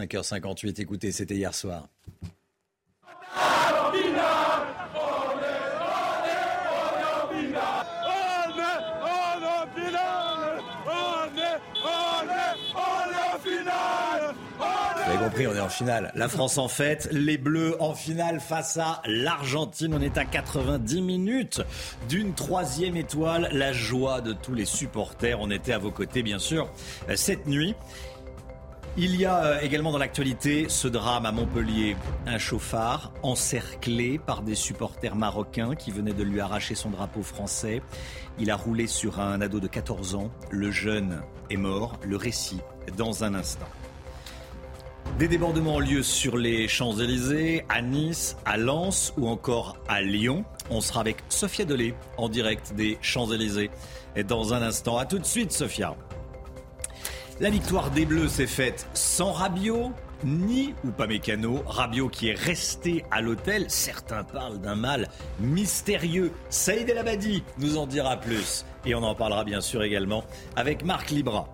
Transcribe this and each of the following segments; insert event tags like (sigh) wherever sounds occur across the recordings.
5h58, écoutez, c'était hier soir. Vous avez compris, on est en finale. La France en fête, les Bleus en finale face à l'Argentine. On est à 90 minutes d'une troisième étoile. La joie de tous les supporters. On était à vos côtés, bien sûr, cette nuit. Il y a euh, également dans l'actualité ce drame à Montpellier. Un chauffard encerclé par des supporters marocains qui venaient de lui arracher son drapeau français. Il a roulé sur un ado de 14 ans. Le jeune est mort. Le récit dans un instant. Des débordements ont lieu sur les Champs-Élysées, à Nice, à Lens ou encore à Lyon. On sera avec Sophia Delay en direct des Champs-Élysées. Et dans un instant, à tout de suite, Sophia. La victoire des Bleus s'est faite sans Rabiot, ni ou pas Mécano. Rabiot qui est resté à l'hôtel. Certains parlent d'un mal mystérieux. Saïd El Abadi nous en dira plus. Et on en parlera bien sûr également avec Marc Libra.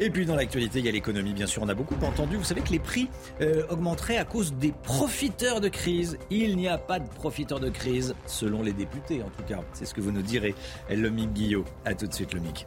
Et puis dans l'actualité, il y a l'économie, bien sûr, on a beaucoup entendu. Vous savez que les prix euh, augmenteraient à cause des profiteurs de crise. Il n'y a pas de profiteurs de crise, selon les députés en tout cas. C'est ce que vous nous direz, le Mick Guillot. A tout de suite, le Mick.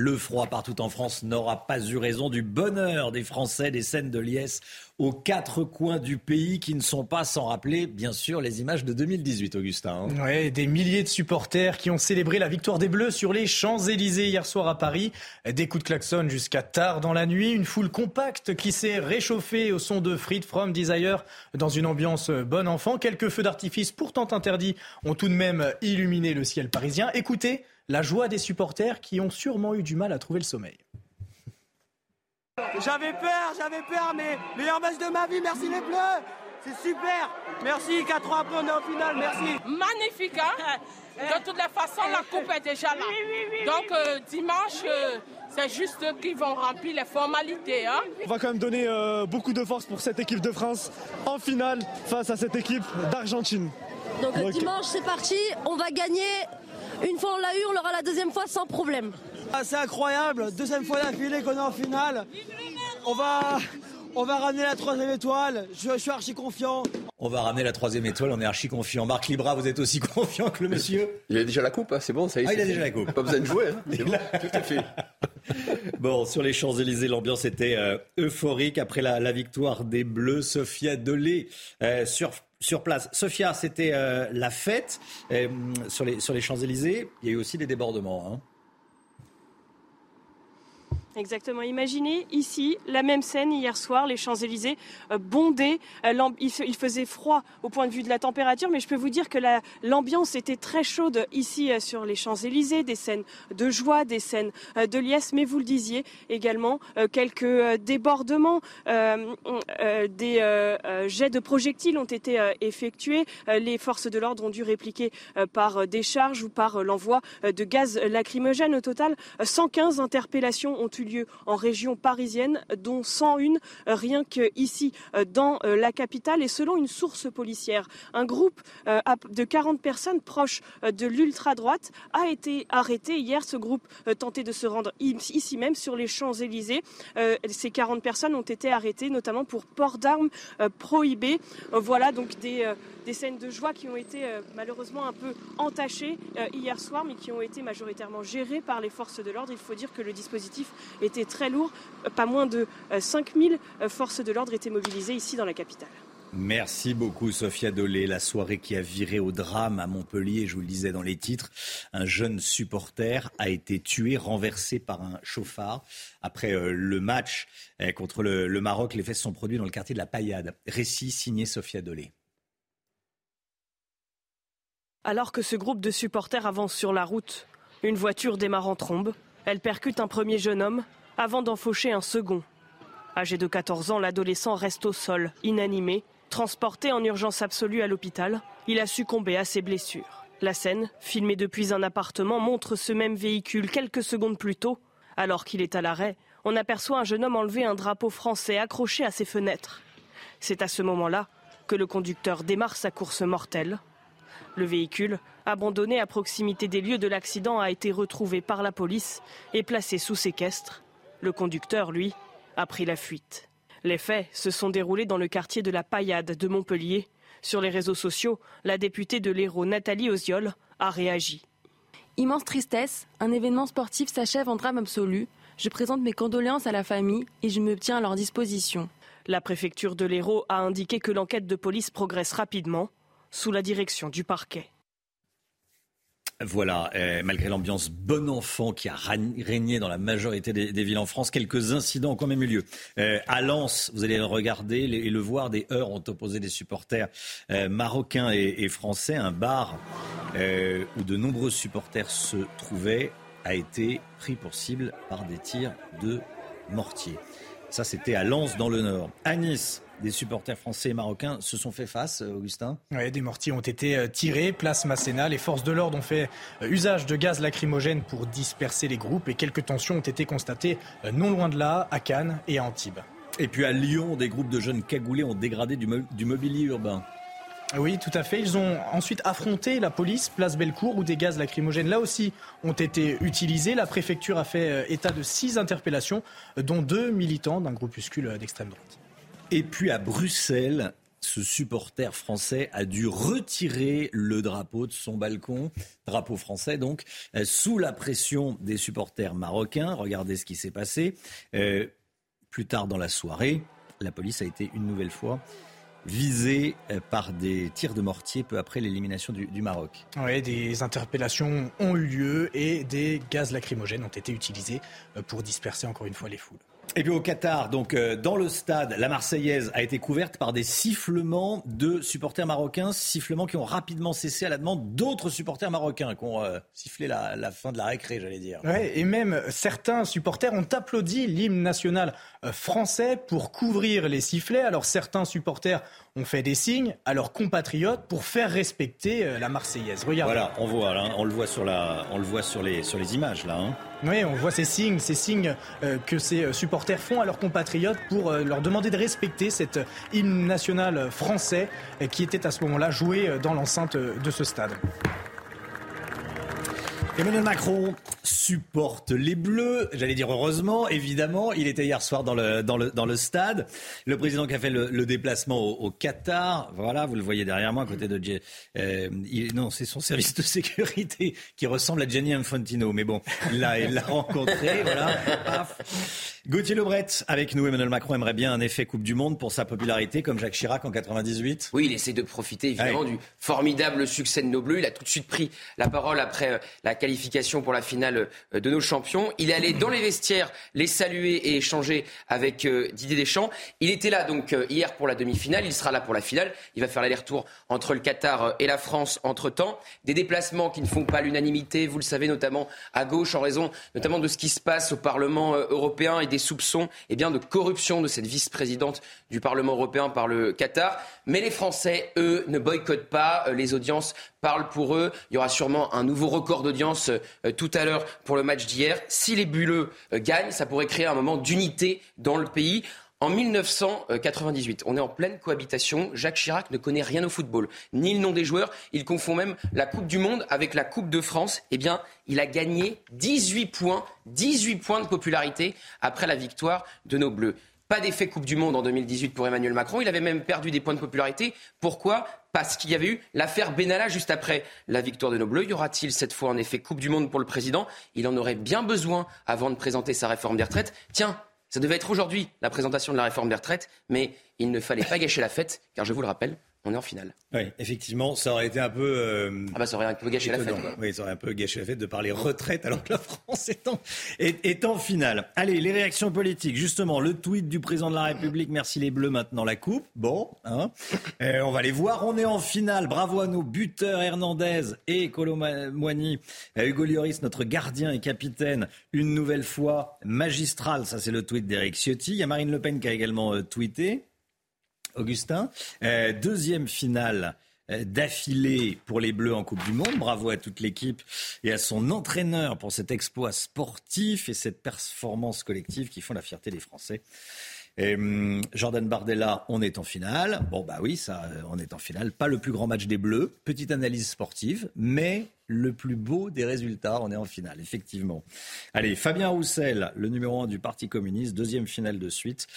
Le froid partout en France n'aura pas eu raison du bonheur des Français, des scènes de liesse aux quatre coins du pays qui ne sont pas sans rappeler, bien sûr, les images de 2018, Augustin. hein. Ouais, des milliers de supporters qui ont célébré la victoire des Bleus sur les Champs-Élysées hier soir à Paris. Des coups de klaxon jusqu'à tard dans la nuit. Une foule compacte qui s'est réchauffée au son de Fried From Desire dans une ambiance bon enfant. Quelques feux d'artifice pourtant interdits ont tout de même illuminé le ciel parisien. Écoutez la joie des supporters qui ont sûrement eu du mal à trouver le sommeil. J'avais peur, j'avais peur, mais meilleur match de ma vie, merci les Bleus C'est super Merci, 4 ans après on est en finale, merci Magnifique, hein? De toutes les façons, la coupe est déjà là. Donc euh, dimanche, euh, c'est juste eux qui vont remplir les formalités. Hein? On va quand même donner euh, beaucoup de force pour cette équipe de France en finale face à cette équipe d'Argentine. Donc Donc- dimanche c'est parti, on va gagner. Une fois on l'a eu, on l'aura la deuxième fois sans problème. Ah, C'est incroyable, deuxième fois d'affilée qu'on est en finale. On va, on va ramener la troisième étoile, je, je suis archi confiant. On va ramener la troisième étoile, on est archi confiant. Marc Libra, vous êtes aussi (laughs) confiant que le monsieur Il a déjà la coupe, hein, c'est bon, ça y est. Ah, il a déjà la coupe. Pas besoin de jouer, hein, (laughs) c'est bon, tout est fait. (laughs) Bon, sur les Champs-Élysées, l'ambiance était euh, euphorique après la, la victoire des Bleus. Sophia Delay euh, sur, sur place. Sophia, c'était euh, la fête euh, sur les, sur les Champs-Élysées. Il y a eu aussi des débordements. hein. Exactement. Imaginez ici la même scène hier soir, les Champs-Élysées euh, bondés. Euh, il, faisait froid au point de vue de la température, mais je peux vous dire que la- l'ambiance était très chaude ici euh, sur les Champs-Élysées, des scènes de joie, des scènes de liesse, mais vous le disiez également, quelques débordements, des jets de projectiles ont été effectués. Les forces de l'ordre ont dû répliquer par des charges ou par l'envoi de gaz lacrymogène. Au total, euh, 115 interpellations ont eu lieu en région parisienne, dont 101 euh, rien que ici euh, dans euh, la capitale. Et selon une source policière, un groupe de 40 personnes proches de l'ultra-droite a été arrêté hier. Ce groupe tentait de se rendre ici même sur les Champs-Élysées. Ces 40 personnes ont été arrêtées notamment pour port d'armes prohibé. Euh, Voilà donc des, des scènes de joie qui ont été malheureusement un peu entachées hier soir, mais qui ont été majoritairement gérées par les forces de l'ordre. Il faut dire que le dispositif était très lourd. Euh, Pas moins de euh, 5000 euh, forces de l'ordre étaient mobilisées ici dans la capitale. Merci beaucoup Sophia Dolé. La soirée qui a viré au drame à Montpellier, je vous le disais dans les titres, un jeune supporter a été tué, renversé par un chauffard. Après euh, le match euh, contre le, le Maroc, les faits se sont produits dans le quartier de la Paillade. Récit signé Sophia Dolé. Alors que ce groupe de supporters avance sur la route Une voiture démarre en trombe. Elle percute un premier jeune homme avant d'en faucher un second. Âgé de 14 ans, l'adolescent reste au sol, inanimé. Transporté en urgence absolue à l'hôpital, il a succombé à ses blessures. La scène, filmée depuis un appartement, montre ce même véhicule quelques secondes plus tôt. Alors qu'il est à l'arrêt, on aperçoit un jeune homme enlever un drapeau français accroché à ses fenêtres. C'est à ce moment-là que le conducteur démarre sa course mortelle. Le véhicule, abandonné à proximité des lieux de l'accident, a été retrouvé par la police et placé sous séquestre. Le conducteur, lui, a pris la fuite. Les faits se sont déroulés dans le quartier de la Paillade de Montpellier. Sur les réseaux sociaux, la députée de l'Hérault, Nathalie Oziol, a réagi. Immense tristesse, un événement sportif s'achève en drame absolu. Je présente mes condoléances à la famille et je me tiens à leur disposition. La préfecture de l'Hérault a indiqué que l'enquête de police progresse rapidement sous la direction du parquet. Voilà, euh, malgré l'ambiance bon enfant qui a régné dans la majorité des, villes en France, quelques incidents ont quand même eu lieu. Euh, à Lens, vous allez le regarder et le voir, des heures ont opposé des supporters euh, marocains et, et, français. Un bar où de nombreux supporters se trouvaient a été pris pour cible par des tirs de mortier. Ça, c'était à Lens dans le Nord. À Nice, des supporters français et marocains se sont fait face, euh, Augustin Oui, des mortiers ont été euh, tirés, place Masséna. Les forces de l'ordre ont fait euh, usage de gaz lacrymogène pour disperser les groupes et quelques tensions ont été constatées non loin de là, à Cannes et à Antibes. Et puis à Lyon, des groupes de jeunes cagoulés ont dégradé du, du mobilier urbain. Oui, tout à fait. Ils ont ensuite affronté la police, place Bellecour, où des gaz lacrymogènes, là aussi, ont été utilisés. La préfecture a fait état de six interpellations, dont deux militants d'un groupuscule d'extrême droite. Et puis à Bruxelles, ce supporter français a dû retirer le drapeau de son balcon, drapeau français donc, euh, sous la pression des supporters marocains. Regardez ce qui s'est passé. Euh, plus tard dans la soirée, la police a été une nouvelle fois visée euh, par des tirs de mortier peu après l'élimination du, du, Maroc. Oui, des interpellations ont eu lieu et des gaz lacrymogènes ont été utilisés pour disperser encore une fois les foules. Et puis au Qatar, donc euh, dans le stade, la Marseillaise a été couverte par des sifflements de supporters marocains, sifflements qui ont rapidement cessé à la demande d'autres supporters marocains qui ont euh, sifflé la, fin de la récré, j'allais dire. Ouais, et même certains supporters ont applaudi l'hymne national euh, français pour couvrir les sifflets. Alors certains supporters ont fait des signes à leurs compatriotes pour faire respecter la Marseillaise. Regardez. Voilà, on voit, on le voit sur la, on le voit sur les, sur les images là. Hein. Oui, on voit ces signes, ces signes euh, que ces euh, supporters font à leurs compatriotes pour euh, leur demander de respecter cet hymne national français qui était à ce moment-là joué dans l'enceinte de ce stade. Emmanuel Macron supporte les Bleus. J'allais dire heureusement, évidemment. Il était hier soir dans le, dans le, dans le stade. Le président qui a fait le, déplacement au, Qatar. Voilà, vous le voyez derrière moi, à côté de... Euh, non, c'est son service de sécurité qui ressemble à Gianni Infantino. Mais bon, là, il l'a rencontré. voilà. Gauthier Lebret, avec nous, Emmanuel Macron aimerait bien un effet Coupe du Monde pour sa popularité, comme Jacques Chirac en 98. Oui, il essaie de profiter évidemment du formidable succès de nos Bleus. Il a tout de suite pris la parole après euh, la qualification pour la finale euh, de nos champions. Il est allé dans les vestiaires les saluer et échanger avec euh, Didier Deschamps. Il était là donc hier pour la demi-finale, il sera là pour la finale. Il va faire l'aller-retour entre le Qatar et la France entre-temps. Des déplacements qui ne font pas l'unanimité, vous le savez, notamment à gauche, en raison notamment de ce qui se passe au Parlement européen et des soupçons eh bien, de corruption de cette vice-présidente du Parlement européen par le Qatar. Mais les Français, eux, ne boycottent pas. Euh, les audiences parlent pour eux. Il y aura sûrement un nouveau record d'audience euh, tout à l'heure pour le match d'hier. Si les Bulleux euh, gagnent, ça pourrait créer un moment d'unité dans le pays. En 1998, on est en pleine cohabitation. Jacques Chirac ne connaît rien au football, ni le nom des joueurs. Il confond même la Coupe du Monde avec la Coupe de France. Eh bien, il a gagné 18 points, 18 points de popularité après la victoire de nos Bleus. Pas d'effet Coupe du Monde en 2018 pour Emmanuel Macron. Il avait même perdu des points de popularité. Pourquoi? Parce qu'il y avait eu l'affaire Benalla juste après la victoire de nos Bleus. Y aura-t-il cette fois un effet Coupe du Monde pour le président? Il en aurait bien besoin avant de présenter sa réforme des retraites. Tiens, ça devait être aujourd'hui la présentation de la réforme des retraites, mais il ne fallait pas gâcher la fête, car je vous le rappelle, on est en finale. Oui, effectivement, ça aurait été un peu. Euh, ah bah ça aurait un peu gâché la fête. Oui, ça aurait un peu gâché la fête de parler retraite alors que la France est en, est, en finale. Allez, les réactions politiques. Justement, le tweet du président de la République. Merci les Bleus, maintenant la coupe. Bon, hein. Euh, on va les voir. On est en finale. Bravo à nos buteurs Hernandez et Colomboigny. Hugo Lloris, notre gardien et capitaine, une nouvelle fois magistral. Ça, c'est le tweet d'Eric Ciotti. Il y a Marine Le Pen qui a également euh, tweeté. Augustin. Euh, deuxième finale euh, d'affilée pour les Bleus en Coupe du Monde. Bravo à toute l'équipe et à son entraîneur pour cet exploit sportif et cette performance collective qui font la fierté des Français. Hum, Jordan Bardella, on est en finale. Bon, bah oui, ça, euh, on est en finale. Pas le plus grand match des Bleus. Petite analyse sportive, mais le plus beau des résultats. On est en finale, effectivement. Allez, Fabien Roussel, le numéro un du Parti communiste, deuxième finale de suite.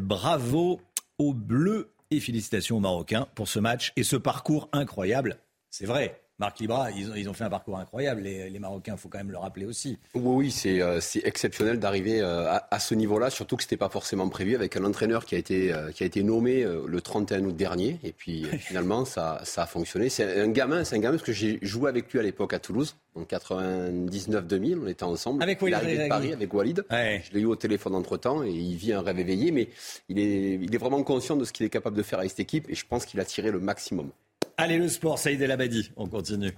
Bravo aux Bleus et félicitations aux Marocains pour ce match et ce parcours incroyable. C'est vrai, Marc Libra, ils ont, fait un parcours incroyable, les, Marocains, il faut quand même le rappeler aussi. Oui, oui euh, c'est exceptionnel d'arriver euh, à, ce niveau-là, surtout que ce n'était pas forcément prévu, avec un entraîneur qui a été, euh, qui a été nommé le 31 août dernier, et puis (laughs) finalement, ça, ça a fonctionné. C'est un gamin, c'est un gamin, parce que j'ai joué avec lui à l'époque à Toulouse, en 99-2000, on était ensemble. Avec Walid. Il est de Paris, avec Walid. Je l'ai eu au téléphone entre-temps, et il vit un rêve éveillé, mais il est, il est vraiment conscient de ce qu'il est capable de faire avec cette équipe, et je pense qu'il a tiré le maximum. Allez, le sport, Saïd El Abadi, on continue.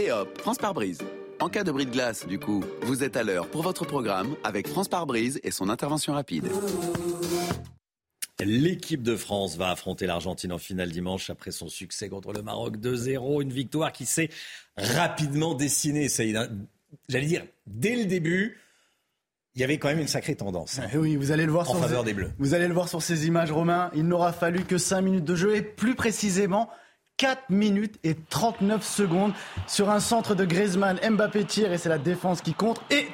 Et hop, France par brise. En cas de bris de glace, du coup, vous êtes à l'heure pour votre programme avec France par brise et son intervention rapide. L'équipe de France va affronter l'Argentine en finale dimanche après son succès contre le Maroc 2-0. Une victoire qui s'est rapidement dessinée, Saïd. J'allais dire, dès le début, il y avait quand même une sacrée tendance. Hein, oui, vous allez le voir en faveur des Bleus. Vous allez le voir sur ces images, Romain. Il n'aura fallu que 5 minutes de jeu et plus précisément 4 minutes et 39 secondes sur un centre de Griezmann. Mbappé tire et c'est la défense qui compte. Et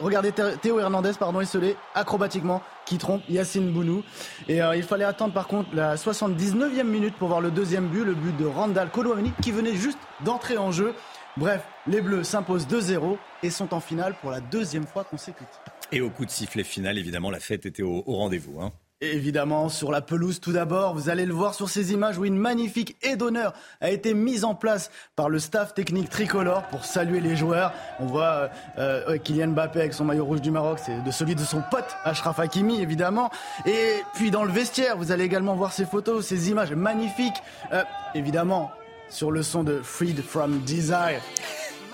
regardez Théo Hernandez, pardon, esselé acrobatiquement qui trompe Yacine Bounou. Et euh, il fallait attendre par contre la 79e minute pour voir le deuxième but, le but de Randall Colomani qui venait juste d'entrer en jeu. Bref, les Bleus s'imposent 2-0 et sont en finale pour la deuxième fois consécutive. Et au coup de sifflet final, évidemment, la fête était au, rendez-vous. Hein. Évidemment, sur la pelouse tout d'abord, vous allez le voir sur ces images où une magnifique aide d'honneur a été mise en place par le staff technique tricolore pour saluer les joueurs. On voit euh, euh, Kylian Mbappé avec son maillot rouge du Maroc, c'est de celui de son pote Ashraf Hakimi évidemment. Et puis dans le vestiaire, vous allez également voir ces photos, ces images magnifiques. Euh, évidemment, sur le son de Freed from Desire.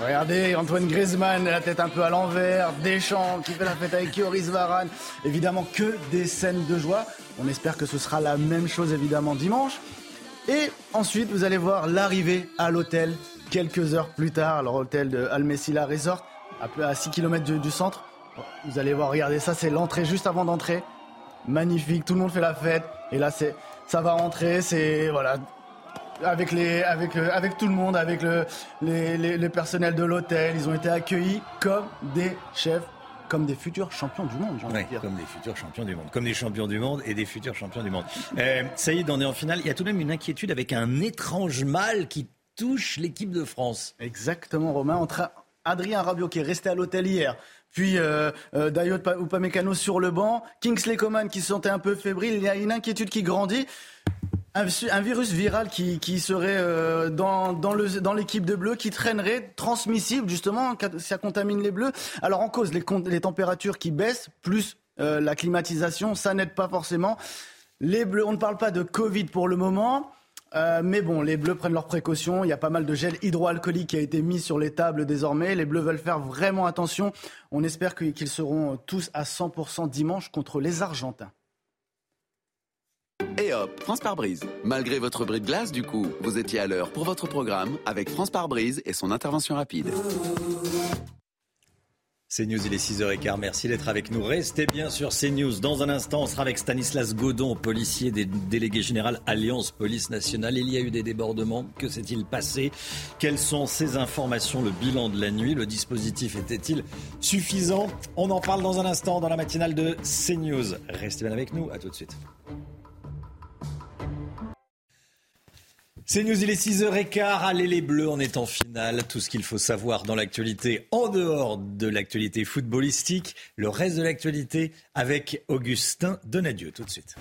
Regardez, Antoine Griezmann, la tête un peu à l'envers, Deschamps qui fait la fête avec Yoris Varane. Évidemment que des scènes de joie. On espère que ce sera la même chose évidemment dimanche. Et ensuite, vous allez voir l'arrivée à l'hôtel quelques heures plus tard, l'hôtel de Al Messila Resort, à 6 km du, du centre. Vous allez voir, regardez ça, c'est l'entrée juste avant d'entrer. Magnifique, tout le monde fait la fête. Et là, c'est, ça va rentrer, c'est voilà, avec, les, avec, euh, avec tout le monde, avec le, les, les, personnel de l'hôtel. Ils ont été accueillis comme des chefs comme des futurs champions du monde, j'ai dire. Comme des futurs champions du monde. Comme des champions du monde et des futurs champions du monde. Euh, Saïd, on est en finale. Il y a tout de même une inquiétude avec un étrange mal qui touche l'équipe de France. Exactement, Romain. Entre Adrien Rabiot qui est resté à l'hôtel hier, puis euh, euh, Dayot Upamecano sur le banc, Kingsley Coman qui se sentait un peu fébrile. Il y a une inquiétude qui grandit. Un, virus viral qui, qui serait euh, dans, dans, le, dans l'équipe de Bleus, qui traînerait, transmissible justement, ça contamine les Bleus. Alors en cause, les, les températures qui baissent, plus euh, la climatisation, ça n'aide pas forcément. Les Bleus, on ne parle pas de Covid pour le moment. Euh, mais bon, les Bleus prennent leurs précautions. Il y a pas mal de gel hydroalcoolique qui a été mis sur les tables désormais. Les Bleus veulent faire vraiment attention. On espère qu'ils seront tous à 100% dimanche contre les Argentins. Et hop, France par brise. Malgré votre bris de glace, du coup, vous étiez à l'heure pour votre programme avec France par brise et son intervention rapide. CNews, il est 6h15. Merci d'être avec nous. Restez bien sur CNews. Dans un instant, on sera avec Stanislas Godon, policier des délégués général Alliance Police Nationale. Il y a eu des débordements. Que s'est-il passé? Quelles sont ces informations? Le bilan de la nuit? Le dispositif était-il suffisant? On en parle dans un instant dans la matinale de CNews. Restez bien avec nous. À tout de suite. C'est News, il est 6h15. Allez les Bleus, on est en finale. Tout ce qu'il faut savoir dans l'actualité, en dehors de l'actualité footballistique, le reste de l'actualité avec Augustin Donadieu. Tout de suite.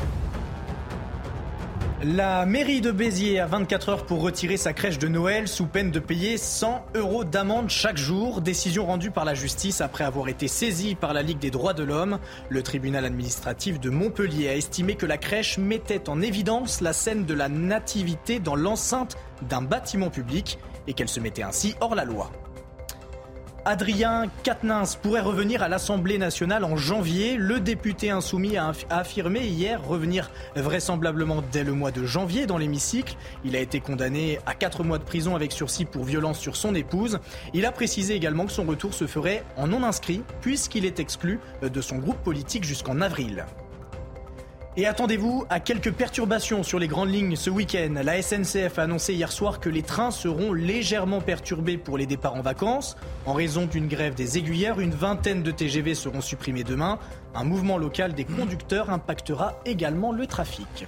La mairie de Béziers a 24 heures pour retirer sa crèche de Noël sous peine de payer 100 euros d'amende chaque jour. Décision rendue par la justice après avoir été saisie par la Ligue des droits de l'homme. Le tribunal administratif de Montpellier a estimé que la crèche mettait en évidence la scène de la nativité dans l'enceinte d'un bâtiment public et qu'elle se mettait ainsi hors la loi. Adrien Quatennens pourrait revenir à l'Assemblée nationale en janvier. Le député insoumis a affirmé hier revenir vraisemblablement dès le mois de janvier dans l'hémicycle. Il a été condamné à 4 mois de prison avec sursis pour violence sur son épouse. Il a précisé également que son retour se ferait en non inscrit puisqu'il est exclu de son groupe politique jusqu'en avril. Et attendez-vous à quelques perturbations sur les grandes lignes ce week-end. La SNCF a annoncé hier soir que les trains seront légèrement perturbés pour les départs en vacances. En raison d'une grève des aiguilleurs, une vingtaine de TGV seront supprimés demain. Un mouvement local des conducteurs impactera également le trafic.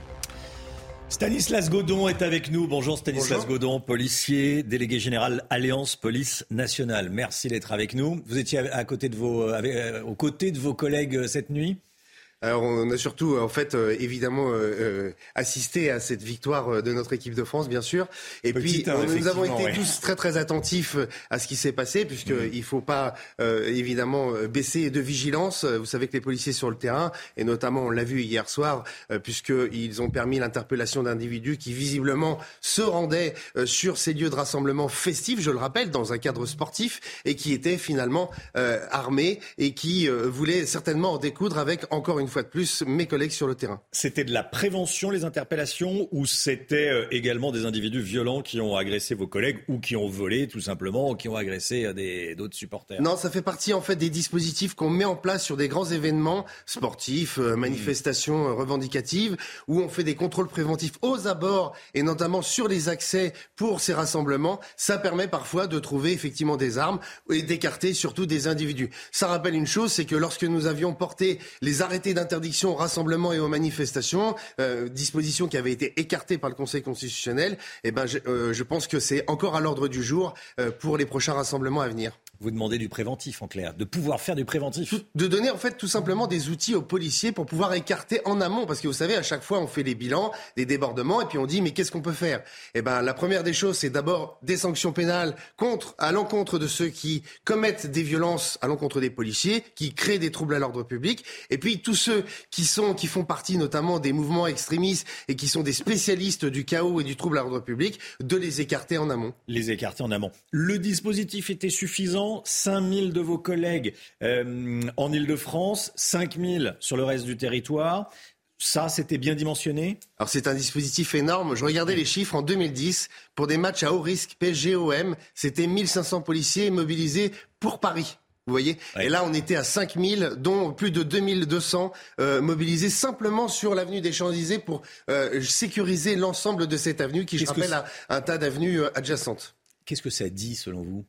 Stanislas Godon est avec nous. Bonjour Stanislas Godon, policier, délégué général Alliance Police Nationale. Merci d'être avec nous. Vous étiez à côté de vos, euh, aux côtés de vos collègues euh, cette nuit? Alors on a surtout en fait euh, évidemment euh, euh, assisté à cette victoire de notre équipe de France bien sûr. Et puis nous avons été tous très très attentifs à ce qui s'est passé puisque mm. il faut pas évidemment baisser de vigilance. Vous savez que les policiers sur le terrain et notamment on l'a vu hier soir puisqu'ils ont permis l'interpellation d'individus qui visiblement se rendaient sur ces lieux de rassemblement festifs je le rappelle dans un cadre sportif et qui étaient finalement armés et qui voulaient certainement en découdre avec encore une fois de plus mes collègues sur le terrain. C'était de la prévention, les interpellations, ou c'était euh, également des individus violents qui ont agressé vos collègues ou qui ont volé tout simplement, ou qui ont agressé euh, d'autres supporters? Non, ça fait partie en fait des dispositifs qu'on met en place sur des grands événements sportifs, euh, manifestations revendicatives, où on fait des contrôles préventifs aux abords et notamment sur les accès pour ces rassemblements. Ça permet parfois de trouver effectivement des armes et d'écarter surtout des individus. Ça rappelle une chose, c'est que lorsque nous avions porté les arrêtés d'un interdiction aux rassemblements et aux manifestations, euh, disposition qui avait été écartée par le Conseil constitutionnel, eh ben, je, euh, je pense que c'est encore à l'ordre du jour euh, pour les prochains rassemblements à venir. Vous demandez du préventif, en clair, de pouvoir faire du préventif. De donner en fait tout simplement des outils aux policiers pour pouvoir écarter en amont, parce que vous savez, à chaque fois on fait les bilans, des débordements, et puis on dit mais qu'est-ce qu'on peut faire? Eh ben la première des choses, c'est d'abord des sanctions pénales contre, à l'encontre de ceux qui commettent des violences à l'encontre des policiers, qui créent des troubles à l'ordre public, et puis tous ceux qui sont, qui font partie notamment des mouvements extrémistes et qui sont des spécialistes du chaos et du trouble à l'ordre public, de les écarter en amont. Les écarter en amont. Le dispositif était suffisant? 5000 de vos collègues euh, en Ile-de-France, 5000 sur le reste du territoire. Ça, c'était bien dimensionné? Alors c'est un dispositif énorme. Je regardais les chiffres en 2010. Pour des matchs à haut risque PSG-OM, c'était 1500 policiers mobilisés pour Paris. Vous voyez? Et là, on était à 5000, dont plus de 2200 euh, mobilisés simplement sur l'avenue des Champs-Élysées pour euh, sécuriser l'ensemble de cette avenue qui, je rappelle, a un tas d'avenues adjacentes. Qu'est-ce que ça dit, selon vous?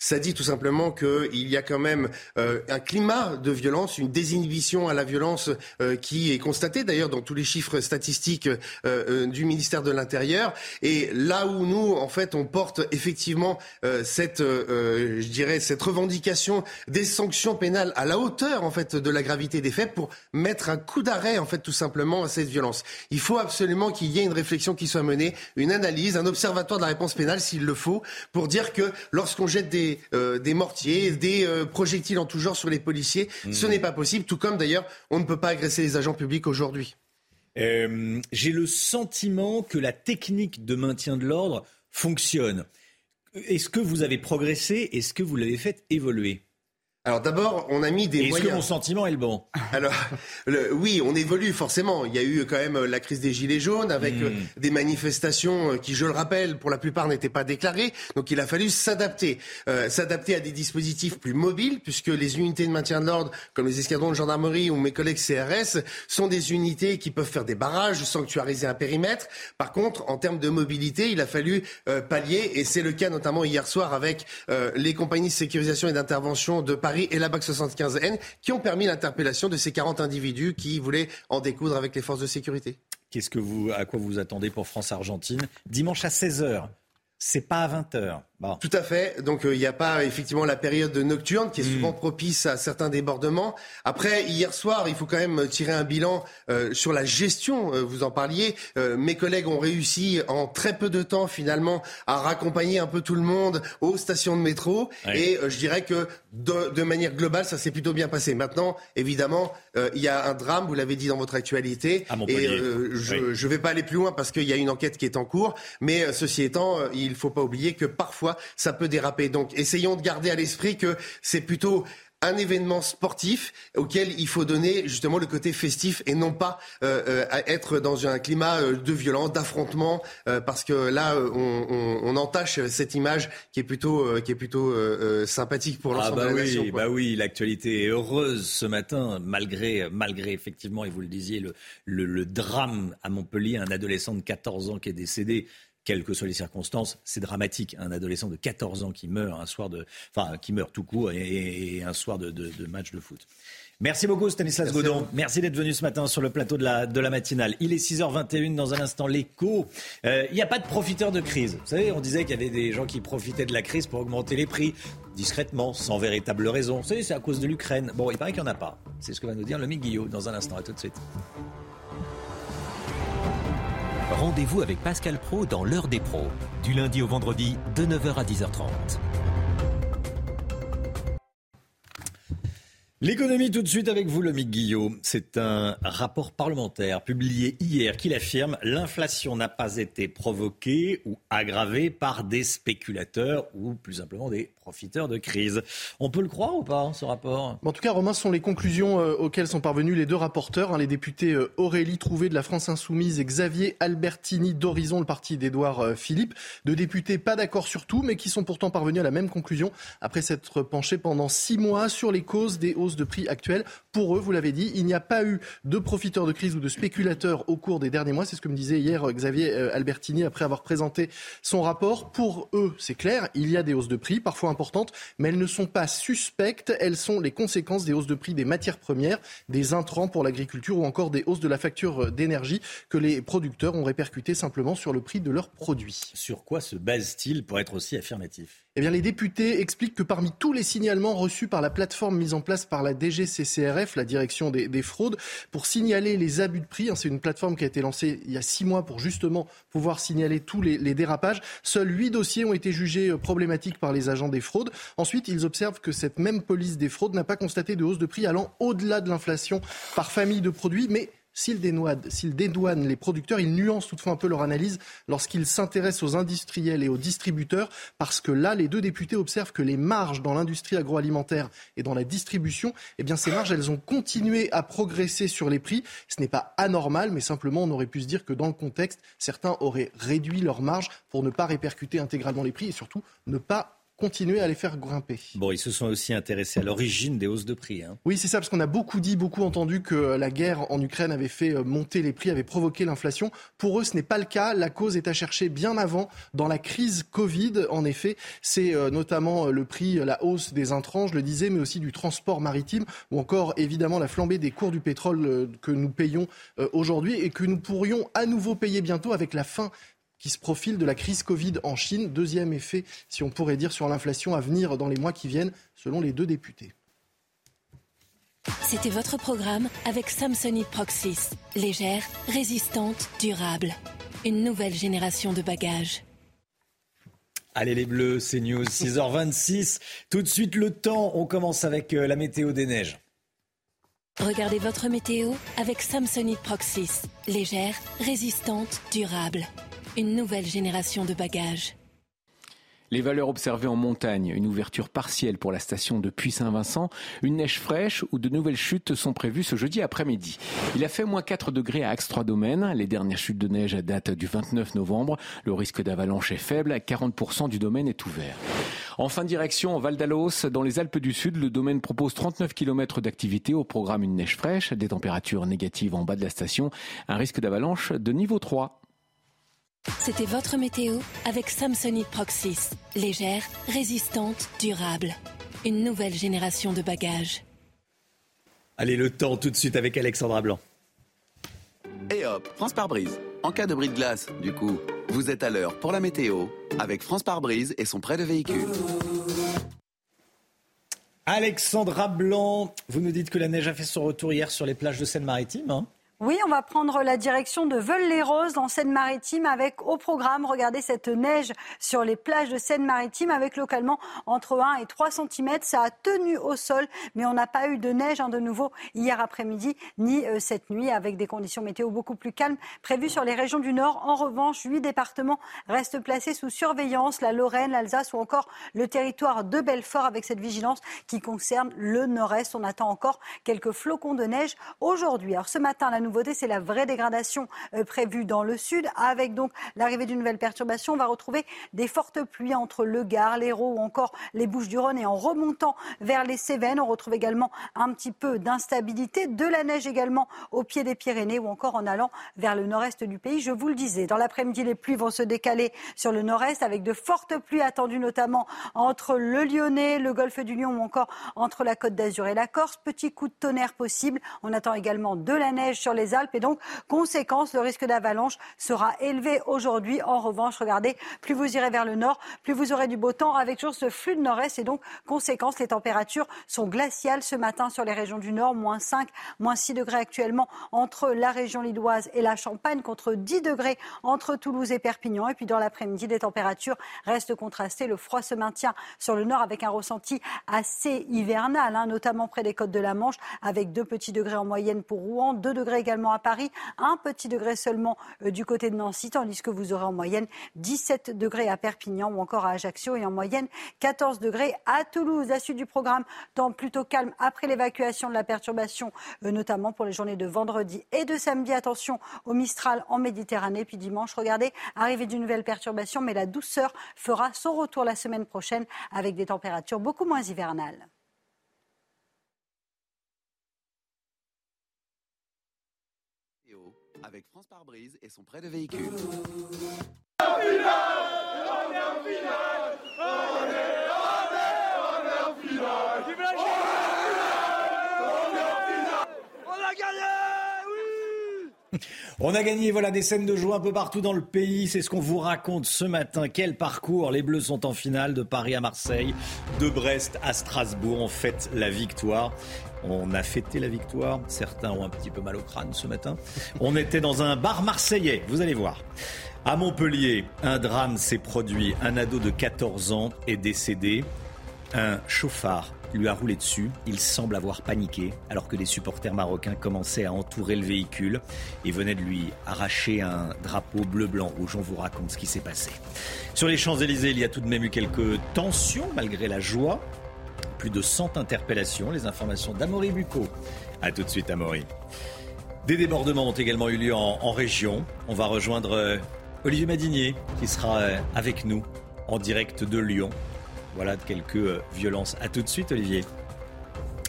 Ça dit tout simplement qu'il y a quand même euh, un climat de violence, une désinhibition à la violence euh, qui est constatée d'ailleurs dans tous les chiffres statistiques euh, du ministère de l'Intérieur. Et là où nous, en fait, on porte effectivement cette, je dirais, cette revendication des sanctions pénales à la hauteur, en fait, de la gravité des faits pour mettre un coup d'arrêt, en fait, tout simplement à cette violence. Il faut absolument qu'il y ait une réflexion qui soit menée, une analyse, un observatoire de la réponse pénale, s'il le faut, pour dire que lorsqu'on jette des euh, des, mortiers, des euh, projectiles en tout genre sur les policiers. Ce mmh. n'est pas possible, tout comme d'ailleurs on ne peut pas agresser les agents publics aujourd'hui. Euh, j'ai le sentiment que la technique de maintien de l'ordre fonctionne. Est-ce que vous avez progressé? Est-ce que vous l'avez fait évoluer? Alors d'abord, on a mis des Est-ce que mon sentiment est le bon? Alors oui, on évolue forcément. Il y a eu quand même la crise des gilets jaunes avec hmm. euh, des manifestations euh, qui, je le rappelle, pour la plupart n'étaient pas déclarées. Donc il a fallu s'adapter, euh, s'adapter à des dispositifs plus mobiles, puisque les unités de maintien de l'ordre, comme les escadrons de gendarmerie ou mes collègues CRS, sont des unités qui peuvent faire des barrages, sanctuariser un périmètre. Par contre, en termes de mobilité, il a fallu pallier, et c'est le cas notamment hier soir avec les compagnies de sécurisation et d'intervention de Paris et la BAC 75N qui ont permis l'interpellation de ces 40 individus qui voulaient en découdre avec les forces de sécurité. Qu'est-ce que vous, à quoi vous attendez pour France-Argentine? Dimanche à 16h. C'est pas à 20h. Tout à fait. Donc il n'y a pas effectivement la période nocturne qui est souvent propice à certains débordements. Après, hier soir, il faut quand même tirer un bilan sur la gestion. vous en parliez. mes collègues ont réussi en très peu de temps finalement à raccompagner un peu tout le monde aux stations de métro. Et je dirais que de, de, manière globale, ça s'est plutôt bien passé. Maintenant, évidemment, il y a un drame, vous l'avez dit dans votre actualité. et je ne vais pas aller plus loin parce qu'il y a une enquête qui est en cours. Mais ceci étant, il ne faut pas oublier que parfois, ça peut déraper. Donc, essayons de garder à l'esprit que c'est plutôt un événement sportif auquel il faut donner justement le côté festif et non pas euh, euh être dans un climat euh, de violence, d'affrontement, euh, parce que là on, on, on, entache cette image qui est plutôt qui est plutôt sympathique pour l'ensemble ah bah de la oui, nation. Bah oui, l'actualité est heureuse ce matin, malgré malgré effectivement, et vous le disiez, le, le, le drame à Montpellier, un adolescent de 14 ans qui est décédé quelles que soient les circonstances, c'est dramatique. Un adolescent de 14 ans qui meurt un soir de, enfin, qui meurt tout court et, et un soir de, de, de, match de foot. Merci beaucoup Stanislas Merci Godon. Merci d'être venu ce matin sur le plateau de la, de la matinale. Il est 6h21 dans un instant l'écho. Euh, il n'y a pas de profiteurs de crise. Vous savez, on disait qu'il y avait des gens qui profitaient de la crise pour augmenter les prix discrètement, sans véritable raison. Vous savez, c'est à cause de l'Ukraine. Bon, il paraît qu'il n'y en a pas. C'est ce que va nous dire le Guillot dans un instant. À tout de suite. Rendez-vous avec Pascal Pro dans l'heure des pros, du lundi au vendredi de 9h à 10h30. L'économie tout de suite avec vous, le Guillaume. C'est un rapport parlementaire publié hier qui l'affirme. L'inflation n'a pas été provoquée ou aggravée par des spéculateurs ou plus simplement des profiteurs de crise. On peut le croire ou pas, ce rapport? En tout cas, Romain, ce sont les conclusions euh, auxquelles sont parvenus les deux rapporteurs, hein, les députés euh, Aurélie Trouvé de la France Insoumise et Xavier Albertini d'Horizon, le parti d'Édouard euh, Philippe. Deux députés pas d'accord sur tout, mais qui sont pourtant parvenus à la même conclusion après s'être penchés pendant six mois sur les causes des hausses de prix actuelles. Pour eux, vous l'avez dit, il n'y a pas eu de profiteurs de crise ou de spéculateurs au cours des derniers mois. C'est ce que me disait hier Xavier Albertini après avoir présenté son rapport. Pour eux, c'est clair, il y a des hausses de prix, parfois mais elles ne sont pas suspectes. Elles sont les conséquences des hausses de prix des matières premières, des intrants pour l'agriculture ou encore des hausses de la facture d'énergie que les producteurs ont répercuté simplement sur le prix de leurs produits. Sur quoi se base-t-il pour être aussi affirmatif? Eh bien, les députés expliquent que parmi tous les signalements reçus par la plateforme mise en place par la DGCCRF, la direction des, des fraudes, pour signaler les abus de prix, hein, c'est une plateforme qui a été lancée il y a six mois pour justement pouvoir signaler tous les, les dérapages, seuls huit dossiers ont été jugés problématiques par les agents des fraudes. Ensuite, ils observent que cette même police des fraudes n'a pas constaté de hausse de prix allant au-delà de l'inflation par famille de produits, mais S'ils dédouanent les producteurs, ils nuancent toutefois un peu leur analyse lorsqu'ils s'intéressent aux industriels et aux distributeurs, parce que là, les deux députés observent que les marges dans l'industrie agroalimentaire et dans la distribution, eh bien, ces marges, elles ont continué à progresser sur les prix. Ce n'est pas anormal, mais simplement, on aurait pu se dire que dans le contexte, certains auraient réduit leurs marges pour ne pas répercuter intégralement les prix et surtout ne pas continuer à les faire grimper. Bon, ils se sont aussi intéressés à l'origine des hausses de prix. Hein. Oui, c'est ça, parce qu'on a beaucoup dit, beaucoup entendu que la guerre en Ukraine avait fait monter les prix, avait provoqué l'inflation. Pour eux, ce n'est pas le cas. La cause est à chercher bien avant, dans la crise Covid. En effet, c'est notamment le prix, la hausse des intrants, je le disais, mais aussi du transport maritime, ou encore évidemment la flambée des cours du pétrole que nous payons aujourd'hui et que nous pourrions à nouveau payer bientôt avec la fin qui se profile de la crise Covid en Chine. Deuxième effet, si on pourrait dire, sur l'inflation à venir dans les mois qui viennent, selon les deux députés. C'était votre programme avec Samsonite Proxys. Légère, résistante, durable. Une nouvelle génération de bagages. Allez les bleus, c'est News, (laughs) 6h26. Tout de suite le temps, on commence avec la météo des neiges. Regardez votre météo avec Samsonite Proxys. Légère, résistante, durable une nouvelle génération de bagages. Les valeurs observées en montagne, une ouverture partielle pour la station de Puy-Saint-Vincent, une neige fraîche ou de nouvelles chutes sont prévues ce jeudi après-midi. Il a fait moins 4 degrés à Axe-3 Les dernières chutes de neige datent du 29 novembre. Le risque d'avalanche est faible. 40% du domaine est ouvert. En fin de direction, Val d'Alos, dans les Alpes du Sud, le domaine propose 39 km d'activité au programme une neige fraîche, des températures négatives en bas de la station, un risque d'avalanche de niveau 3. C'était votre météo avec Samsonite Proxys. Légère, résistante, durable. Une nouvelle génération de bagages. Allez, le temps tout de suite avec Alexandra Blanc. Et hop, France par brise. En cas de bris de glace, du coup, vous êtes à l'heure pour la météo avec France par brise et son prêt de véhicule. Alexandra Blanc, vous nous dites que la neige a fait son retour hier sur les plages de Seine-Maritime. Hein oui, on va prendre la direction de Veules-les-Roses en Seine-Maritime avec au programme, regardez cette neige sur les plages de Seine-Maritime avec localement entre 1 et 3 cm. Ça a tenu au sol, mais on n'a pas eu de neige hein, de nouveau hier après-midi ni euh, cette nuit avec des conditions météo beaucoup plus calmes prévues sur les régions du Nord. En revanche, huit départements restent placés sous surveillance, la Lorraine, l'Alsace ou encore le territoire de Belfort avec cette vigilance qui concerne le Nord-Est. On attend encore quelques flocons de neige aujourd'hui. Alors ce matin, la nouveauté, c'est la vraie dégradation euh, prévue dans le sud, avec donc l'arrivée d'une nouvelle perturbation. On va retrouver des fortes pluies entre le Gard, l'Hérault ou encore les Bouches-du-Rhône. Et en remontant vers les Cévennes, on retrouve également un petit peu d'instabilité, de la neige également au pied des Pyrénées ou encore en allant vers le nord-est du pays. Je vous le disais, dans l'après-midi, les pluies vont se décaler sur le nord-est avec de fortes pluies attendues notamment entre le Lyonnais, le golfe du Lion ou encore entre la Côte d'Azur et la Corse. Petit coup de tonnerre possible. On attend également de la neige sur les les Alpes. Et donc, conséquence, le risque d'avalanche sera élevé aujourd'hui. En revanche, regardez, plus vous irez vers le nord, plus vous aurez du beau temps avec toujours ce flux de nord-est. Et donc, conséquence, les températures sont glaciales ce matin sur les régions du nord. Moins 5, moins 6 degrés actuellement entre la région lidoise et la Champagne, contre 10 degrés entre Toulouse et Perpignan. Et puis, dans l'après-midi, les températures restent contrastées. Le froid se maintient sur le nord avec un ressenti assez hivernal, hein, notamment près des côtes de la Manche, avec 2 petits degrés en moyenne pour Rouen, 2 degrés également à Paris, un petit degré seulement euh, du côté de Nancy, tandis que vous aurez en moyenne 17 degrés à Perpignan ou encore à Ajaccio et en moyenne 14 degrés à Toulouse. La suite du programme, temps plutôt calme après l'évacuation de la perturbation, euh, notamment pour les journées de vendredi et de samedi. Attention au Mistral en Méditerranée. Puis dimanche, regardez, arrivée d'une nouvelle perturbation, mais la douceur fera son retour la semaine prochaine avec des températures beaucoup moins hivernales. Avec France par brise et son prêt de véhicule. Voilà des scènes de joie un peu partout dans le pays. C'est ce qu'on vous raconte ce matin. Quel parcours Les Bleus sont en finale de Paris à Marseille, de Brest à Strasbourg. On fête la victoire. On a fêté la victoire. Certains ont un petit peu mal au crâne ce matin. On était dans un bar marseillais, vous allez voir. À Montpellier, un drame s'est produit. Un ado de 14 ans est décédé. Un chauffard lui a roulé dessus. Il semble avoir paniqué alors que des supporters marocains commençaient à entourer le véhicule et venaient de lui arracher un drapeau bleu-blanc-rouge. On vous raconte ce qui s'est passé. Sur les Champs-Élysées, il y a tout de même eu quelques tensions malgré la joie plus de 100 interpellations. Les informations d'Amaury Bucco. A tout de suite, Amaury. Des débordements ont également eu lieu en, région. On va rejoindre euh, Olivier Madinier qui sera euh, avec nous en direct de Lyon. Voilà quelques euh, violences. A tout de suite, Olivier.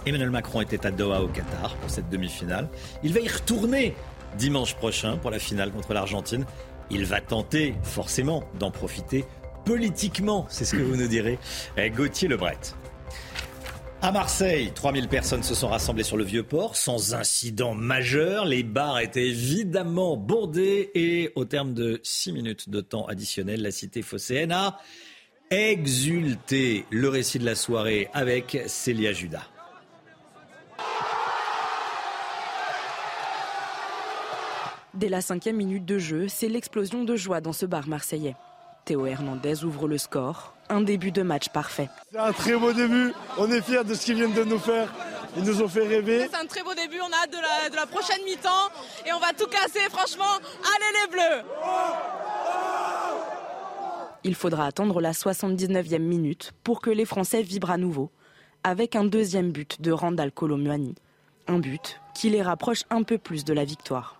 Emmanuel Macron était à Doha au Qatar pour cette demi-finale. Il va y retourner dimanche prochain pour la finale contre l'Argentine. Il va tenter forcément d'en profiter politiquement, c'est ce que vous nous direz. Gauthier Lebret. À Marseille, 3000 personnes se sont rassemblées sur le Vieux-Port sans incident majeur. Les bars étaient évidemment bondés et au terme de 6 minutes de temps additionnel, la cité phocéenne a exulté. Le récit de la soirée avec Célia Judas. Dès la cinquième minute de jeu, c'est l'explosion de joie dans ce bar marseillais. Théo Hernandez ouvre le score. Un début de match parfait. C'est un très beau début. On est fiers de ce qu'ils viennent de nous faire. Ils nous ont fait rêver. C'est un très beau début. On a hâte de la, prochaine mi-temps. Et on va tout casser, franchement. Allez les Bleus Il faudra attendre la 79e minute pour que les Français vibrent à nouveau. Avec un deuxième but de Randall Colomuani. Un but qui les rapproche un peu plus de la victoire.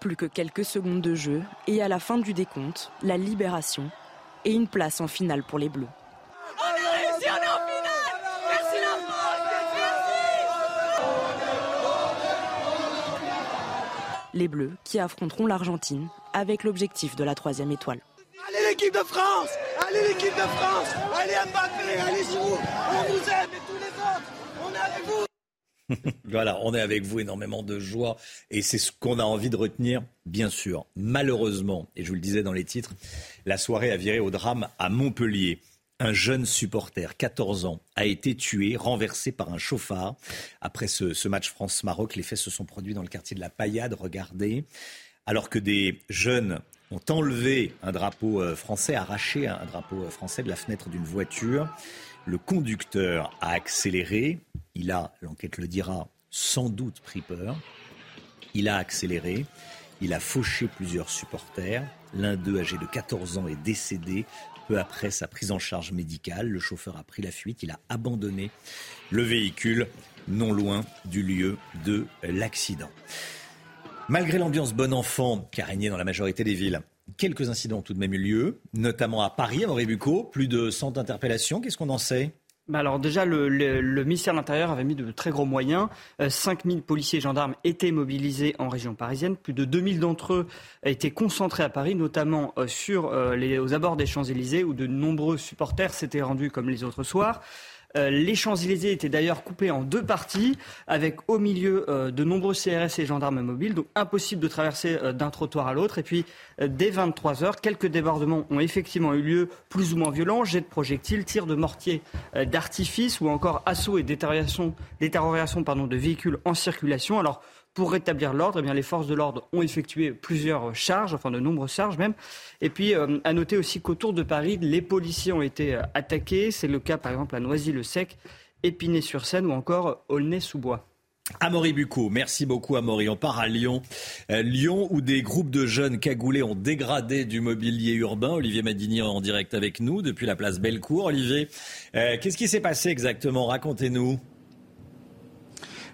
Plus que quelques secondes de jeu et à la fin du décompte, la libération et une place en finale pour les Bleus. Les Bleus qui affronteront l'Argentine avec l'objectif de la troisième étoile. Allez l'équipe de France Allez l'équipe de France Allez Mbappé Allez Giroud On vous aime et tous les autres On est avec vous (laughs) voilà, on est avec vous, énormément de joie. Et c'est ce qu'on a envie de retenir, bien sûr. Malheureusement, et je vous le disais dans les titres, la soirée a viré au drame à Montpellier. Un jeune supporter, 14 ans, a été tué, renversé par un chauffard. Après ce, match France-Maroc, les faits se sont produits dans le quartier de la Paillade, regardez. Alors que des jeunes ont enlevé un drapeau euh, français, arraché un drapeau euh, français de la fenêtre d'une voiture. Le conducteur a accéléré. Il a, l'enquête le dira, sans doute pris peur. Il a accéléré. Il a fauché plusieurs supporters. L'un d'eux, âgé de 14 ans, est décédé peu après sa prise en charge médicale. Le chauffeur a pris la fuite. Il a abandonné le véhicule non loin du lieu de l'accident. Malgré l'ambiance bon enfant qui a régné dans la majorité des villes, quelques incidents ont tout de même eu lieu, notamment à Paris, à Bucco, plus de 100 interpellations. Qu'est-ce qu'on en sait? Bah alors déjà, le, ministère de l'Intérieur avait mis de très gros moyens. 5000 euh, policiers et gendarmes étaient mobilisés en région parisienne. Plus de 2000 d'entre eux étaient concentrés à Paris, notamment euh, euh, aux abords des Champs-Élysées, où de nombreux supporters s'étaient rendus comme les autres soirs. Euh, les Champs-Élysées étaient d'ailleurs coupés en deux parties, avec au milieu euh, de nombreux CRS et gendarmes mobiles, donc impossible de traverser euh, d'un trottoir à l'autre. Et puis, dès 23 heures, quelques débordements ont effectivement eu lieu, plus ou moins violents, jets de projectiles, tirs de mortier d'artifice ou encore assauts et détérioration, pardon, de véhicules en circulation. Alors, pour rétablir l'ordre, eh bien, les forces de l'ordre ont effectué plusieurs charges, enfin de nombreuses charges même. Et puis, euh, à noter aussi qu'autour de Paris, les policiers ont été euh, attaqués. C'est le cas, par exemple, à Noisy-le-Sec, Épinay-sur-Seine ou encore Aulnay-sous-Bois. Amaury Bucco, merci beaucoup Amaury. On part à Lyon. Euh, Lyon où des groupes de jeunes cagoulés ont dégradé du mobilier urbain. Olivier Madinier en direct avec nous depuis la place Bellecour. Olivier, qu'est-ce qui s'est passé exactement? Racontez-nous.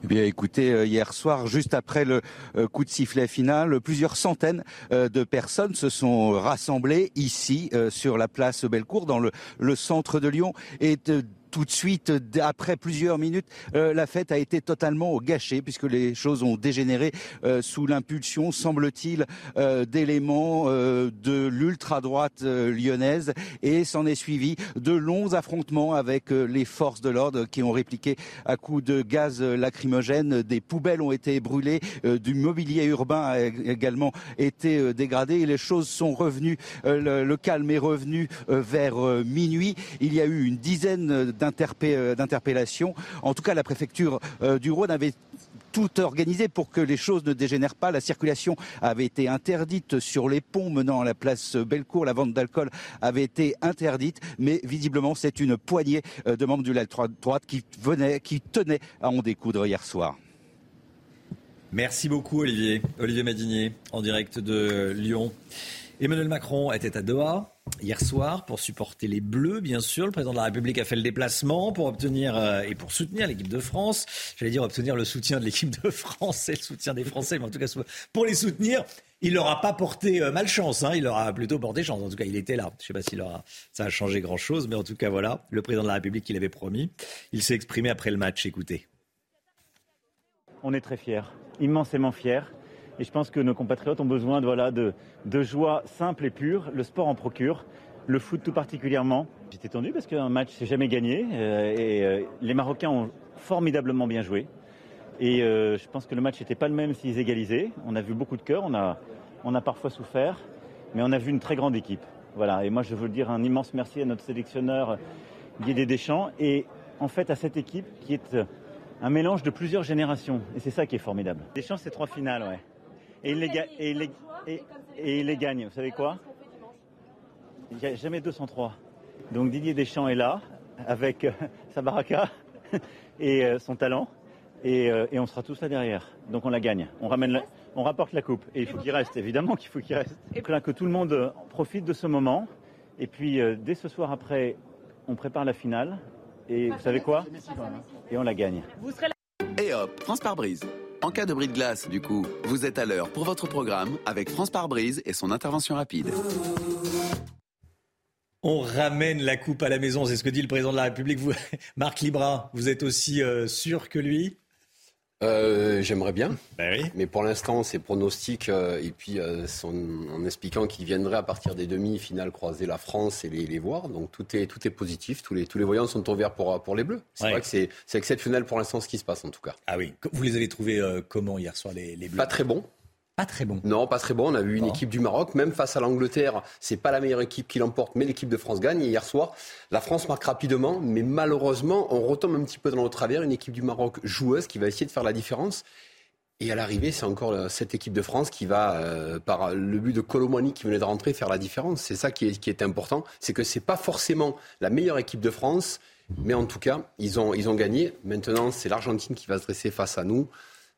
Eh bien, écoutez, euh, hier soir, juste après le euh, coup de sifflet final, plusieurs centaines euh, de personnes se sont rassemblées ici, sur la place Bellecour, dans le, le centre de Lyon, et tout de suite, après plusieurs minutes, euh, la fête a été totalement gâchée puisque les choses ont dégénéré euh, sous l'impulsion, semble-t-il, euh, d'éléments de l'ultra-droite lyonnaise et s'en est suivi de longs affrontements avec les forces de l'ordre qui ont répliqué à coups de gaz lacrymogène. Des poubelles ont été brûlées, du mobilier urbain a également été dégradé et les choses sont revenues, le, calme est revenu vers minuit. Il y a eu une dizaine d'interpellation. En tout cas, la préfecture euh, du Rhône avait tout organisé pour que les choses ne dégénèrent pas. La circulation avait été interdite sur les ponts menant à la place Bellecour. La vente d'alcool avait été interdite, mais visiblement c'est une poignée euh, de membres de la droite qui venait, qui tenait à en découdre hier soir. Merci beaucoup Olivier. Olivier Madinier en direct de Lyon. Emmanuel Macron était à Doha hier soir pour supporter les Bleus, bien sûr. Le président de la République a fait le déplacement pour obtenir euh, et pour soutenir l'équipe de France. J'allais dire obtenir le soutien de l'équipe de France et le soutien des Français, mais en tout cas pour les soutenir. Il n'aura pas porté euh, malchance, hein, il aura plutôt porté chance. En tout cas, il était là. Je ne sais pas si ça a changé grand-chose, mais en tout cas, voilà, le président de la République qui l'avait promis. Il s'est exprimé après le match. Écoutez. On est très fiers, immensément fiers. Et je pense que nos compatriotes ont besoin de, voilà, de, de joie simple et pure. Le sport en procure, le foot tout particulièrement. J'étais tendu parce qu'un match s'est jamais gagné euh, et euh, les Marocains ont formidablement bien joué. Et euh, je pense que le match n'était pas le même s'ils égalisaient. On a vu beaucoup de cœur, on a, on a parfois souffert, mais on a vu une très grande équipe. Voilà. Et moi, je veux dire un immense merci à notre sélectionneur Guy Deschamps et en fait à cette équipe qui est un mélange de plusieurs générations. Et c'est ça qui est formidable. Deschamps, c'est trois finales, ouais. Et il, les et, les, gagne. Vous savez quoi Il n'y a jamais 203. Donc Didier Deschamps est là, avec euh, (laughs) sa baraka (laughs) et euh, son talent. Euh, et, on sera tous là derrière. Donc on la gagne. On, ramène on rapporte la coupe. Et il faut qu'il reste, évidemment qu'il faut qu'il reste. Et là, que tout le monde profite de ce moment. Et puis, dès ce soir après, on prépare la finale. Et vous savez quoi Et on la gagne. Et hop, France par brise. En cas de bris de glace, du coup, vous êtes à l'heure pour votre programme avec France par brise et son intervention rapide. On ramène la coupe à la maison, c'est ce que dit le président de la République. Vous, (laughs) Marc Libra, vous êtes aussi euh, sûr que lui? Euh, J'aimerais bien, Ben mais pour l'instant, ces pronostics, euh, et puis euh, son- en expliquant qu'il viendrait à partir des demi-finales croiser la France et les, les voir, donc tout est, tout est positif, tous les, tous les voyants sont au vert pour, pour les Bleus. C'est Ouais. vrai que c'est exceptionnel pour l'instant ce qui se passe en tout cas. Ah oui, vous les avez trouvés comment hier soir les, les Bleus? Pas très bon. Pas très bon. Non, pas très bon. On a vu une Bon. équipe du Maroc, même face à l'Angleterre, c'est pas la meilleure équipe qui l'emporte, mais l'équipe de France gagne. Et hier soir, la France marque rapidement, mais malheureusement, on retombe un petit peu dans le travers. Une équipe du Maroc joueuse qui va essayer de faire la différence. Et à l'arrivée, c'est encore euh, cette équipe de France qui va, euh, par le but de Colomani qui venait de rentrer, faire la différence. C'est ça qui est, qui est important. C'est que c'est pas forcément la meilleure équipe de France, mais en tout cas, ils ont, ils ont gagné. Maintenant, c'est l'Argentine qui va se dresser face à nous.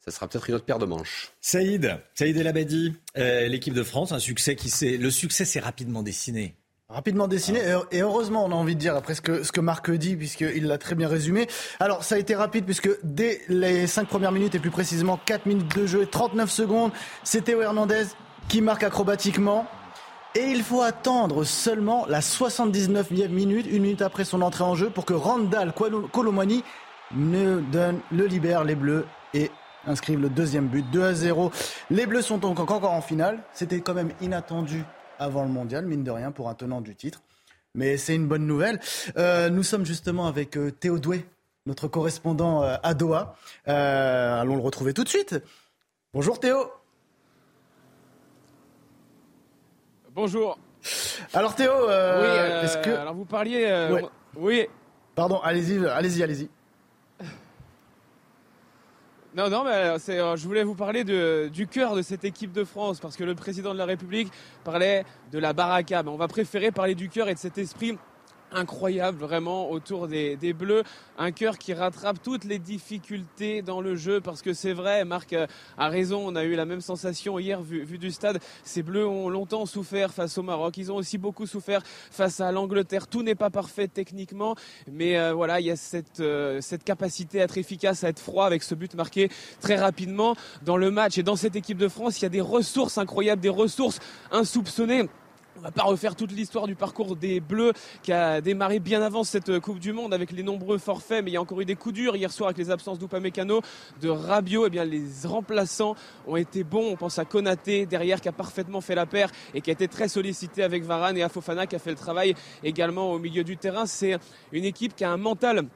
Ça sera peut-être une autre paire de manches. Saïd, Saïd El Abadi, euh, l'équipe de France, un succès qui s'est. Le succès s'est rapidement dessiné. Rapidement dessiné, Ah. et heureusement, on a envie de dire, après ce que, ce que Marc dit, puisqu'il l'a très bien résumé. Alors, ça a été rapide, puisque dès les 5 premières minutes, et plus précisément 4 minutes de jeu et 39 secondes, c'est Théo Hernandez qui marque acrobatiquement. Et il faut attendre seulement la 79e minute, une minute après son entrée en jeu, pour que Randall Colomani ne donne le libère les Bleus et inscrivent le deuxième but, 2 à 0. Les Bleus sont donc encore en finale. C'était quand même inattendu avant le mondial, mine de rien, pour un tenant du titre. Mais c'est une bonne nouvelle. Euh, nous sommes justement avec euh, Théo Doué, notre correspondant euh, à Doha. Euh, allons le retrouver tout de suite. Bonjour Théo. Bonjour. Alors Théo, oui, est-ce que... alors vous parliez. Ouais. Oui. Pardon, allez-y, allez-y, allez-y. Non, non, mais euh, euh, je voulais vous parler du cœur de cette équipe de France parce que le président de la République parlait de la baraka. Mais on va préférer parler du cœur et de cet esprit incroyable vraiment autour des, des Bleus. Un cœur qui rattrape toutes les difficultés dans le jeu parce que c'est vrai, Marc euh, a raison, on a eu la même sensation hier vu, vu du stade. Ces Bleus ont longtemps souffert face au Maroc, ils ont aussi beaucoup souffert face à l'Angleterre. Tout n'est pas parfait techniquement, mais euh, voilà, il y a cette, euh, cette capacité à être efficace, à être froid avec ce but marqué très rapidement dans le match. Et dans cette équipe de France, il y a des ressources incroyables, des ressources insoupçonnées. On va pas refaire toute l'histoire du parcours des Bleus qui a démarré bien avant cette Coupe du Monde avec les nombreux forfaits, mais il y a encore eu des coups durs hier soir avec les absences d'Upamecano, de Rabiot. Eh bien, les remplaçants ont été bons. On pense à Konaté derrière qui a parfaitement fait la paire et qui a été très sollicité avec Varane et Afofana qui a fait le travail également au milieu du terrain. C'est une équipe qui a un mental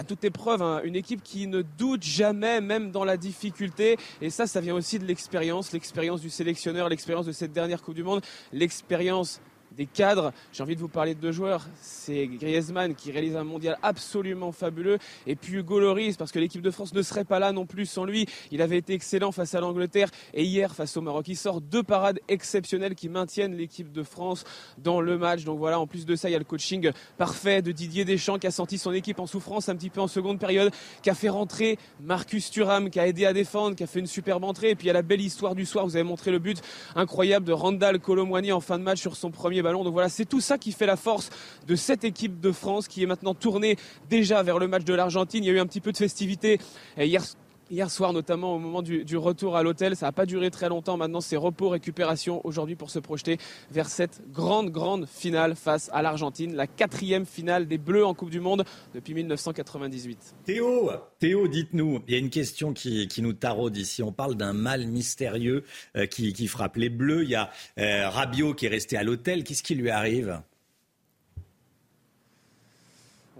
à toute épreuve, hein, une équipe qui ne doute jamais, même dans la difficulté. Et ça, ça vient aussi de l'expérience, l'expérience du sélectionneur, l'expérience de cette dernière Coupe du Monde, l'expérience des cadres. J'ai envie de vous parler de deux joueurs. C'est Griezmann qui réalise un mondial absolument fabuleux. Et puis Hugo Lloris, parce que l'équipe de France ne serait pas là non plus sans lui. Il avait été excellent face à l'Angleterre et hier face au Maroc. Il sort deux parades exceptionnelles qui maintiennent l'équipe de France dans le match. Donc voilà, en plus de ça, il y a le coaching parfait de Didier Deschamps qui a senti son équipe en souffrance un petit peu en seconde période, qui a fait rentrer Marcus Thuram, qui a aidé à défendre, qui a fait une superbe entrée. Et puis il y a la belle histoire du soir. Vous avez montré le but incroyable de Randall Colomwani en fin de match sur son premier ballon. Donc voilà, c'est tout ça qui fait la force de cette équipe de France qui est maintenant tournée déjà vers le match de l'Argentine. Il y a eu un petit peu de festivité euh, hier. Hier soir, notamment au moment du, retour à l'hôtel, ça n'a pas duré très longtemps. Maintenant, c'est repos, récupération aujourd'hui pour se projeter vers cette grande, grande finale face à l'Argentine, la quatrième finale des Bleus en Coupe du Monde depuis 1998. Théo, Théo, dites-nous, il y a une question qui, nous taraude ici. On parle d'un mal mystérieux euh, qui, qui frappe les Bleus. Il y a euh, Rabiot qui est resté à l'hôtel. Qu'est-ce qui lui arrive?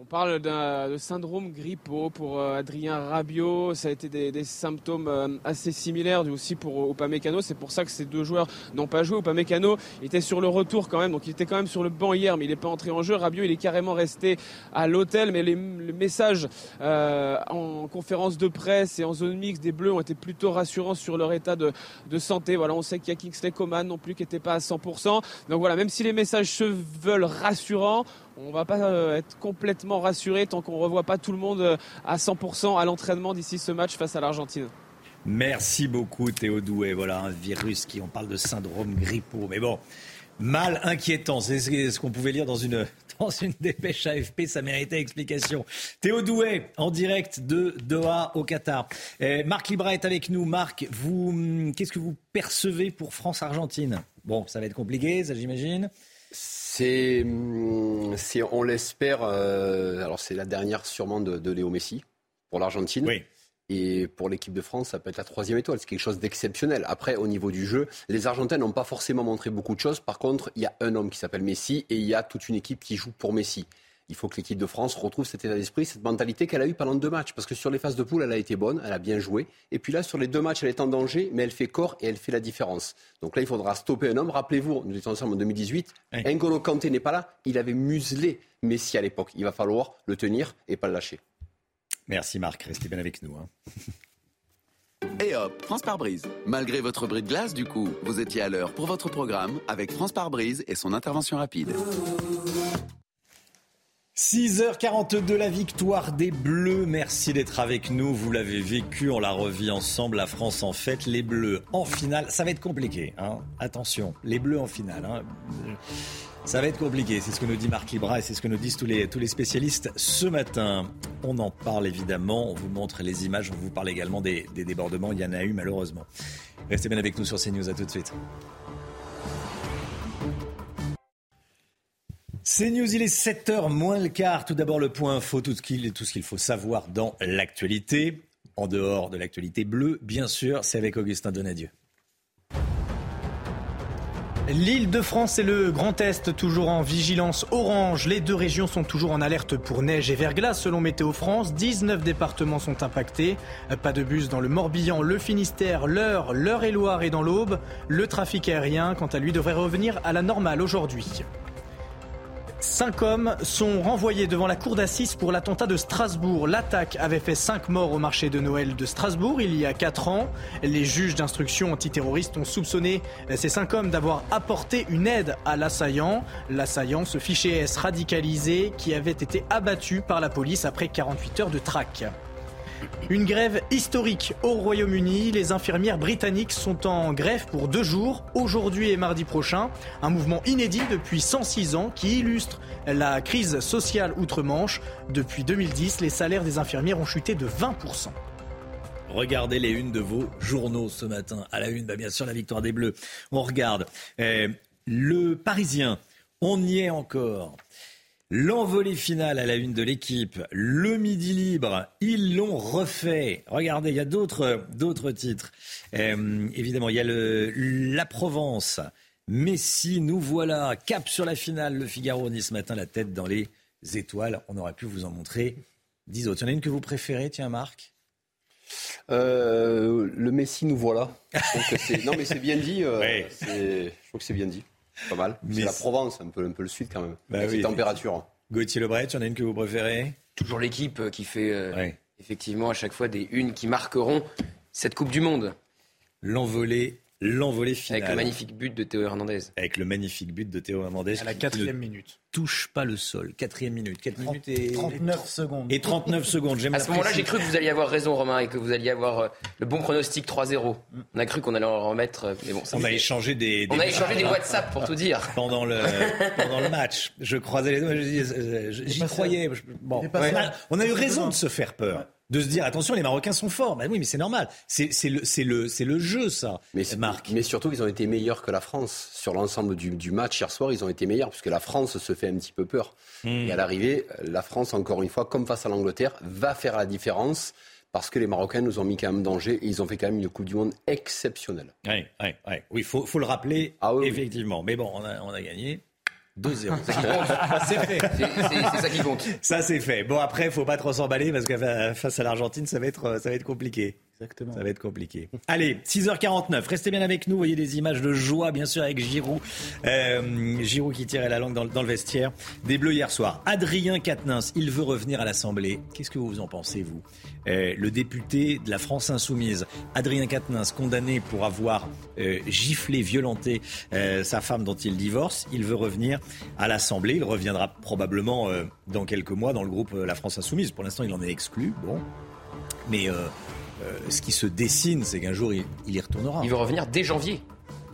On parle d'un syndrome grippaux pour euh, Adrien Rabiot. Ça a été des, symptômes euh, assez similaires aussi pour Upamecano. C'est pour ça que ces deux joueurs n'ont pas joué. Upamecano était sur le retour quand même, donc il était quand même sur le banc hier, mais il n'est pas entré en jeu. Rabiot, il est carrément resté à l'hôtel, mais les, messages euh, en conférence de presse et en zone mixte des Bleus ont été plutôt rassurants sur leur état de, de santé. Voilà, on sait qu'il y a Kingsley Coman non plus qui n'était pas à 100%. Donc voilà, même si les messages se veulent rassurants, on va pas euh, être complètement rassuré tant qu'on revoit pas tout le monde euh, à 100% à l'entraînement d'ici ce match face à l'Argentine. Merci beaucoup Théo Doué. Voilà un virus qui, on parle de syndrome grippaux. Mais bon, mal inquiétant. C'est ce qu'on pouvait lire dans une, (laughs) dans une dépêche AFP. Ça méritait explication. Théo Doué, en direct de Doha au Qatar. Eh, Marc Libra est avec nous. Marc, vous, hum, qu'est-ce que vous percevez pour France-Argentine? Bon, ça va être compliqué, ça j'imagine. C'est, hum, c'est- on l'espère. euh, alors c'est la dernière sûrement de, de Léo Messi pour l'Argentine. Oui. Et pour l'équipe de France, ça peut être la troisième étoile. C'est quelque chose d'exceptionnel. Après, au niveau du jeu, les Argentins n'ont pas forcément montré beaucoup de choses. Par contre, il y a un homme qui s'appelle Messi et il y a toute une équipe qui joue pour Messi. Il faut que l'équipe de France retrouve cet état d'esprit, cette mentalité qu'elle a eue pendant deux matchs. Parce que sur les phases de poule, elle a été bonne, elle a bien joué. Et puis là, sur les deux matchs, elle est en danger, mais elle fait corps et elle fait la différence. Donc là, il faudra stopper un homme. Rappelez-vous, nous étions ensemble en 2018. N'Golo Kanté n'est pas là. Il avait muselé Messi à l'époque. Il va falloir le tenir et pas le lâcher. Merci Marc, restez bien avec nous. Hein. (laughs) Et hop, France par brise. Malgré votre bris de glace, du coup, vous étiez à l'heure pour votre programme avec France par brise et son intervention rapide. 6h42, la victoire des Bleus. Merci d'être avec nous. Vous l'avez vécu, on l'a revit ensemble. La France en fête, les Bleus en finale. Ça va être compliqué. Hein. Attention, les Bleus en finale. Hein. Ça va être compliqué, c'est ce que nous dit Marc Libra et c'est ce que nous disent tous les, tous les spécialistes ce matin. On en parle évidemment, on vous montre les images, on vous parle également des, des débordements. Il y en a eu malheureusement. Restez bien avec nous sur CNews, à tout de suite. C'est News, il est 7h moins le quart. Tout d'abord le point info, tout ce qu'il qu'il faut savoir dans l'actualité. En dehors de l'actualité bleue, bien sûr, c'est avec Augustin Donadieu. L'île de France et le Grand Est toujours en vigilance orange. Les deux régions sont toujours en alerte pour neige et verglas selon Météo France. 19 départements sont impactés. Pas de bus dans le Morbihan, le Finistère, l'Eure, l'Eure-et-Loire et dans l'Aube. Le trafic aérien, quant à lui, devrait revenir à la normale aujourd'hui. Cinq hommes sont renvoyés devant la cour d'assises pour l'attentat de Strasbourg. L'attaque avait fait cinq morts au marché de Noël de Strasbourg il y a quatre ans. Les juges d'instruction antiterroristes ont soupçonné ces cinq hommes d'avoir apporté une aide à l'assaillant. L'assaillant, ce fichier S radicalisé qui avait été abattu par la police après 48 heures de traque. Une grève historique au Royaume-Uni. Les infirmières britanniques sont en grève pour deux jours, aujourd'hui et mardi prochain. Un mouvement inédit depuis 106 ans qui illustre la crise sociale outre-Manche. Depuis 2010, les salaires des infirmières ont chuté de 20%. Regardez les unes de vos journaux ce matin. À la une, bah bien sûr, la victoire des Bleus. On regarde. Euh, le Parisien, on y est encore. L'envolée finale à la une de l'équipe, le midi libre, ils l'ont refait. Regardez, il y a d'autres, d'autres titres. Euh, évidemment, il y a le, la Provence. Messi, nous voilà. Cap sur la finale. Le Figaro ni ce matin la tête dans les étoiles. On aurait pu vous en montrer dix autres. Il y en a une que vous préférez, tiens, Marc? Euh, Le Messi, nous voilà. (laughs) non, mais c'est bien dit. Euh, je trouve que c'est bien dit. Pas mal. C'est la Provence, un peu, un peu le sud quand même. Bah oui, températures. Gauthier Lebret, il y en a une que vous préférez? Toujours l'équipe qui fait euh, effectivement à chaque fois des unes qui marqueront cette Coupe du Monde. L'envolée L'envolée finale. Avec le magnifique but de Théo Hernandez. Avec le magnifique but de Théo Hernandez. À la quatrième minute. Touche pas le sol. Quatrième minute. 4 minutes et. 39 secondes. Et 39 secondes. À ce moment-là, j'ai cru que vous alliez avoir raison, Romain, et que vous alliez avoir euh, le bon pronostic 3-0. On a cru qu'on allait en remettre. Euh, mais bon, on a échangé des, On a échangé des (laughs) WhatsApp pour tout dire. Pendant le, (laughs) pendant le match. Je croisais les doigts. J'y croyais. Bon. On a eu raison de se faire peur de se dire attention les Marocains sont forts. Ben oui, mais c'est normal. C'est le le le jeu ça. Mais Marc. Mais surtout ils ont été meilleurs que la France sur l'ensemble du, du, match hier soir. Ils ont été meilleurs puisque la France se fait un petit peu peur. Hmm. Et à l'arrivée, la France encore une fois, comme face à l'Angleterre, va faire la différence. Parce que les Marocains nous ont mis quand même danger et ils ont fait quand même une Coupe du Monde exceptionnelle. Oui, oui, oui. Oui, faut, faut le rappeler, ah, effectivement. Mais bon, on a, on a gagné. 2-0. c'est fait. C'est ça qui compte. Ça, c'est fait. Bon, après, il faut pas trop s'emballer parce que face à l'Argentine, ça, va être, ça va être compliqué. Exactement. Ça va être compliqué. Allez, 6h49. Restez bien avec nous. Vous voyez des images de joie, bien sûr, avec Giroud. Euh, Giroud qui tirait la langue dans, dans, le vestiaire. Des Bleus hier soir. Adrien Quatennens, il veut revenir à l'Assemblée. Qu'est-ce que vous en pensez, vous? Euh, Le député de la France Insoumise, Adrien Quatennens, condamné pour avoir euh, giflé, violenté euh, sa femme dont il divorce, il veut revenir à l'Assemblée. Il reviendra probablement dans quelques mois dans le groupe La France Insoumise. Pour l'instant, il en est exclu. Bon. Mais ce qui se dessine, c'est qu'un jour, il, y retournera. Il veut revenir dès janvier.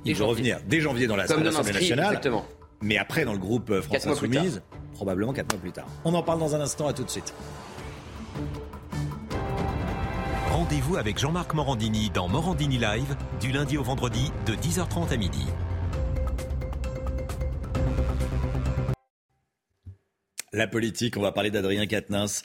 il veut revenir dès janvier dans l'Assemblée nationale. Exactement. Mais après, dans le groupe France Insoumise, probablement quatre mois plus tard. On en parle dans un instant, à tout de suite. Rendez-vous avec Jean-Marc Morandini dans Morandini Live, du lundi au vendredi, de 10h30 à midi. La politique, on va parler d'Adrien Quatennens.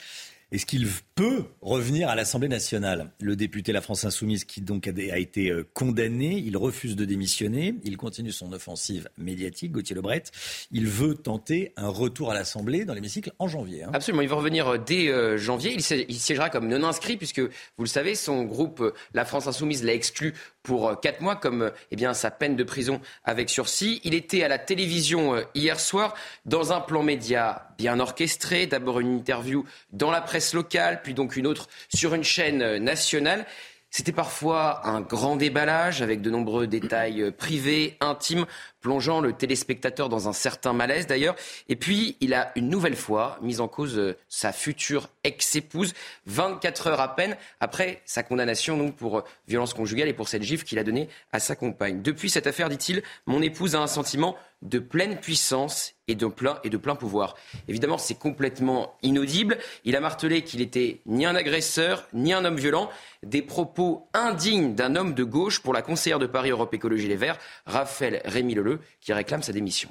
Est-ce qu'il peut revenir à l'Assemblée nationale? Le député La France Insoumise, qui donc a été euh, condamné, il refuse de démissionner, il continue son offensive médiatique, Gauthier Lebret. Il veut tenter un retour à l'Assemblée dans l'hémicycle en janvier. Hein. Absolument, il va revenir euh, dès euh, janvier. Il siégera comme non inscrit, puisque vous le savez, son groupe La France Insoumise l'a exclu pour quatre mois, comme eh bien, sa peine de prison avec sursis. Il était à la télévision hier soir dans un plan média bien orchestré. D'abord une interview dans la presse locale, puis donc une autre sur une chaîne nationale. C'était parfois un grand déballage avec de nombreux détails privés, intimes, plongeant le téléspectateur dans un certain malaise d'ailleurs. Et puis, il a une nouvelle fois mis en cause euh, sa future ex-épouse, 24 heures à peine après sa condamnation donc, pour euh, violence conjugale et pour cette gifle qu'il a donnée à sa compagne. Depuis cette affaire, dit-il, mon épouse a un sentiment de pleine puissance et de plein, et de plein pouvoir. Évidemment, c'est complètement inaudible. Il a martelé qu'il était ni un agresseur, ni un homme violent. Des propos indignes d'un homme de gauche pour la conseillère de Paris Europe Écologie Les Verts, Raphaël Rémy Leleu, qui réclame sa démission.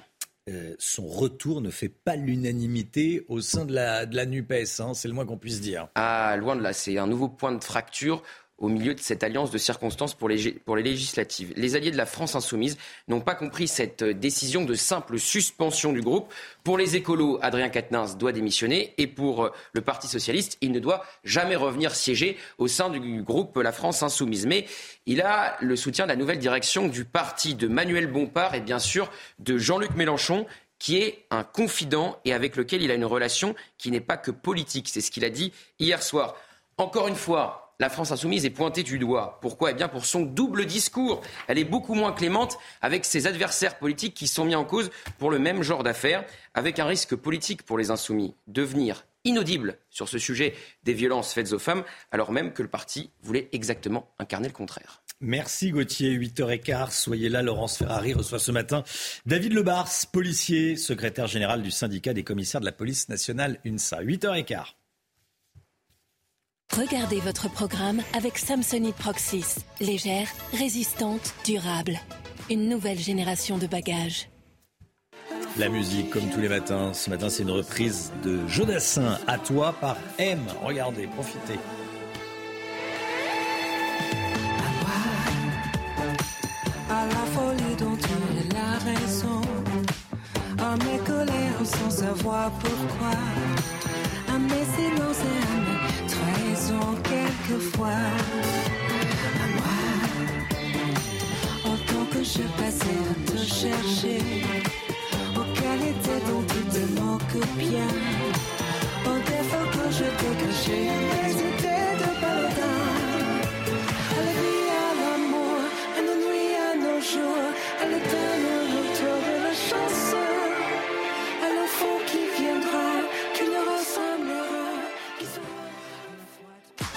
Euh, son retour ne fait pas l'unanimité au sein de la, de la NUPES, hein, c'est le moins qu'on puisse dire. Ah, loin de là, c'est un nouveau point de fracture au milieu de cette alliance de circonstances pour les, pour les législatives. Les alliés de la France insoumise n'ont pas compris cette décision de simple suspension du groupe. Pour les écolos, Adrien Quatennens doit démissionner et pour euh, le Parti socialiste, il ne doit jamais revenir siéger au sein du groupe La France insoumise. Mais il a le soutien de la nouvelle direction du parti de Manuel Bompard et bien sûr de Jean-Luc Mélenchon qui est un confident et avec lequel il a une relation qui n'est pas que politique. C'est ce qu'il a dit hier soir. Encore une fois, la France insoumise est pointée du doigt. Pourquoi? Eh bien pour son double discours. Elle est beaucoup moins clémente avec ses adversaires politiques qui sont mis en cause pour le même genre d'affaires, avec un risque politique pour les insoumis, devenir inaudible sur ce sujet des violences faites aux femmes, alors même que le parti voulait exactement incarner le contraire. Merci Gauthier, 8h15, soyez là. Laurence Ferrari reçoit ce matin David Lebars, policier, secrétaire général du syndicat des commissaires de la police nationale UNSA. 8h15. Regardez votre programme avec Samsonite Proxys. Légère, résistante, durable. Une nouvelle génération de bagages. La musique, comme tous les matins. Ce matin, c'est une reprise de Jodassin, à toi par M. Regardez, profitez. À la folie dont tu es la raison, à mes colères sans savoir pourquoi, à mes silences et à mes raison quelquefois à moi. En tant que je passais à te chercher, aux qualités dont tu te manques bien, aux défauts que je t'ai cachés, mais c'était de paladin. À la vie, à l'amour, à nos nuits, à nos jours,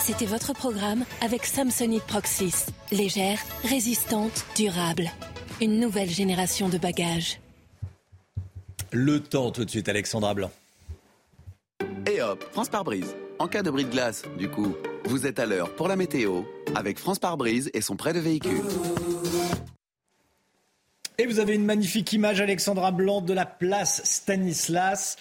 C'était votre programme avec Samsonite Proxys. Légère, résistante, durable. Une nouvelle génération de bagages. Le temps tout de suite, Alexandra Blanc. Et hop, France par brise. En cas de bris de glace, du coup, vous êtes à l'heure pour la météo avec France par brise et son prêt de véhicule. Et vous avez une magnifique image, Alexandra Blanc, de la place Stanislas.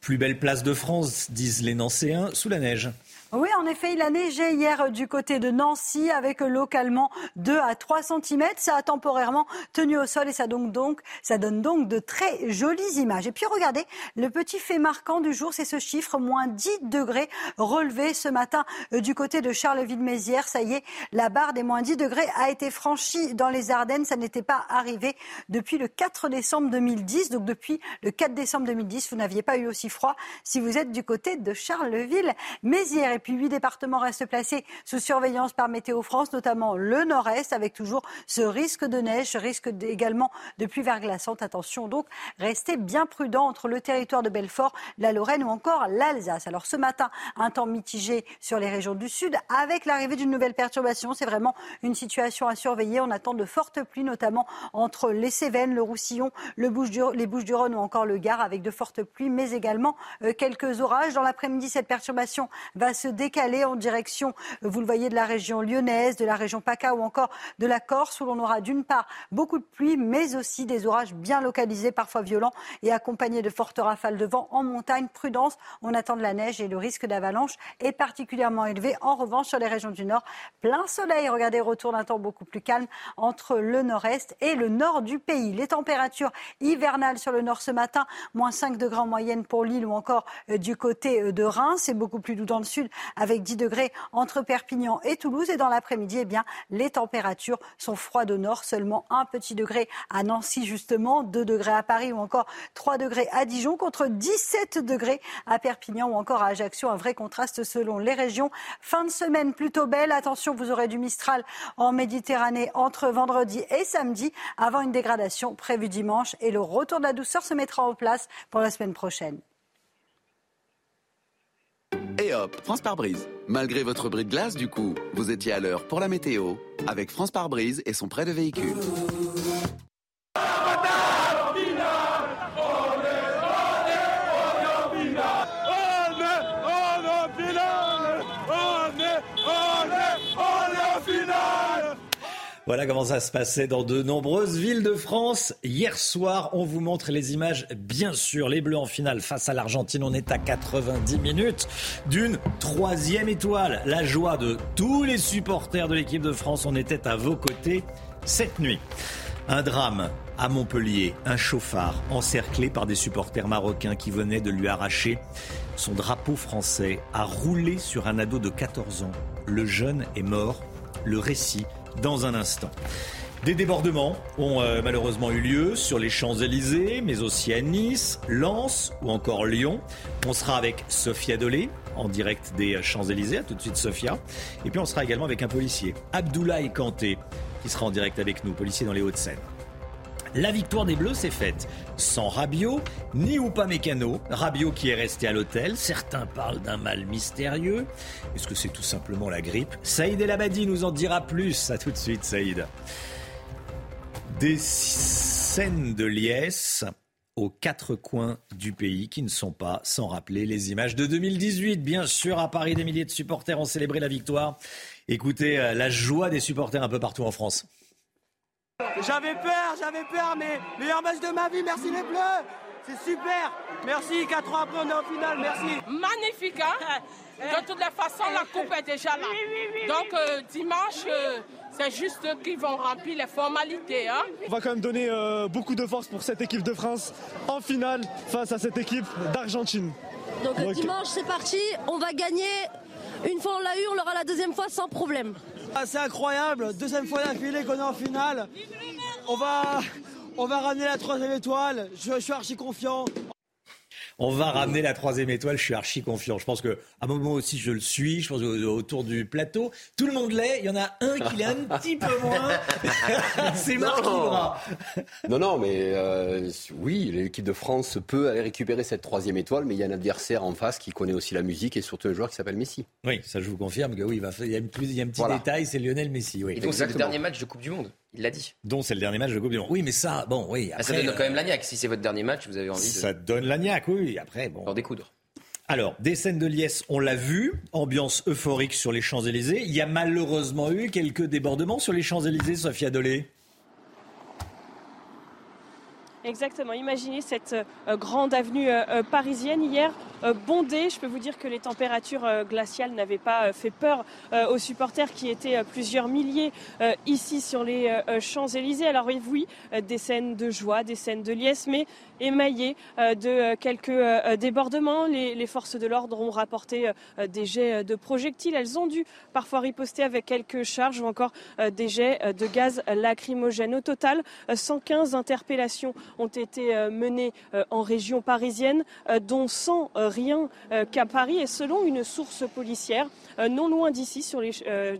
Plus belle place de France, disent les Nancéens, sous la neige. Oui, en effet, il a neigé hier du côté de Nancy avec localement 2 à 3 cm. Ça a temporairement tenu au sol et ça, donc, donc, ça donne donc de très jolies images. Et puis regardez, le petit fait marquant du jour, c'est ce chiffre, moins 10 degrés relevé ce matin euh, du côté de Charleville-Mézières. Ça y est, la barre des moins 10 degrés a été franchie dans les Ardennes. Ça n'était pas arrivé depuis le 4 décembre 2010. Donc depuis le 4 décembre 2010, vous n'aviez pas eu aussi froid si vous êtes du côté de Charleville-Mézières puis huit départements restent placés sous surveillance par Météo France, notamment le nord-est, avec toujours ce risque de neige, ce risque également de pluie verglaçante. Attention donc, restez bien prudents entre le territoire de Belfort, la Lorraine ou encore l'Alsace. Alors ce matin, un temps mitigé sur les régions du sud, avec l'arrivée d'une nouvelle perturbation. C'est vraiment une situation à surveiller. On attend de fortes pluies, notamment entre les Cévennes, le Roussillon, les Bouches-du-Rhône ou encore le Gard, avec de fortes pluies, mais également euh, quelques orages. Dans l'après-midi, cette perturbation va se se décaler en direction, vous le voyez, de la région lyonnaise, de la région PACA ou encore de la Corse, où l'on aura d'une part beaucoup de pluie, mais aussi des orages bien localisés, parfois violents, et accompagnés de fortes rafales de vent en montagne. Prudence, on attend de la neige et le risque d'avalanche est particulièrement élevé. En revanche, sur les régions du nord, plein soleil. Regardez, retour d'un temps beaucoup plus calme entre le nord-est et le nord du pays. Les températures hivernales sur le nord ce matin, moins 5 degrés en moyenne pour Lille ou encore euh, du côté euh, de Reims. C'est beaucoup plus doux dans le sud avec 10 degrés entre Perpignan et Toulouse. Et dans l'après-midi, eh bien, les températures sont froides au nord, seulement un petit degré à Nancy justement, 2 degrés à Paris ou encore 3 degrés à Dijon contre 17 degrés à Perpignan ou encore à Ajaccio. Un vrai contraste selon les régions. Fin de semaine plutôt belle. Attention, vous aurez du Mistral en Méditerranée entre vendredi et samedi avant une dégradation prévue dimanche et le retour de la douceur se mettra en place pour la semaine prochaine. Hop, France par brise. Malgré votre bris de glace, du coup, vous étiez à l'heure pour la météo avec France par brise et son prêt de véhicule. Voilà comment ça se passait dans de nombreuses villes de France. Hier soir, on vous montre les images, bien sûr. Les Bleus en finale face à l'Argentine. On est à 90 minutes d'une troisième étoile. La joie de tous les supporters de l'équipe de France. On était à vos côtés cette nuit. Un drame à Montpellier. Un chauffard encerclé par des supporters marocains qui venaient de lui arracher son drapeau français a roulé sur un ado de 14 ans. Le jeune est mort. Le récit dans un instant. Des débordements ont euh, malheureusement eu lieu sur les Champs-Élysées, mais aussi à Nice, Lens ou encore Lyon. On sera avec Sophia Dolé en direct des Champs-Élysées. À tout de suite, Sophia. Et puis on sera également avec un policier, Abdoulaye Kanté, qui sera en direct avec nous, policier dans les Hauts-de-Seine. La victoire des Bleus s'est faite sans Rabiot ni Upamecano. Rabiot qui est resté à l'hôtel. Certains parlent d'un mal mystérieux. Est-ce que c'est tout simplement la grippe? Saïd El Abadi nous en dira plus. À tout de suite, Saïd. Des scènes de liesse aux quatre coins du pays qui ne sont pas sans rappeler les images de 2018. Bien sûr, à Paris, des milliers de supporters ont célébré la victoire. Écoutez euh, la joie des supporters un peu partout en France. J'avais peur, j'avais peur, mais meilleur match de ma vie, merci les Bleus C'est super Merci, 4 ans après on est en finale, merci Magnifique, hein? De toutes les façons, la coupe est déjà là. Donc euh, dimanche, euh, c'est juste qu'ils vont remplir les formalités. Hein? On va quand même donner euh, beaucoup de force pour cette équipe de France en finale face à cette équipe d'Argentine. Donc dimanche, c'est parti, on va gagner. Une fois on l'a eu, on l'aura la deuxième fois sans problème. Ah, c'est incroyable, deuxième fois d'affilée qu'on est en finale. On va, ramener la troisième étoile, je suis archi confiant. On va ramener la troisième étoile, je suis archi confiant. Je pense qu'à un moment aussi, je le suis. Je pense que autour du plateau, tout le monde l'est. Il y en a un qui l'est un (laughs) petit peu moins. (laughs) C'est Marc. Non, non, mais euh, oui, l'équipe de France peut aller récupérer cette troisième étoile, mais il y a un adversaire en face qui connaît aussi la musique et surtout un joueur qui s'appelle Messi. Oui, ça je vous confirme que oui, il, va, y, a une, il y a un petit Voilà. détail, c'est Lionel Messi. Oui. Et donc c'est le dernier match de Coupe du Monde. Il l'a dit. Dont c'est le dernier match de Coupe du Monde. Oui, mais ça, bon, oui. Ah, ça donne quand même l'agnac. Si c'est votre dernier match, vous avez envie de Ça donne l'agnac, oui. Après, bon. en découdre. Alors, des scènes de liesse, on l'a vu, ambiance euphorique sur les Champs-Élysées. Il y a malheureusement eu quelques débordements sur les Champs-Élysées, Sophia Dolé. Exactement. Imaginez cette euh, grande avenue euh, euh, parisienne hier euh, bondée. Je peux vous dire que les températures euh, glaciales n'avaient pas euh, fait peur euh, aux supporters qui étaient euh, plusieurs milliers euh, ici sur les euh, euh, Champs-Élysées. Alors oui, euh, des scènes de joie, des scènes de liesse, mais émaillées euh, de euh, quelques euh, débordements. Les, les forces de l'ordre ont rapporté des jets de projectiles. Elles ont dû parfois riposter avec quelques charges ou encore des jets de gaz lacrymogène. Au total, euh, 115 interpellations ont été menées en région parisienne, dont 100 euh, rien qu'à Paris. Et selon une source policière, non loin d'ici, euh,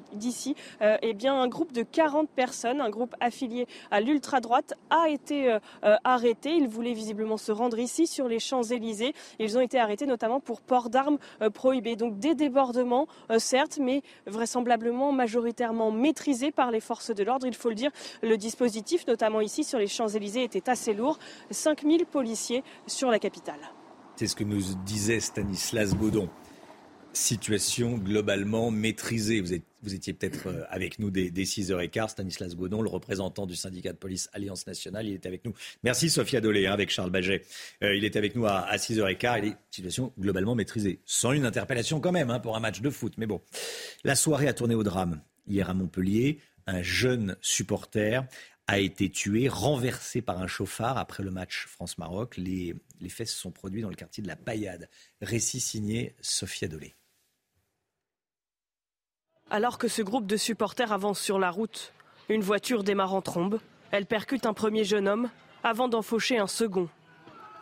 euh, eh un groupe de 40 personnes, un groupe affilié à l'ultra droite, a été euh, euh, arrêté. Ils voulaient visiblement se rendre ici sur les Champs Élysées. Ils ont été arrêtés notamment pour port d'armes euh, prohibé. Donc des débordements, euh, certes, mais vraisemblablement majoritairement maîtrisés par les forces de l'ordre. Il faut le dire, le dispositif, notamment ici sur les Champs Élysées, était assez lourd. 5000 policiers sur la capitale. C'est ce que nous disait Stanislas Baudon. Situation globalement maîtrisée. Vous, étiez peut-être euh, avec nous dès, 6h15. Stanislas Godon, le représentant du syndicat de police Alliance Nationale, il était avec nous. Merci Sophia Dolé, hein, avec Charles Baget. Euh, il était avec nous à, 6h15. Il est situation globalement maîtrisée. Sans une interpellation quand même hein, pour un match de foot. Mais bon, la soirée a tourné au drame. Hier à Montpellier, un jeune supporter a été tué, renversé par un chauffard après le match France-Maroc. Les, les faits se sont produits dans le quartier de la Paillade. Récit signé Sophia Dolé. Alors que ce groupe de supporters avance sur la route, une voiture démarre en trombe. Elle percute un premier jeune homme avant d'en faucher un second.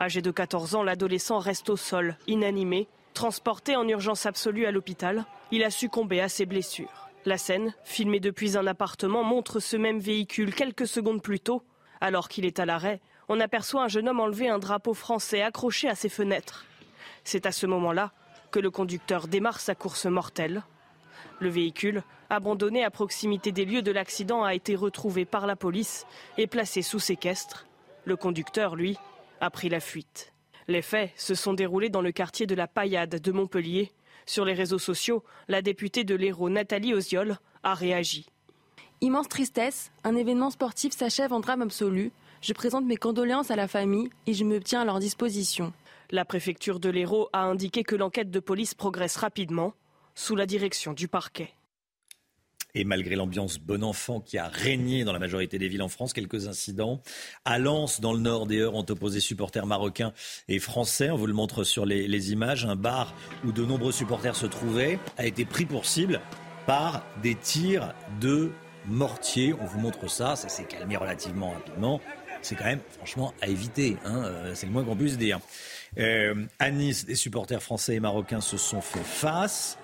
Âgé de 14 ans, l'adolescent reste au sol, inanimé. Transporté en urgence absolue à l'hôpital, il a succombé à ses blessures. La scène, filmée depuis un appartement, montre ce même véhicule quelques secondes plus tôt. Alors qu'il est à l'arrêt, on aperçoit un jeune homme enlever un drapeau français accroché à ses fenêtres. C'est à ce moment-là que le conducteur démarre sa course mortelle. Le véhicule, abandonné à proximité des lieux de l'accident, a été retrouvé par la police et placé sous séquestre. Le conducteur, lui, a pris la fuite. Les faits se sont déroulés dans le quartier de la Paillade de Montpellier. Sur les réseaux sociaux, la députée de l'Hérault, Nathalie Oziol, a réagi. Immense tristesse, un événement sportif s'achève en drame absolu. Je présente mes condoléances à la famille et je me tiens à leur disposition. La préfecture de l'Hérault a indiqué que l'enquête de police progresse rapidement sous la direction du parquet. Et malgré l'ambiance bon enfant qui a régné dans la majorité des villes en France, quelques incidents. À Lens, dans le nord, des heures ont opposé supporters marocains et français. On vous le montre sur les, images. Un bar où de nombreux supporters se trouvaient a été pris pour cible par des tirs de mortier. On vous montre ça. Ça s'est calmé relativement rapidement. C'est quand même, franchement, à éviter. Hein. Euh, c'est le moins qu'on puisse dire. Euh, à Nice, des supporters français et marocains se sont fait face.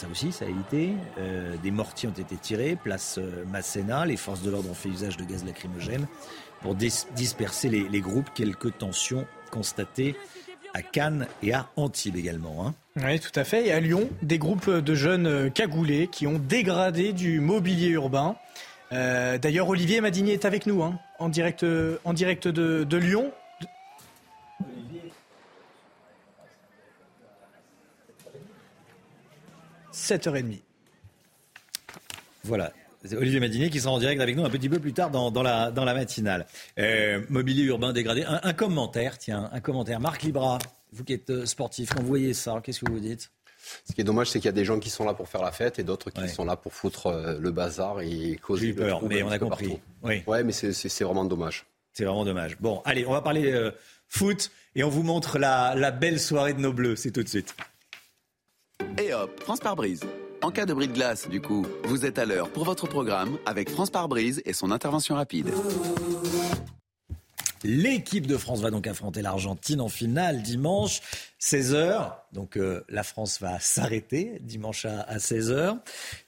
Ça aussi, ça a évité. Euh, des mortiers ont été tirés, place euh, Masséna. Les forces de l'ordre ont fait usage de gaz lacrymogène pour disperser les, groupes. Quelques tensions constatées à Cannes et à Antibes également. Hein. Oui, tout à fait. Et à Lyon, des groupes de jeunes cagoulés qui ont dégradé du mobilier urbain. Euh, d'ailleurs, Olivier Madinier est avec nous, hein, en direct, de Lyon. 7h30. Voilà. Olivier Madinier qui sera en direct avec nous un petit peu plus tard dans, la, dans la, matinale. Euh, mobilier urbain dégradé. Un, commentaire, tiens, un commentaire. Marc Libra, vous qui êtes euh, sportif, quand vous voyez ça, qu'est-ce que vous dites? Ce qui est dommage, c'est qu'il y a des gens qui sont là pour faire la fête et d'autres qui sont là pour foutre euh, le bazar et causer J'ai peur, mais on a compris. Oui. Ouais, mais c'est vraiment dommage. C'est vraiment dommage. Bon, allez, on va parler foot et on vous montre la, la belle soirée de nos bleus. C'est tout de suite. Et hop, France par brise. En cas de bris de glace, du coup, vous êtes à l'heure pour votre programme avec France par brise et son intervention rapide. L'équipe de France va donc affronter l'Argentine en finale dimanche 16h. Donc euh, la France va s'arrêter dimanche à, 16h.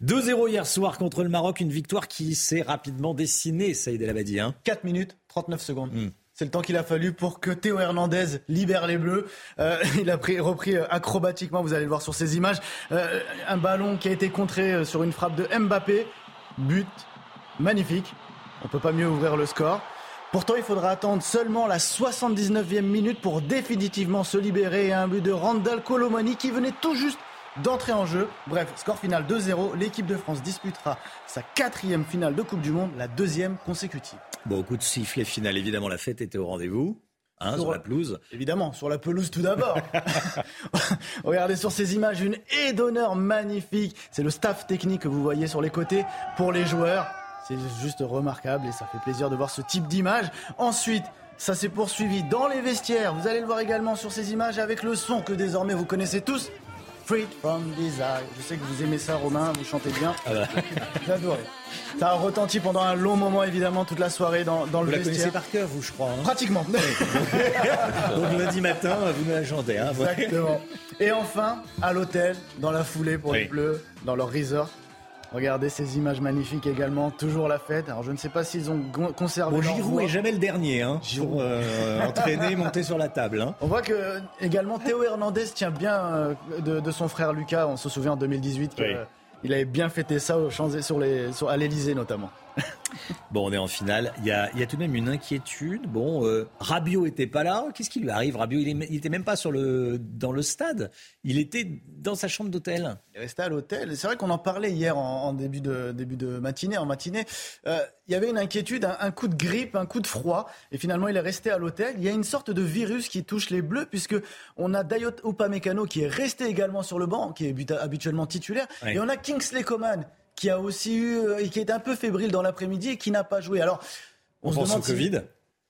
2-0 hier soir contre le Maroc, une victoire qui s'est rapidement dessinée, Saïd El Abadi. Hein. 4 minutes 39 secondes. Hmm. C'est le temps qu'il a fallu pour que Théo Hernandez libère les Bleus. Euh, (laughs) il a pris, repris euh, acrobatiquement, vous allez le voir sur ces images, euh, un ballon qui a été contré sur une frappe de Mbappé. But magnifique. On peut pas mieux ouvrir le score. Pourtant, il faudra attendre seulement la 79e minute pour définitivement se libérer et un but de Randall Colomani qui venait tout juste d'entrer en jeu. Bref, score final 2-0. L'équipe de France disputera sa quatrième finale de Coupe du Monde, la deuxième consécutive. Bon, coup de sifflet final, évidemment, la fête était au rendez-vous. Hein, sur, la pelouse Évidemment, sur la pelouse tout d'abord. (laughs) Regardez sur ces images une haie d'honneur magnifique. C'est le staff technique que vous voyez sur les côtés pour les joueurs. C'est juste remarquable et ça fait plaisir de voir ce type d'image. Ensuite, ça s'est poursuivi dans les vestiaires. Vous allez le voir également sur ces images avec le son que désormais vous connaissez tous. Free from Desire. Je sais que vous aimez ça, Romain, vous chantez bien. Ah bah. J'adore. Ça a retenti pendant un long moment, évidemment, toute la soirée dans, dans le vestiaire. Vous connaissez par cœur, vous, je crois. Hein. Pratiquement. (laughs) Donc lundi matin, vous nous la chantez. Hein, Exactement. Et enfin, à l'hôtel, dans la foulée pour les Bleus, dans leur resort. Regardez ces images magnifiques également, toujours la fête. Alors je ne sais pas s'ils ont conservé. Bon, Giroud est jamais le dernier, hein, pour euh, entraîner, monter sur la table. Hein. On voit que également Théo Hernandez tient bien euh, de, son frère Lucas. On se souvient en 2018 qu'il avait bien fêté ça sur les, à l'Elysée notamment. (laughs) Bon, on est en finale. Il y a, il y a tout de même une inquiétude. Bon, euh, Rabiot était pas là. Qu'est-ce qui lui arrive Rabiot, il, est- il était même pas sur le, dans le stade. Il était dans sa chambre d'hôtel. Il est resté à l'hôtel. C'est vrai qu'on en parlait hier en, en début, de, début de matinée. En matinée, Euh, il y avait une inquiétude, un, un coup de grippe, un coup de froid, et finalement il est resté à l'hôtel. Il y a une sorte de virus qui touche les Bleus, puisque on a Dayot Upamecano qui est resté également sur le banc, qui est habituellement titulaire, et on a Kingsley Coman qui a aussi eu, euh, et qui est un peu fébrile dans l'après-midi et qui n'a pas joué. Alors, On, se pense au demande si- Covid.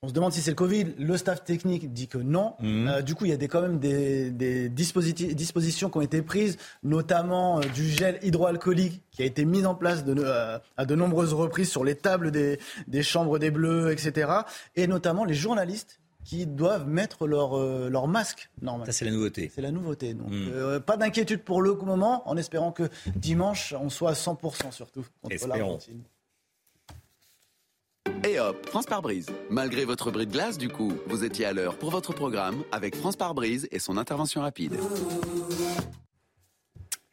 on se demande si c'est le Covid. Le staff technique dit que non. Mhm. Euh, du coup, il y a des, quand même des, des dispositi- dispositions qui ont été prises, notamment euh, du gel hydroalcoolique qui a été mis en place de, euh, à de nombreuses reprises sur les tables des, des chambres des Bleus, etc. Et notamment les journalistes qui doivent mettre leur, euh, leur masque normal. Ça, c'est la nouveauté. C'est la nouveauté. Donc, Mhm. euh, pas d'inquiétude pour le moment, en espérant que dimanche, on soit à 100% surtout contre Espérons. l'Argentine. Et hop, France par brise. Malgré votre bris de glace, du coup, vous étiez à l'heure pour votre programme avec France par brise et son intervention rapide.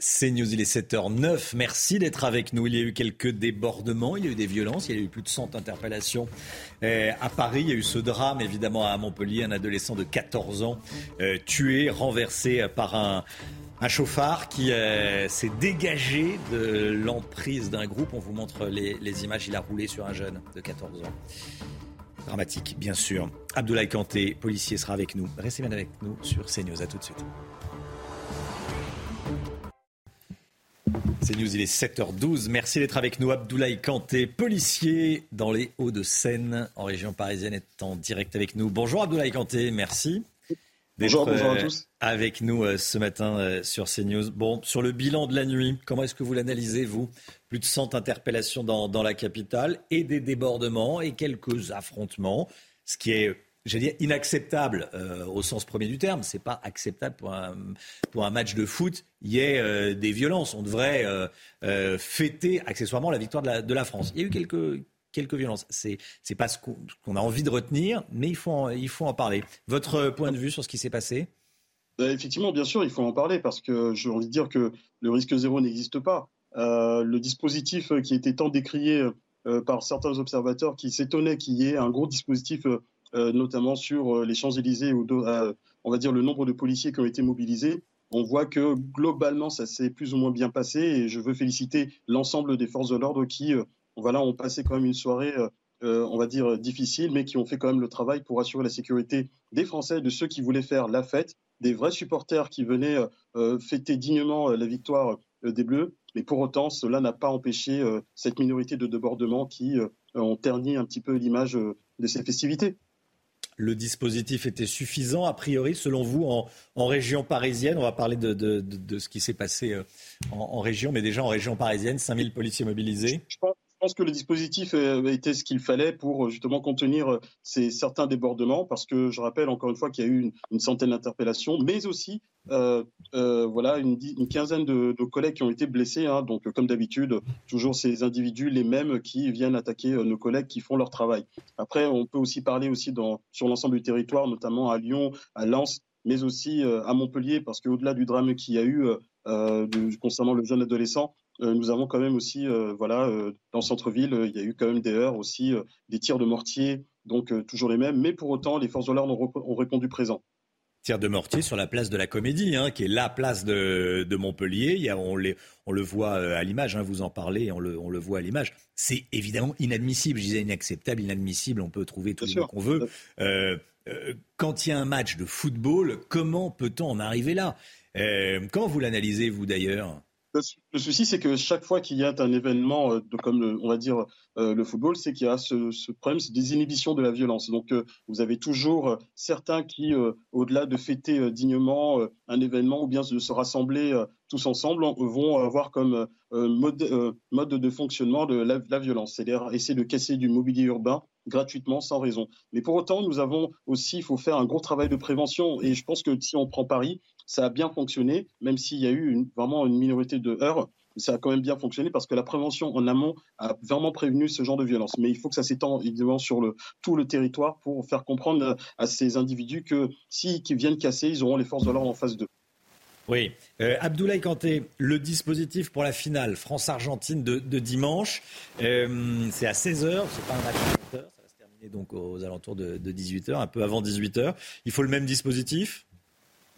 C'est News, il est 7h09. Merci d'être avec nous. Il y a eu quelques débordements, il y a eu des violences, il y a eu plus de 100 interpellations euh, à Paris. Il y a eu ce drame, évidemment, à Montpellier, un adolescent de 14 ans euh, tué, renversé par un, chauffard qui euh, s'est dégagé de l'emprise d'un groupe. On vous montre les, les images. Il a roulé sur un jeune de 14 ans. Dramatique, bien sûr. Abdoulaye Kanté, policier, sera avec nous. Restez bien avec nous sur CNews. À tout de suite. C'est News, il est 7h12. Merci d'être avec nous. Abdoulaye Kanté, policier dans les Hauts-de-Seine, en région parisienne, est en direct avec nous. Bonjour Abdoulaye Kanté, merci. Bonjour, bonjour à euh, tous. Avec nous euh, ce matin euh, sur CNews. Bon, sur le bilan de la nuit, comment est-ce que vous l'analysez, vous? Plus de 100 interpellations dans, dans la capitale et des débordements et quelques affrontements, ce qui est j'allais dire inacceptable euh, au sens premier du terme. C'est pas acceptable pour un, match de foot. Il y ait euh, des violences. On devrait euh, fêter accessoirement la victoire de la, France. Il y a eu quelques quelques violences. C'est c'est pas ce qu'on a envie de retenir, mais il faut en, il faut en parler. Votre point de vue sur ce qui s'est passé? Euh, Effectivement, bien sûr, il faut en parler parce que j'ai envie de dire que le risque zéro n'existe pas. Le dispositif qui était tant décrié par certains observateurs qui s'étonnaient qu'il y ait un gros dispositif, notamment sur euh, les Champs-Élysées, euh, on va dire le nombre de policiers qui ont été mobilisés. On voit que globalement, ça s'est plus ou moins bien passé et je veux féliciter l'ensemble des forces de l'ordre qui, euh, voilà, ont passé quand même une soirée, euh, euh, on va dire, euh, difficile, mais qui ont fait quand même le travail pour assurer la sécurité des Français, de ceux qui voulaient faire la fête, des vrais supporters qui venaient euh, euh, fêter dignement euh, la victoire euh, des Bleus. Mais pour autant, cela n'a pas empêché euh, cette minorité de débordements qui euh, ont terni un petit peu l'image euh, de ces festivités. Le dispositif était suffisant, a priori, selon vous, en, région parisienne? On va parler de, ce qui s'est passé euh, en, région, mais déjà en région parisienne, 5000 policiers mobilisés. Que le dispositif euh, était ce qu'il fallait pour euh, justement contenir euh, ces certains débordements, parce que je rappelle encore une fois qu'il y a eu une, centaine d'interpellations, mais aussi voilà une, quinzaine de, collègues qui ont été blessés. hein. donc, comme d'habitude, toujours ces individus, les mêmes, qui viennent attaquer nos collègues qui font leur travail. Après, on peut aussi parler aussi sur l'ensemble du territoire, notamment à Lyon, à Lens, mais aussi à Montpellier, parce qu'au-delà du drame qu'il y a eu concernant le jeune adolescent, nous avons quand même aussi, euh, voilà, euh, dans le centre-ville, euh, il y a eu quand même des heurts aussi, euh, des tirs de mortier, donc euh, toujours les mêmes. Mais pour autant, les forces de l'ordre ont, répondu présent. Tir de mortier sur la place de la Comédie, hein, qui est la place de, de Montpellier. Il y a- on, les- on le voit euh, à l'image, hein, vous en parlez, on le, on le voit à l'image. C'est évidemment inadmissible. Je disais inacceptable, inadmissible. On peut trouver les mots qu'on veut. Euh, euh, quand il y a un match de football, comment peut-on en arriver là? Euh, Comment vous l'analysez, vous d'ailleurs? Le, sou- le souci, c'est que chaque fois qu'il y a un événement euh, comme le- on va dire euh, le football, c'est qu'il y a ce, ce problème, c'est des inhibitions de la violence. Donc, euh, vous avez toujours euh, certains qui, euh, au-delà de fêter euh, dignement euh, un événement ou bien de se rassembler euh, tous ensemble, en- vont avoir comme euh, mode, euh, mode de fonctionnement de la, la violence, c'est-à-dire essayer de casser du mobilier urbain gratuitement, sans raison. Mais pour autant, nous avons aussi, il faut faire un gros travail de prévention. Et je pense que si on prend Paris, ça a bien fonctionné, même s'il y a eu vraiment une minorité de heurts. Ça a quand même bien fonctionné parce que la prévention en amont a vraiment prévenu ce genre de violence. Mais il faut que ça s'étende évidemment sur tout le territoire pour faire comprendre à ces individus que si qui viennent casser, ils auront les forces de l'ordre en face d'eux. Oui. Euh, Abdoulaye Kanté, le dispositif pour la finale France-Argentine de, dimanche, euh, c'est à 16h, c'est pas un match à 20h, ça va se terminer donc aux alentours de, de 18h, un peu avant 18h. Il faut le même dispositif?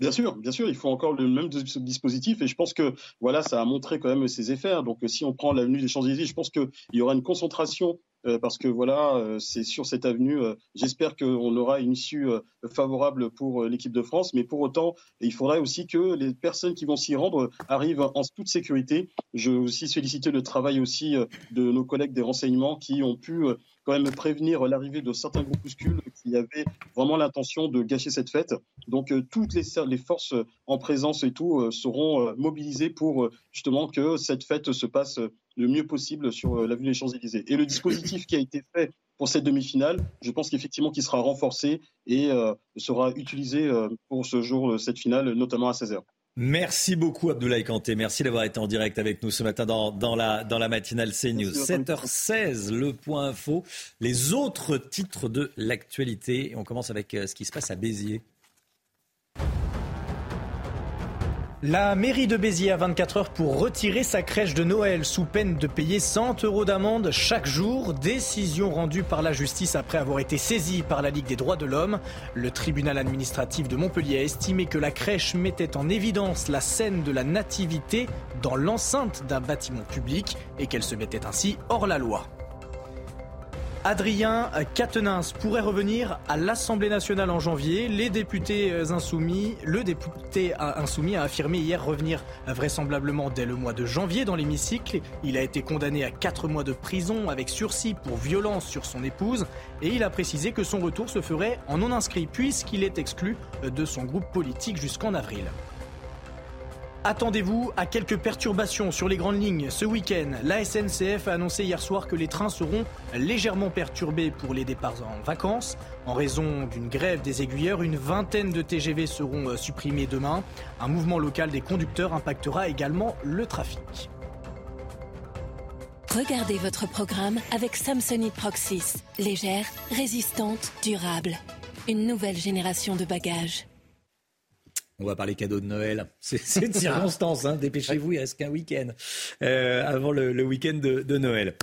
Bien sûr, bien sûr, il faut encore le même dispositif et je pense que voilà, ça a montré quand même ses effets. Donc si on prend l'avenue des Champs-Élysées, je pense qu'il y aura une concentration euh, parce que voilà, euh, c'est sur cette avenue. Euh, j'espère qu'on aura une issue favorable pour l'équipe de France, mais pour autant, il faudrait aussi que les personnes qui vont s'y rendre arrivent en toute sécurité. Je veux aussi féliciter le travail aussi de nos collègues des renseignements qui ont pu quand même prévenir l'arrivée de certains groupuscules qui avaient vraiment l'intention de gâcher cette fête. Donc toutes les, les, forces en présence et tout seront mobilisées pour justement que cette fête se passe le mieux possible sur euh, l'avenue des Champs-Élysées. Et le dispositif qui a été fait pour cette demi-finale, je pense qu'effectivement qu'il sera renforcé et euh, sera utilisé euh, pour ce jour, cette finale, notamment à 16h. Merci beaucoup Abdoulaye Kanté. Merci d'avoir été en direct avec nous ce matin dans, dans, la, dans la matinale CNews. 7h16, le point info. Les autres titres de l'actualité. On commence avec ce qui se passe à Béziers. La mairie de Béziers a 24 heures pour retirer sa crèche de Noël sous peine de payer 100 euros d'amende chaque jour. Décision rendue par la justice après avoir été saisie par la Ligue des droits de l'homme. Le tribunal administratif de Montpellier a estimé que la crèche mettait en évidence la scène de la nativité dans l'enceinte d'un bâtiment public et qu'elle se mettait ainsi hors la loi. Adrien Quatennens pourrait revenir à l'Assemblée nationale en janvier. Les députés insoumis, le député insoumis a affirmé hier revenir vraisemblablement dès le mois de janvier dans l'hémicycle. Il a été condamné à 4 mois de prison avec sursis pour violence sur son épouse et il a précisé que son retour se ferait en non inscrit puisqu'il est exclu de son groupe politique jusqu'en avril. Attendez-vous à quelques perturbations sur les grandes lignes ce week-end. La SNCF a annoncé hier soir que les trains seront légèrement perturbés pour les départs en vacances. En raison d'une grève des aiguilleurs, une vingtaine de TGV seront euh, supprimés demain. Un mouvement local des conducteurs impactera également le trafic. Regardez votre programme avec Samsonite Proxys. Légère, résistante, durable. Une nouvelle génération de bagages. On va parler cadeaux de Noël. (laughs) C'est une circonstance, hein. dépêchez-vous, il reste qu'un week-end euh, avant le, week-end de Noël.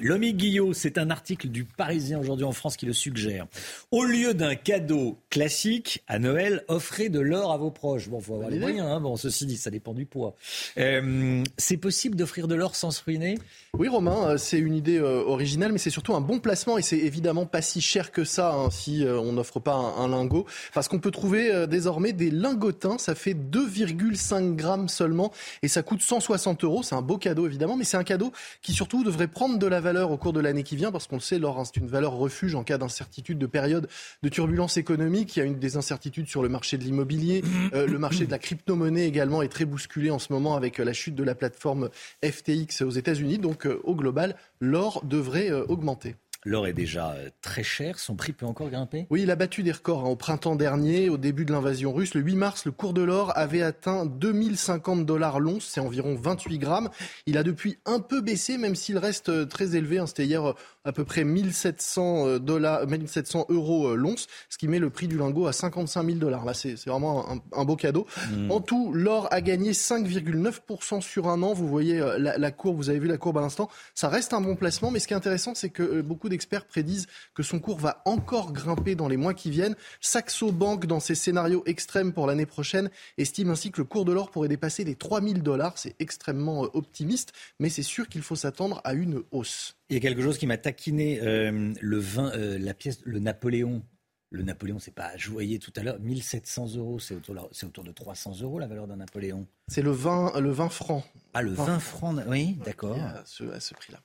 Lomi Guillot, c'est un article du Parisien aujourd'hui en France qui le suggère. Au lieu d'un cadeau classique, à Noël, offrez de l'or à vos proches. Bon, faut avoir les moyens, hein. bon, ceci dit, ça dépend du poids. Euh, c'est possible d'offrir de l'or sans se ruiner? Oui, Romain, euh, c'est une idée euh, originale, mais c'est surtout un bon placement et c'est évidemment pas si cher que ça hein, si on n'offre pas un, lingot. Parce qu'on peut trouver désormais des lingotins, ça fait 2,5 grammes seulement et ça coûte 160 euros. C'est un beau cadeau évidemment, mais c'est un cadeau qui surtout devrait prendre de la valeur au cours de l'année qui vient, parce qu'on le sait, l'or, c'est une valeur refuge en cas d'incertitude, de période de turbulence économique. Il y a une des incertitudes sur le marché de l'immobilier. (coughs) Euh, le marché de la crypto-monnaie également est très bousculé en ce moment avec euh, la chute de la plateforme FTX aux États-Unis. Donc, euh, au global, l'or devrait augmenter. L'or est déjà euh, très cher. Son prix peut encore grimper? Oui, il a battu des records. Hein. Au printemps dernier, au début de l'invasion russe, le 8 mars, le cours de l'or avait atteint 2050 dollars l'once. C'est environ 28 grammes. Il a depuis un peu baissé, même s'il reste euh, très élevé. Hein. C'était hier euh, à peu près 1700 dollars, 1700 euros l'once, ce qui met le prix du lingot à 55 000 dollars. Là, c'est vraiment un, beau cadeau. Hmm. En tout, l'or a gagné 5,9% sur un an. Vous voyez la, la, courbe, vous avez vu la courbe à l'instant. Ça reste un bon placement, mais ce qui est intéressant, c'est que beaucoup experts prédisent que son cours va encore grimper dans les mois qui viennent. Saxo Bank, dans ses scénarios extrêmes pour l'année prochaine, estime ainsi que le cours de l'or pourrait dépasser les 3000 dollars. C'est extrêmement euh, optimiste, mais c'est sûr qu'il faut s'attendre à une hausse. Il y a quelque chose qui m'a taquiné, euh, le vin, euh, la pièce, le Napoléon le Napoléon, c'est pas joyeux tout à l'heure. 1700 euros, c'est autour, autour, de 300 euros la valeur d'un Napoléon. C'est le 20, le 20 francs. Ah, le 20, francs, oui, d'accord. À ce, ce prix-là.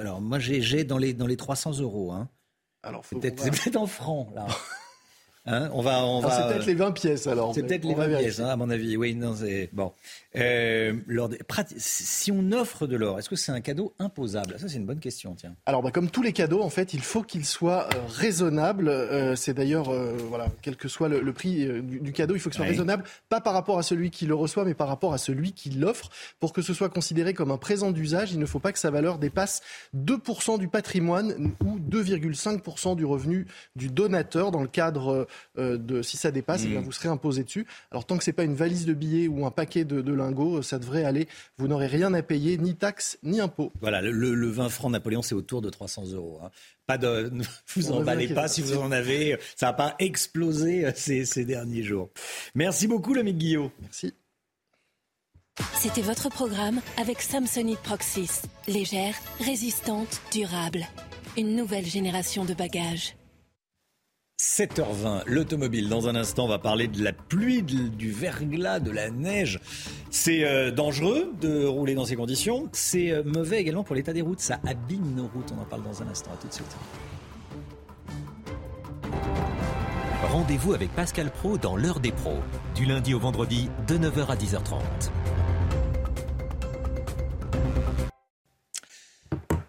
alors, moi, j'ai dans les, dans les 300 euros. Hein. Alors, c'est peut-être en francs, là. (laughs) Hein, on va, on va. C'est peut-être les 20 pièces alors. C'est peut-être les 20 pièces, hein, à mon avis. Oui, non, c'est bon. Euh, si on offre de l'or, est-ce que c'est un cadeau imposable? Ça, c'est une bonne question, tiens. Alors, bah, comme tous les cadeaux, en fait, il faut qu'il soit euh, raisonnable. Euh, c'est d'ailleurs, euh, voilà, quel que soit le, prix du, cadeau, il faut qu'il soit raisonnable, pas par rapport à celui qui le reçoit, mais par rapport à celui qui l'offre. Pour que ce soit considéré comme un présent d'usage, il ne faut pas que sa valeur dépasse 2% du patrimoine ou 2,5% du revenu du donateur dans le cadre de, si ça dépasse, eh bien, Mm. vous serez imposé dessus. Alors tant que c'est pas une valise de billets ou un paquet de, de lingots, ça devrait aller. Vous n'aurez rien à payer, ni taxes, ni impôts. Voilà, le, le- le 20 francs Napoléon, c'est autour de 300 euros. hein. Pas de, (laughs) ne vous emballez pas si vous en avez. Ça n'a pas explosé euh, ces, ces derniers jours. Merci beaucoup, l'ami Guillaume. Merci. C'était votre programme avec Samsonite Proxys. Légère, résistante, durable. Une nouvelle génération de bagages. 7h20, l'automobile. Dans un instant, on va parler de la pluie, du verglas, de la neige. C'est euh, dangereux de rouler dans ces conditions. C'est euh, mauvais également pour l'état des routes. Ça abîme nos routes. On en parle dans un instant. À tout de suite. Rendez-vous avec Pascal Pro dans l'heure des pros, du lundi au vendredi de 9h à 10h30.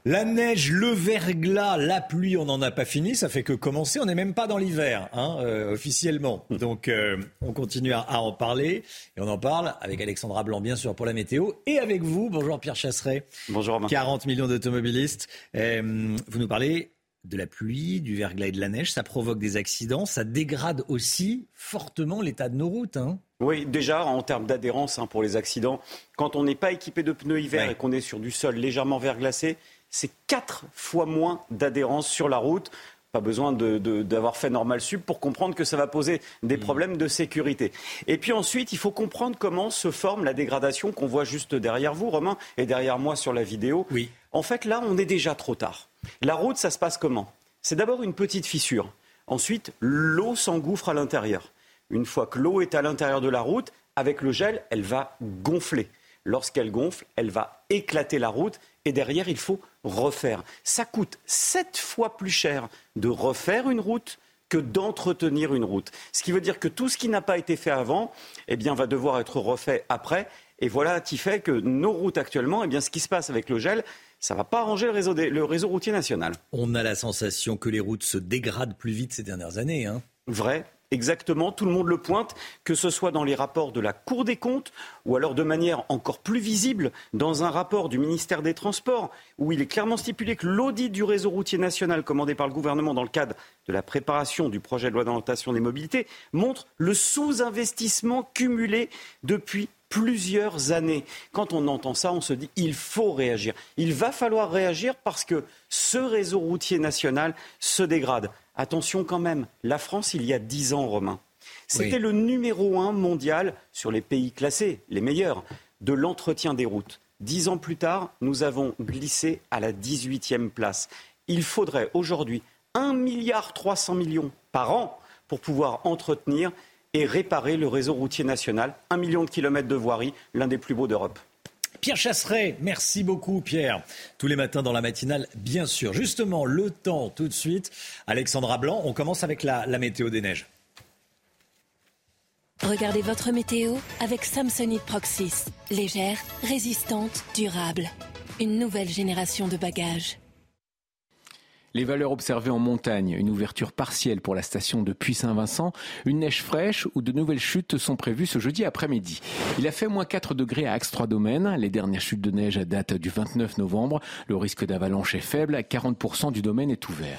La neige, le verglas, la pluie, on n'en a pas fini. Ça fait que commencer. On n'est même pas dans l'hiver, hein, euh, officiellement. Donc, euh, on continue à, à en parler. Et on en parle avec Alexandra Blanc, bien sûr, pour la météo. Et avec vous, bonjour Pierre Chasseret. Bonjour Romain. 40 millions d'automobilistes. Euh, vous nous parlez de la pluie, du verglas et de la neige. Ça provoque des accidents. Ça dégrade aussi fortement l'état de nos routes. Hein. Oui, déjà en termes d'adhérence hein, pour les accidents, quand on n'est pas équipé de pneus hiver Ouais. et qu'on est sur du sol légèrement verglacé, c'est quatre fois moins d'adhérence sur la route. Pas besoin de- de- d'avoir fait normal sup pour comprendre que ça va poser des problèmes de sécurité. Et puis ensuite, il faut comprendre comment se forme la dégradation qu'on voit juste derrière vous, Romain, et derrière moi sur la vidéo. Oui. En fait, là, on est déjà trop tard. La route, ça se passe comment? C'est d'abord une petite fissure. Ensuite, l'eau s'engouffre à l'intérieur. Une fois que l'eau est à l'intérieur de la route, avec le gel, elle va gonfler. Lorsqu'elle gonfle, elle va éclater la route et derrière, il faut refaire. Ça coûte sept fois plus cher de refaire une route que d'entretenir une route. Ce qui veut dire que tout ce qui n'a pas été fait avant, eh bien, va devoir être refait après. Et voilà qui fait que nos routes actuellement, eh bien, ce qui se passe avec le gel, ça ne va pas arranger le réseau, des- le réseau routier national. On a la sensation que les routes se dégradent plus vite ces dernières années. Hein. Vrai, exactement, tout le monde le pointe, que ce soit dans les rapports de la Cour des comptes ou alors de manière encore plus visible dans un rapport du ministère des Transports où il est clairement stipulé que l'audit du réseau routier national commandé par le gouvernement dans le cadre de la préparation du projet de loi d'orientation des mobilités montre le sous-investissement cumulé depuis plusieurs années. Quand on entend ça, on se dit il faut réagir. Il va falloir réagir parce que ce réseau routier national se dégrade. Attention quand même, la France, il y a dix ans, Romain, c'était Oui. le numéro un mondial sur les pays classés, les meilleurs, de l'entretien des routes. Dix ans plus tard, nous avons glissé à la 18e place. Il faudrait aujourd'hui 1,3 milliard millions par an pour pouvoir entretenir et réparer le réseau routier national. Un million de kilomètres de voirie, l'un des plus beaux d'Europe. Pierre Chasseret, merci beaucoup Pierre. Tous les matins dans la matinale, bien sûr. Justement, le temps tout de suite. Alexandra Blanc, on commence avec la, météo des neiges. Regardez votre météo avec Samsonite Proxys. Légère, résistante, durable. Une nouvelle génération de bagages. Les valeurs observées en montagne, une ouverture partielle pour la station de Puy-Saint-Vincent, une neige fraîche ou de nouvelles chutes sont prévues ce jeudi après-midi. Il a fait moins 4 degrés à Axe 3 Domaines. Les dernières chutes de neige datent du 29 novembre. Le risque d'avalanche est faible. 40% du domaine est ouvert.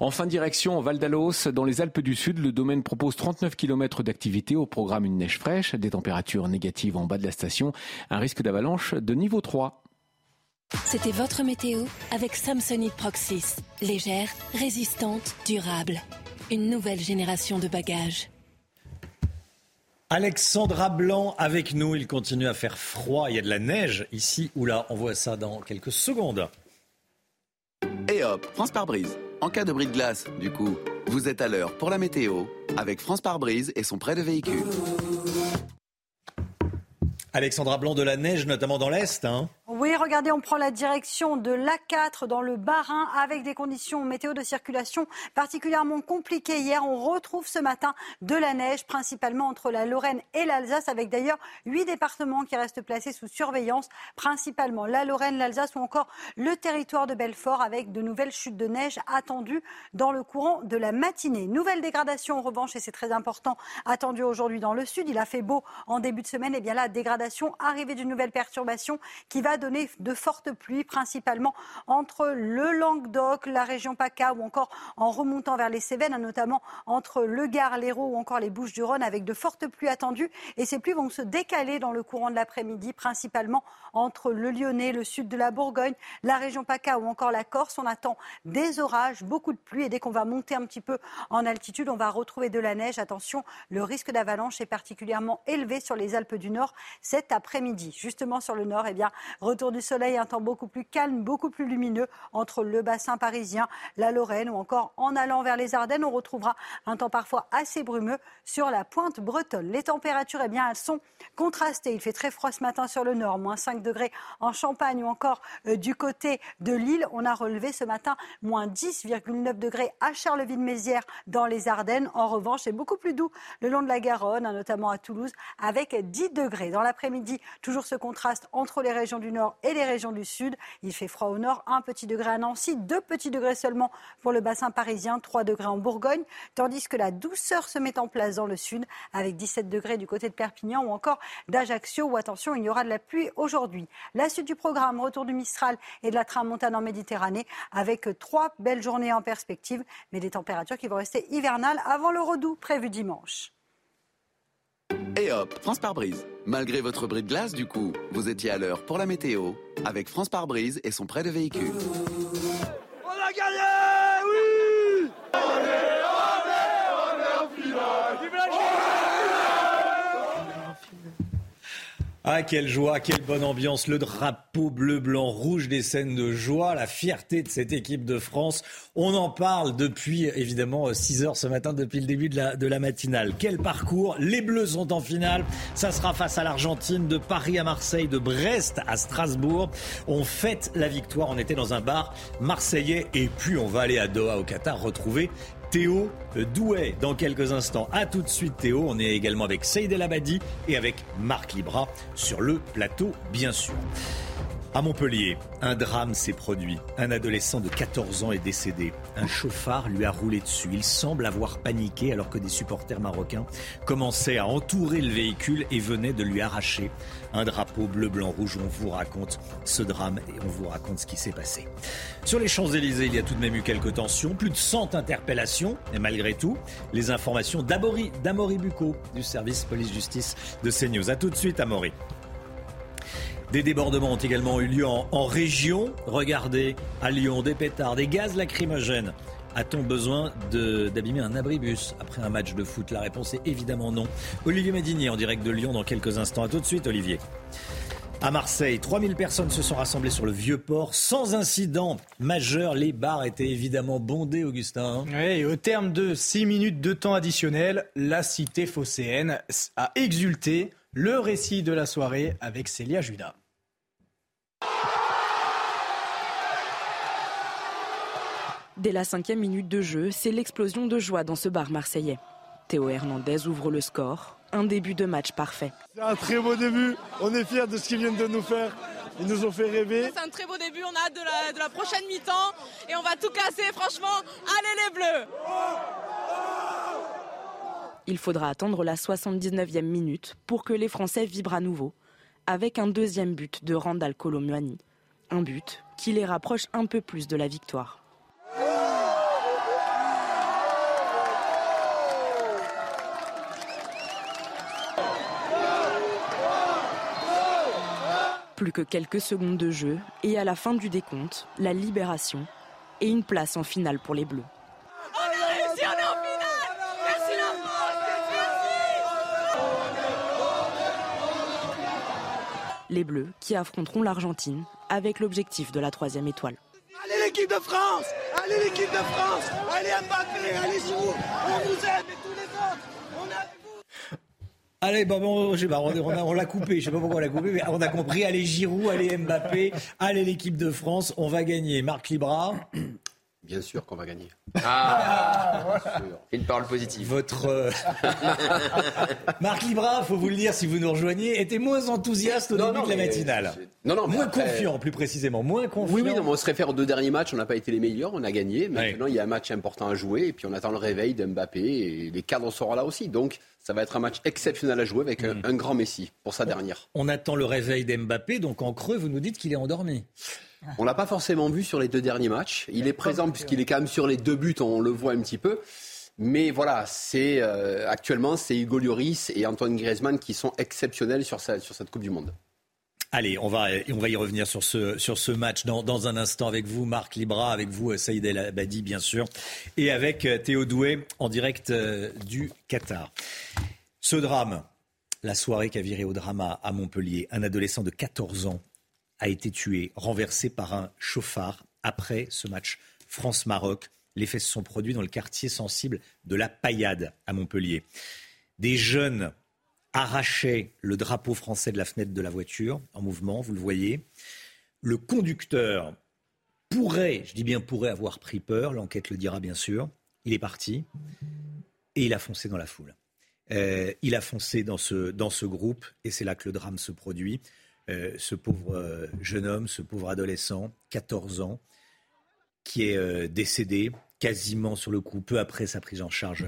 En fin de direction, Val d'Alos, dans les Alpes du Sud, le domaine propose 39 km d'activité au programme une neige fraîche, des températures négatives en bas de la station, un risque d'avalanche de niveau 3. C'était votre météo avec Samsonite Proxys. Légère, résistante, durable. Une nouvelle génération de bagages. Alexandra Blanc avec nous. Il continue à faire froid. Il y a de la neige ici ou là. On voit ça dans quelques secondes. Et hop, France par brise. En cas de bris de glace, du coup, vous êtes à l'heure pour la météo avec France par brise et son prêt de véhicule. Alexandra Blanc de la neige, notamment dans l'Est. Hein. Oui, regardez, on prend la direction de l'A4 dans le Bas-Rhin avec des conditions météo de circulation particulièrement compliquées. Hier, on retrouve ce matin de la neige, principalement entre la Lorraine et l'Alsace, avec d'ailleurs huit départements qui restent placés sous surveillance, principalement la Lorraine, l'Alsace ou encore le territoire de Belfort, avec de nouvelles chutes de neige attendues dans le courant de la matinée. Nouvelle dégradation en revanche, et c'est très important, attendue aujourd'hui dans le sud. Il a fait beau en début de semaine, et bien là, dégradation, arrivée d'une nouvelle perturbation qui va donner de fortes pluies, principalement entre le Languedoc, la région PACA ou encore en remontant vers les Cévennes, notamment entre le Gard, l'Hérault ou encore les Bouches-du-Rhône, avec de fortes pluies attendues. Et ces pluies vont se décaler dans le courant de l'après-midi, principalement entre le Lyonnais, le sud de la Bourgogne, la région PACA ou encore la Corse. On attend des orages, beaucoup de pluie et dès qu'on va monter un petit peu en altitude, on va retrouver de la neige. Attention, le risque d'avalanche est particulièrement élevé sur les Alpes du Nord cet après-midi. Justement sur le nord, eh bien, retour du soleil, un temps beaucoup plus calme, beaucoup plus lumineux entre le bassin parisien, la Lorraine ou encore en allant vers les Ardennes. On retrouvera un temps parfois assez brumeux sur la pointe bretonne. Les températures, eh bien, elles sont contrastées. Il fait très froid ce matin sur le nord, moins 5 degrés en Champagne ou encore euh, du côté de Lille. On a relevé ce matin moins 10,9 degrés à Charleville-Mézières dans les Ardennes. En revanche, c'est beaucoup plus doux le long de la Garonne, hein, notamment à Toulouse, avec 10 degrés. Dans l'après-midi, toujours ce contraste entre les régions du nord et les régions du sud. Il fait froid au nord, un petit degré à Nancy, deux petits degrés seulement pour le bassin parisien, 3 degrés en Bourgogne, tandis que la douceur se met en place dans le sud, avec 17 degrés du côté de Perpignan ou encore d'Ajaccio, où attention, il y aura de la pluie aujourd'hui. La suite du programme, retour du Mistral et de la tramontane en Méditerranée, avec trois belles journées en perspective, mais des températures qui vont rester hivernales avant le redout prévu dimanche. Et hop, France par brise. Malgré votre bris de glace, du coup, vous étiez à l'heure pour la météo avec France par brise et son prêt de véhicule. On a gagné Oui Ah, quelle joie, quelle bonne ambiance. Le drapeau bleu, blanc, rouge, des scènes de joie, la fierté de cette équipe de France. On en parle depuis, évidemment, 6 heures ce matin, depuis le début de la, de la matinale. Quel parcours Les Bleus sont en finale. Ça sera face à l'Argentine, de Paris à Marseille, de Brest à Strasbourg. On fête la victoire. On était dans un bar marseillais et puis on va aller à Doha, au Qatar, retrouver Théo Douet dans quelques instants. A tout de suite Théo. On est également avec Seyd El Abadi et avec Marc Libra sur le plateau, bien sûr. À Montpellier, un drame s'est produit. Un adolescent de 14 ans est décédé. Un chauffard lui a roulé dessus. Il semble avoir paniqué alors que des supporters marocains commençaient à entourer le véhicule et venaient de lui arracher un drapeau bleu, blanc, rouge. On vous raconte ce drame et on vous raconte ce qui s'est passé. Sur les Champs-Élysées, il y a tout de même eu quelques tensions, plus de 100 interpellations. Et malgré tout, les informations d'Amaury Bucco du service police-justice de CNews. A tout de suite, Amaury. Des débordements ont également eu lieu en, région. Regardez, à Lyon, des pétards, des gaz lacrymogènes. A-t-on besoin d'abîmer un abribus après un match de foot? La réponse est évidemment non. Olivier Madinier en direct de Lyon dans quelques instants. A tout de suite, Olivier. À Marseille, 3000 personnes se sont rassemblées sur le vieux port sans incident majeur. Les bars étaient évidemment bondés, Augustin. Oui, et au terme de 6 minutes de temps additionnel, la cité phocéenne a exulté. Le récit de la soirée avec Célia Judas. Dès la cinquième minute de jeu, c'est l'explosion de joie dans ce bar marseillais. Théo Hernandez ouvre le score. Un début de match parfait. C'est un très beau début. On est fiers de ce qu'ils viennent de nous faire. Ils nous ont fait rêver. C'est un très beau début, on a hâte de la, de la prochaine mi-temps et on va tout casser, franchement. Allez les Bleus Il faudra attendre la 79e minute pour que les Français vibrent à nouveau, avec un deuxième but de Randall Colomuani. Un but qui les rapproche un peu plus de la victoire. Plus que quelques secondes de jeu et à la fin du décompte, la libération et une place en finale pour les Bleus. Les Bleus qui affronteront l'Argentine avec l'objectif de la troisième étoile. Allez l'équipe de France Allez l'équipe de France Allez Mbappé, allez Giroud On vous aime et tous les autres On a... Allez, bon, bon, je sais pas, on, a- on l'a coupé, je sais pas pourquoi on l'a coupé, mais on a compris. Allez Giroud, allez Mbappé, allez l'équipe de France, on va gagner. Marc Libra, Bien sûr qu'on va gagner. Ah, une parole positive. Votre euh, (laughs) Marc Libra, faut vous le dire si vous nous rejoignez, était moins enthousiaste au Non, début non, de la matinale. Non, non, mais moins après- confiant, plus précisément, moins confiant. Oui, oui, non, mais on se réfère aux deux derniers matchs, on n'a pas été les meilleurs, on a gagné. Maintenant, il y a un match important à jouer et puis on attend le réveil d'Mbappé et les cadres seront là aussi. Donc, ça va être un match exceptionnel à jouer avec un, un grand Messi pour sa dernière. On attend le réveil d'Mbappé, donc en creux, vous nous dites qu'il est endormi. On l'a pas forcément vu sur les deux derniers matchs. Il est présent puisqu'il est quand même sur les deux buts, on le voit un petit peu. Mais voilà, c'est euh, actuellement c'est Hugo Lloris et Antoine Griezmann qui sont exceptionnels sur, sa- sur cette Coupe du Monde. Allez, on va, on va y revenir sur ce, match dans, dans un instant avec vous, Marc Libra, avec vous, euh, Saïd El Abadi, bien sûr, et avec euh, Théo Doué en direct euh, du Qatar. Ce drame, la soirée qui viré au drama à Montpellier, un adolescent de 14 ans a été tué, renversé par un chauffard après ce match France-Maroc. Les faits se sont produits dans le quartier sensible de la Paillade à Montpellier. Des jeunes arrachaient le drapeau français de la fenêtre de la voiture en mouvement, vous le voyez. Le conducteur pourrait, je dis bien pourrait avoir pris peur, l'enquête le dira bien sûr. Il est parti et il a foncé dans la foule. Euh, il a foncé dans ce, dans ce groupe et c'est là que le drame se produit. Euh, ce pauvre euh, jeune homme, ce pauvre adolescent, 14 ans, qui est décédé quasiment sur le coup, peu après sa prise en charge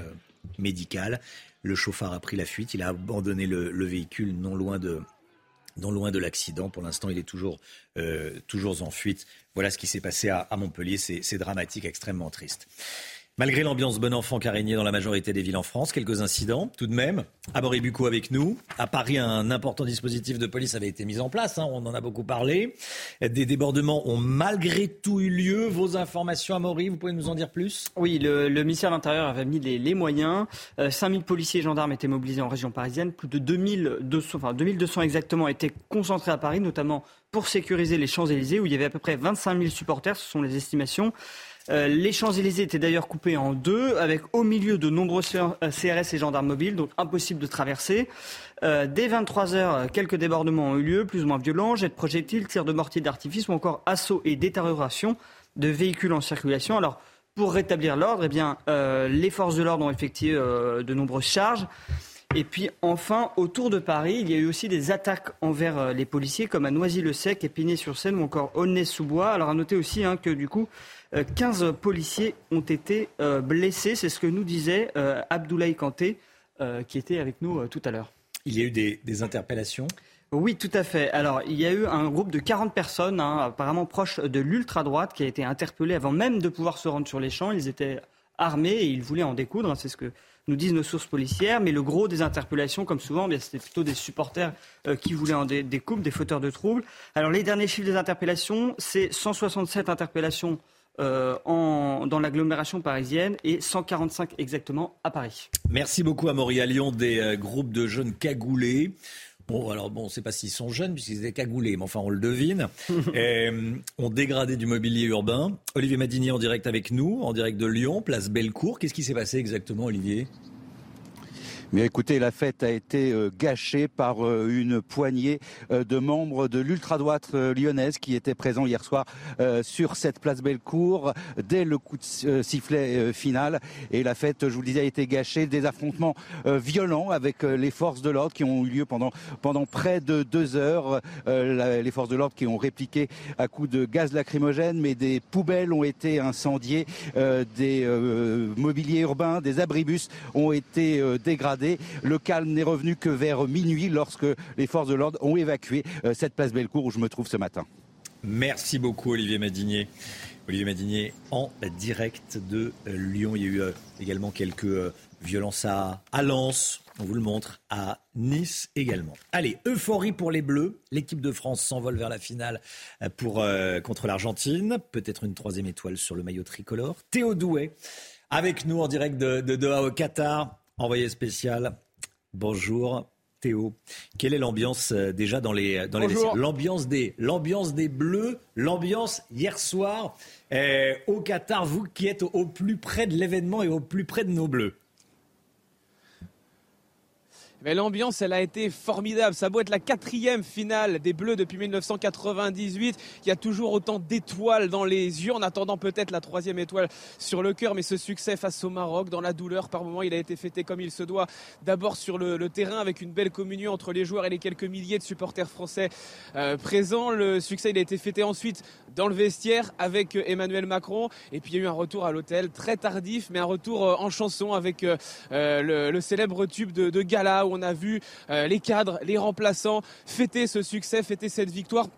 médicale. Le chauffard a pris la fuite, il a abandonné le, le véhicule non loin de, non loin de l'accident. Pour l'instant, il est toujours, euh, toujours en fuite. Voilà ce qui s'est passé à, à Montpellier. C'est c'est dramatique, extrêmement triste. Malgré l'ambiance bon enfant qu'a régné dans la majorité des villes en France, quelques incidents tout de même. Amaury Bucco avec nous. À Paris, un important dispositif de police avait été mis en place, hein, on en a beaucoup parlé. Des débordements ont malgré tout eu lieu. Vos informations, Amaury, vous pouvez nous en dire plus? Oui, le, ministère de l'Intérieur avait mis les, les moyens. Euh, 5000 policiers et gendarmes étaient mobilisés en région parisienne. Plus de 2200, enfin 2200 exactement, étaient concentrés à Paris, notamment pour sécuriser les Champs-Élysées, où il y avait à peu près 25 000 supporters, ce sont les estimations. Euh, les Champs-Élysées étaient d'ailleurs coupés en deux, avec au milieu de nombreux CRS et gendarmes mobiles, donc impossible de traverser. Euh, dès 23 heures, quelques débordements ont eu lieu, plus ou moins violents, jets de projectiles, tirs de mortier d'artifice ou encore assauts et détérioration de véhicules en circulation. Alors, pour rétablir l'ordre, eh euh, les forces de l'ordre ont effectué euh, de nombreuses charges. Et puis enfin, autour de Paris, il y a eu aussi des attaques envers euh, les policiers, comme à Noisy-le-Sec, Épinay-sur-Seine ou encore Aulnay-sous-Bois. Alors à noter aussi hein, que du coup, euh, 15 policiers ont été euh, blessés. C'est ce que nous disait euh, Abdoulaye Kanté, euh, qui était avec nous euh, tout à l'heure. Il y a eu des, des interpellations? Oui, tout à fait. Alors, il y a eu un groupe de 40 personnes, hein, apparemment proches de l'ultra-droite, qui a été interpellé avant même de pouvoir se rendre sur les champs. Ils étaient armés et ils voulaient en découdre. hein, C'est ce que nous disent nos sources policières. Mais le gros des interpellations, comme souvent, eh c'était plutôt des supporters euh, qui voulaient en dé- découdre, des fauteurs de troubles. Alors, les derniers chiffres des interpellations, c'est 167 interpellations euh, en- dans l'agglomération parisienne et 145 exactement à Paris. Merci beaucoup. À Lyon, des euh, groupes de jeunes cagoulés. Bon, alors bon, on ne sait pas s'ils sont jeunes puisqu'ils étaient cagoulés, mais enfin on le devine. (laughs) euh, ont dégradé du mobilier urbain. Olivier Madinier en direct avec nous, en direct de Lyon, place Bellecour. Qu'est-ce qui s'est passé exactement, Olivier? Mais écoutez, la fête a été euh, gâchée par euh, une poignée euh, de membres de l'ultra-droite lyonnaise qui étaient présents hier soir sur cette place Bellecour dès le coup de si- sifflet final. Et la fête, je vous le disais, a été gâchée. Des affrontements violents avec les forces de l'ordre qui ont eu lieu pendant, pendant près de deux heures. Les forces de l'ordre qui ont répliqué à coups de gaz lacrymogène, mais des poubelles ont été incendiées, des mobiliers urbains, des abribus ont été euh, Le calme n'est revenu que vers minuit lorsque les forces de l'ordre ont évacué euh, cette place Bellecour où je me trouve ce matin. Merci beaucoup, Olivier Madinier. Olivier Madinier en direct de euh, Lyon. Il y a eu euh, également quelques violences à, Lens. On vous le montre à Nice également. Allez, euphorie pour les Bleus. L'équipe de France s'envole vers la finale pour, contre l'Argentine. Peut-être une troisième étoile sur le maillot tricolore. Théo Douet avec nous en direct de Doha au Qatar. Envoyé spécial. Bonjour. Théo, quelle est l'ambiance euh, déjà dans les dans Bonjour. L'ambiance des l'ambiance des Bleus, l'ambiance hier soir euh, au Qatar. Vous qui êtes au, au plus près de l'événement et au plus près de nos Bleus. Mais l'ambiance, elle a été formidable. Ça beau être la quatrième finale des Bleus depuis 1998. Il y a toujours autant d'étoiles dans les yeux, en attendant peut-être la troisième étoile sur le cœur. Mais ce succès face au Maroc, dans la douleur, par moment, il a été fêté comme il se doit. D'abord sur le, terrain, avec une belle communion entre les joueurs et les quelques milliers de supporters français euh, présents. Le succès, il a été fêté ensuite dans le vestiaire avec Emmanuel Macron. Et puis il y a eu un retour à l'hôtel très tardif, mais un retour euh, en chanson avec euh, le, célèbre tube de Gala on a vu euh, les cadres, les remplaçants fêter ce succès, fêter cette victoire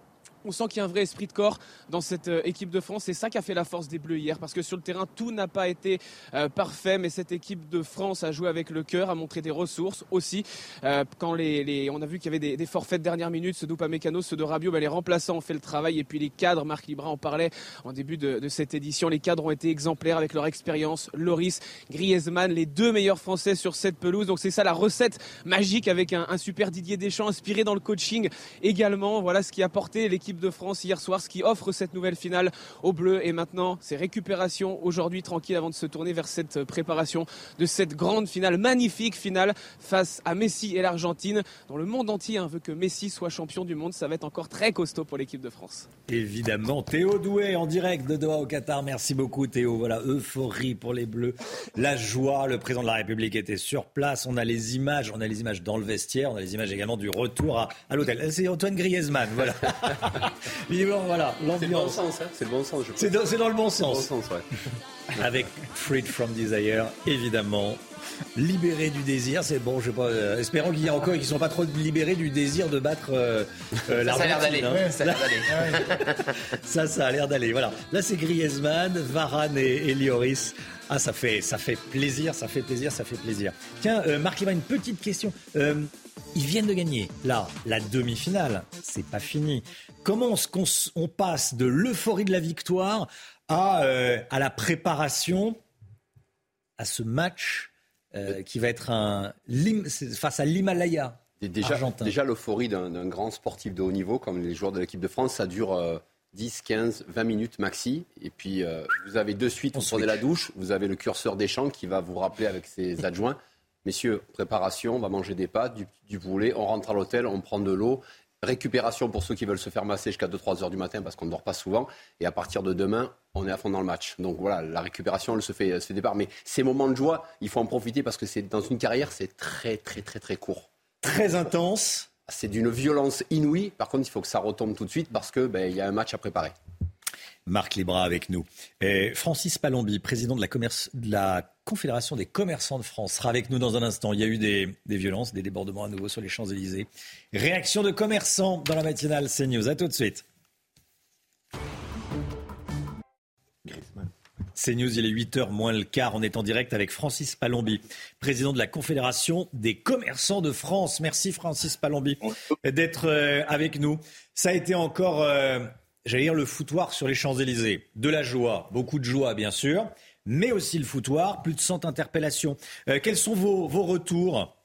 on sent qu'il y a un vrai esprit de corps dans cette euh, équipe de France. C'est ça qui a fait la force des Bleus hier, parce que sur le terrain, tout n'a pas été euh, parfait, mais cette équipe de France a joué avec le cœur, a montré des ressources aussi. Euh, quand on a vu qu'il y avait des, forfaits de dernière minute, ceux d'Upamecano, ceux de Rabiot, ben, les remplaçants ont fait le travail, et puis les cadres, Marc Libra en parlait en début de, cette édition, les cadres ont été exemplaires avec leur expérience. Loris, Griezmann, les deux meilleurs Français sur cette pelouse. Donc c'est ça la recette magique avec un, un super Didier Deschamps inspiré dans le coaching également. Voilà ce qui a porté l'équipe de France hier soir, ce qui offre cette nouvelle finale aux Bleus. Et maintenant, c'est récupération aujourd'hui tranquille avant de se tourner vers cette préparation de cette grande finale, magnifique finale face à Messi et l'Argentine, dont le monde entier hein, veut que Messi soit champion du monde. Ça va être encore très costaud pour l'équipe de France. Évidemment, Théo Doué en direct de Doha au Qatar. Merci beaucoup Théo. Voilà, euphorie pour les Bleus, la joie. Le président de la République était sur place. On a les images, on a les images dans le vestiaire, on a les images également du retour à, à l'hôtel. C'est Antoine Griezmann, voilà. (laughs) (laughs) voilà, l'ambiance. C'est le bon sens, hein. c'est le bon sens. C'est dans, dans, le bon sens. Bon sens ouais. (laughs) Avec Freed from Desire, évidemment. Libéré du désir, c'est bon, je sais pas. Euh, espérons qu'il y a encore et qu'ils sont pas trop libérés du désir de battre euh, euh (laughs) Ça, ça a l'air d'aller. Hein. Ça, ça, ça a l'air d'aller. Voilà. Là, c'est Griezmann, Varane et, Lioris. Ah, ça fait, ça fait plaisir, ça fait plaisir, ça fait plaisir. Tiens, euh, Marc Lima, une petite question. Euh, ils viennent de gagner. Là, la demi-finale, c'est pas fini. Comment on, on passe de l'euphorie de la victoire à, euh, à la préparation à ce match euh, qui va être un face à l'Himalaya Déjà, déjà l'euphorie d'un grand sportif de haut niveau comme les joueurs de l'équipe de France, ça dure 10, 15, 20 minutes maxi. Et puis euh, vous avez de suite, vous prenez la douche, vous avez le curseur des champs qui va vous rappeler avec ses (laughs) adjoints. Messieurs, préparation, on va manger des pâtes, du, du poulet, on rentre à l'hôtel, on prend de l'eau Récupération pour ceux qui veulent se faire masser jusqu'à 2-3 heures du matin parce qu'on ne dort pas souvent. Et à partir de demain, on est à fond dans le match. Donc voilà, la récupération, elle se fait, se fait départ. Mais ces moments de joie, il faut en profiter parce que c'est dans une carrière, c'est très, très, très, très court. Très intense. C'est d'une violence inouïe. Par contre, il faut que ça retombe tout de suite parce qu'il ben, y a un match à préparer. Marc Libra avec nous. Et Francis Palombi, président de la, commerce, de la, Confédération des commerçants de France, sera avec nous dans un instant. Il y a eu des, violences, des débordements à nouveau sur les Champs-Élysées. Réaction de commerçants dans la matinale CNews. A tout de suite. CNews, il est 8h moins le quart. On est en direct avec Francis Palombi, président de la Confédération des commerçants de France. Merci Francis Palombi d'être euh, avec nous. Ça a été encore euh, j'allais dire, le foutoir sur les Champs-Élysées. De la joie, beaucoup de joie bien sûr, mais aussi le foutoir, plus de 100 interpellations. Euh, quels sont vos, vos retours?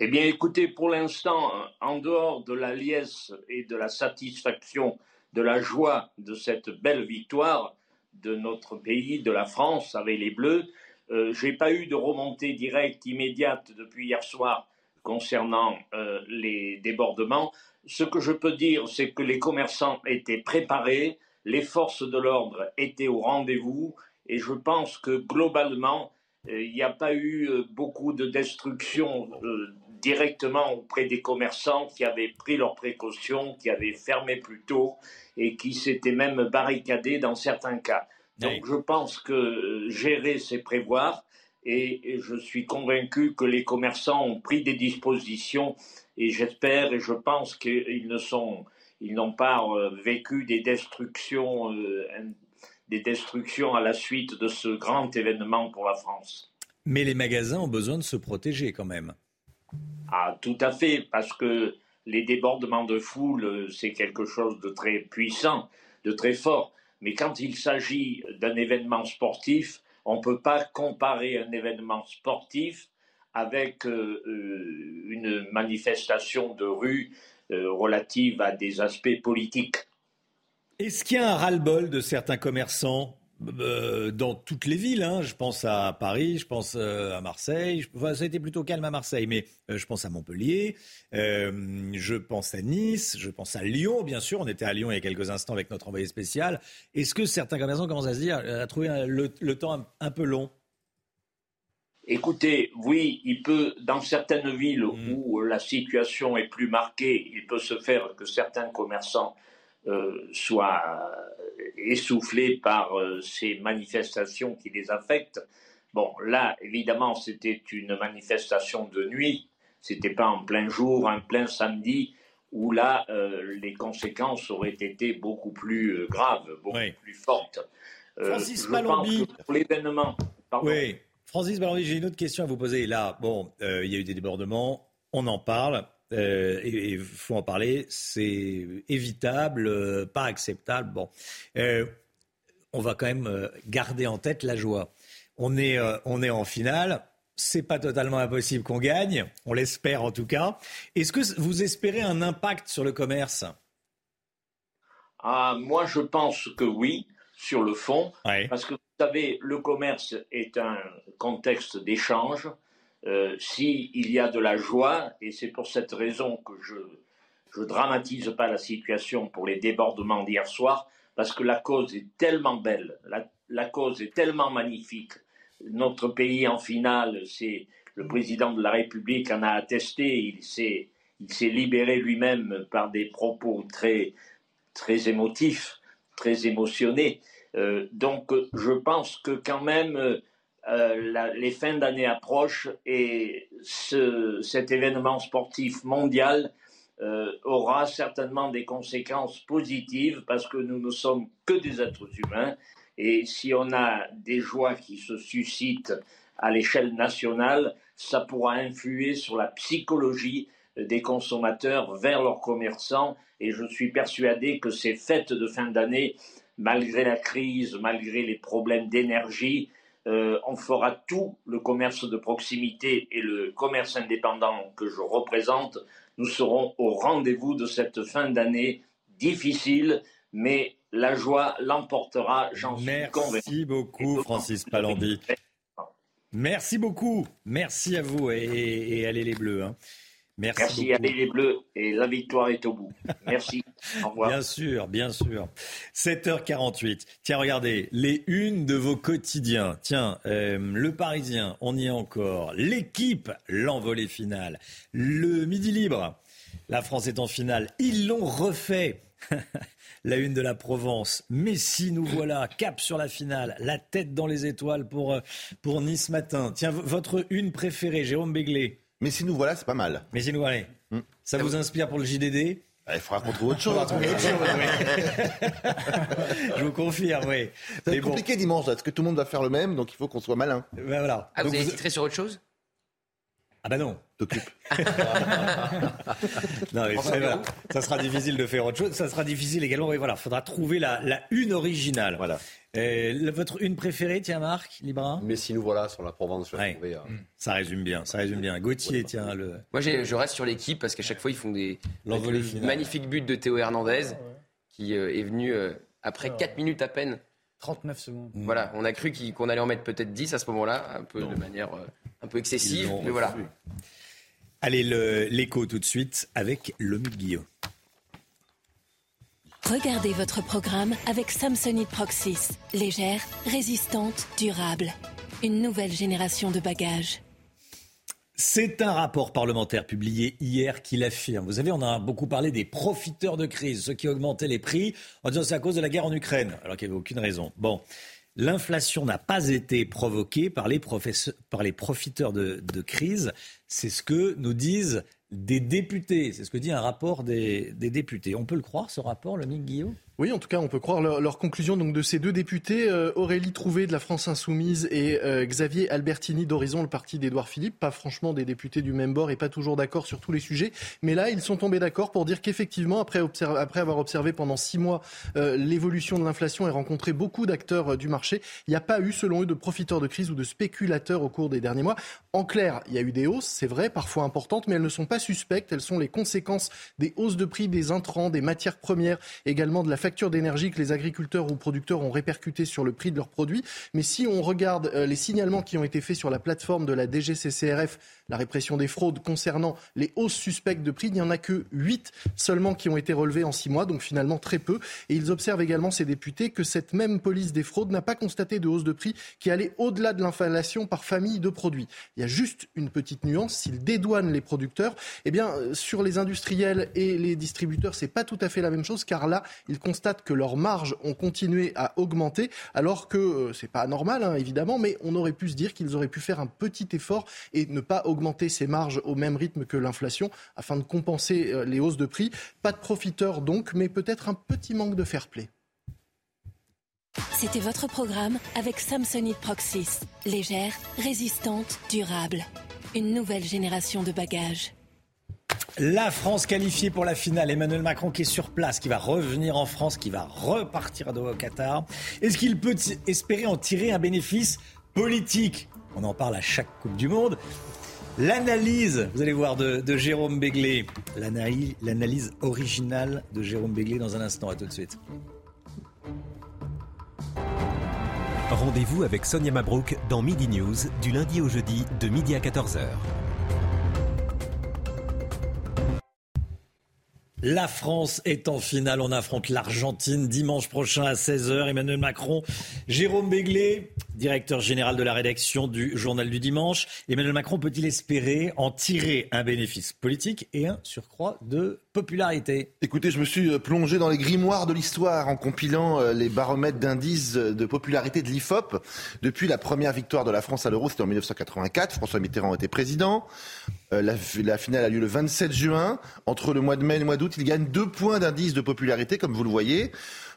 Eh bien écoutez, pour l'instant, en dehors de la liesse et de la satisfaction, de la joie de cette belle victoire de notre pays, de la France avec les Bleus, euh, je n'ai pas eu de remontée directe immédiate depuis hier soir concernant euh, les débordements ce que je peux dire, c'est que les commerçants étaient préparés, les forces de l'ordre étaient au rendez-vous, et je pense que globalement, euh, il n'y a pas eu euh, beaucoup de destruction euh, directement auprès des commerçants qui avaient pris leurs précautions, qui avaient fermé plus tôt et qui s'étaient même barricadés dans certains cas. Donc je pense que gérer, c'est prévoir. et je suis convaincu que les commerçants ont pris des dispositions et j'espère et je pense qu'ils ne sont, ils n'ont pas euh, vécu des destructions, euh, des destructions à la suite de ce grand événement pour la France. Mais les magasins ont besoin de se protéger quand même. Ah, tout à fait, parce que les débordements de foule, c'est quelque chose de très puissant, de très fort. Mais quand il s'agit d'un événement sportif, on ne peut pas comparer un événement sportif avec euh, une manifestation de rue euh, relative à des aspects politiques. Est-ce qu'il y a un ras-le-bol de certains commerçants euh, dans toutes les villes. Hein? Je pense à Paris, je pense à Marseille. Ça a été plutôt calme à Marseille, mais je pense à Montpellier, je pense à Nice, je pense à Lyon, bien sûr. On était à Lyon il y a quelques instants avec notre envoyé spécial. Est-ce que certains commerçants commencent à se dire, à trouver le, temps un, peu long? Écoutez, oui, il peut, dans certaines villes mmh. où la situation est plus marquée, il peut se faire que certains commerçants euh, soient essoufflés par euh, ces manifestations qui les affectent. Bon, là, évidemment, c'était une manifestation de nuit, c'était pas en plein jour, en plein samedi, où là, euh, les conséquences auraient été beaucoup plus graves, beaucoup plus fortes. Francis Malombi. Pour l'événement. Oui, Francis Malombi, j'ai une autre question à vous poser. Là, bon, il y a eu des débordements, on en parle. Euh, et il faut en parler, c'est évitable, euh, pas acceptable. Bon, euh, on va quand même garder en tête la joie. On est, on est en finale. C'est pas totalement impossible qu'on gagne. On l'espère en tout cas. Est-ce que vous espérez un impact sur le commerce? Ah, Moi, je pense que oui, sur le fond. Parce que savez, le commerce est un contexte d'échange. Euh, s'il y a de la joie, et c'est pour cette raison que je ne dramatise pas la situation pour les débordements d'hier soir, parce que la cause est tellement belle, la, cause est tellement magnifique. Notre pays en finale, c'est le président de la République en a attesté, il s'est, il s'est libéré lui-même par des propos très, très émotifs, très émotionnés. Euh, donc je pense que quand même euh, les fins d'année approchent et cet événement sportif mondial euh, aura certainement des conséquences positives parce que nous ne sommes que des êtres humains. Et si on a des joies qui se suscitent à l'échelle nationale, ça pourra influer sur la psychologie des consommateurs vers leurs commerçants. Et je suis persuadé que ces fêtes de fin d'année, malgré la crise, malgré les problèmes d'énergie, euh, on fera tout, le commerce de proximité et le commerce indépendant que je représente, nous serons au rendez-vous de cette fin d'année difficile, mais la joie l'emportera, j'en suis convaincu. Merci beaucoup, Francis Palandi. (laughs) Merci beaucoup. Merci à vous et, allez les Bleus. Hein. Merci, à les Bleus et la victoire est au bout. Merci. (laughs) Au revoir. Bien sûr, bien sûr. 7h48. Tiens, regardez, les unes de vos quotidiens. Tiens, euh, le Parisien, on y est encore. L'équipe, l'envolée finale. Le Midi Libre, la France est en finale. Ils l'ont refait. (laughs) la une de la Provence. Messi, nous voilà, cap sur la finale, la tête dans les étoiles pour, euh, pour Nice matin. Tiens, votre une préférée, Jérôme Béglé. Mais si nous voilà, c'est pas mal. Mais si nous voilà. Hmm. Ça vous inspire pour le JDD bah, il faudra qu'on trouve autre chose. (laughs) Je vous confirme, oui. C'est compliqué dimanche, parce que tout le monde va faire le même, donc il faut qu'on soit malin. Ben voilà. Ah, vous avez titré sur autre chose? Ah ben non. T'occupes. (laughs) non, mais ça sera difficile de faire autre chose. Ça sera difficile également. Oui, voilà, faudra trouver la, la une originale. Voilà. Euh, votre une préférée, tiens Marc, Libra Mais si nous voilà sur la Provence, je ouais. Euh, Ça résume bien, ça résume bien. Gauthier, tiens le. Moi, je reste sur l'équipe parce qu'à chaque fois ils font des magnifiques buts de Théo Hernandez, qui euh, est venu après 4 minutes à peine. 39 secondes. Voilà, on a cru qu'on allait en mettre peut-être 10 à ce moment-là, un peu de manière un peu excessive, mais voilà. Allez, l'écho tout de suite avec le Guillaume. Regardez votre programme avec Samsonite Proxys. Légère, résistante, durable. Une nouvelle génération de bagages. C'est un rapport parlementaire publié hier qui l'affirme. Vous savez, on a beaucoup parlé des profiteurs de crise, ceux qui augmentaient les prix en disant c'est à cause de la guerre en Ukraine, alors qu'il n'y avait aucune raison. Bon, l'inflation n'a pas été provoquée par les, par les profiteurs de, de crise. C'est ce que nous disent des députés. C'est ce que dit un rapport des, députés. On peut le croire, ce rapport, le Guillaume? Oui, en tout cas, on peut croire leur, conclusion donc de ces deux députés, euh, Aurélie Trouvé de la France Insoumise et euh, Xavier Albertini d'Horizon, le parti d'Édouard Philippe. Pas franchement des députés du même bord et pas toujours d'accord sur tous les sujets. Mais là, ils sont tombés d'accord pour dire qu'effectivement, après, avoir observé pendant six mois euh, l'évolution de l'inflation et rencontré beaucoup d'acteurs du marché, il n'y a pas eu, selon eux, de profiteurs de crise ou de spéculateurs au cours des derniers mois. En clair, il y a eu des hausses, c'est vrai, parfois importantes, mais elles ne sont pas suspectes. Elles sont les conséquences des hausses de prix des intrants, des matières premières, également de la factures d'énergie que les agriculteurs ou producteurs ont répercutées sur le prix de leurs produits. Mais si on regarde euh, les signalements qui ont été faits sur la plateforme de la DGCCRF, la répression des fraudes concernant les hausses suspectes de prix, il n'y en a que 8 seulement qui ont été relevées en 6 mois, donc finalement très peu. Et ils observent également, ces députés, que cette même police des fraudes n'a pas constaté de hausse de prix qui allait au-delà de l'inflation par famille de produits. Il y a juste une petite nuance, s'ils dédouanent les producteurs, eh bien, euh, sur les industriels et les distributeurs, c'est pas tout à fait la même chose, car là, ils constatent que leurs marges ont continué à augmenter, alors que euh, c'est pas normal, hein, évidemment, mais on aurait pu se dire qu'ils auraient pu faire un petit effort et ne pas augmenter ces marges au même rythme que l'inflation, afin de compenser euh, les hausses de prix. Pas de profiteurs donc, mais peut-être un petit manque de fair play. C'était votre programme avec Samsonite Proxys. Légère, résistante, durable. Une nouvelle génération de bagages. La France qualifiée pour la finale. Emmanuel Macron qui est sur place, qui va revenir en France, qui va repartir à Doha au Qatar. Est-ce qu'il peut espérer en tirer un bénéfice politique? On en parle à chaque Coupe du Monde. L'analyse, vous allez voir, de, Jérôme Béglé. L'analyse originale de Jérôme Béglé dans un instant. À tout de suite. Rendez-vous avec Sonia Mabrouk dans Midi News du lundi au jeudi de midi à 14h. La France est en finale. On affronte l'Argentine dimanche prochain à 16h. Emmanuel Macron, Jérôme Béglé, directeur général de la rédaction du Journal du Dimanche. Emmanuel Macron peut-il espérer en tirer un bénéfice politique et un surcroît de popularité Écoutez, je me suis euh, plongé dans les grimoires de l'histoire en compilant euh, les baromètres d'indices de popularité de l'IFOP. Depuis la première victoire de la France à l'euro, c'était en 1984. François Mitterrand était président. Euh, la, finale a lieu le 27 juin. Entre le mois de mai et le mois d'août, il gagne deux points d'indice de popularité, comme vous le voyez.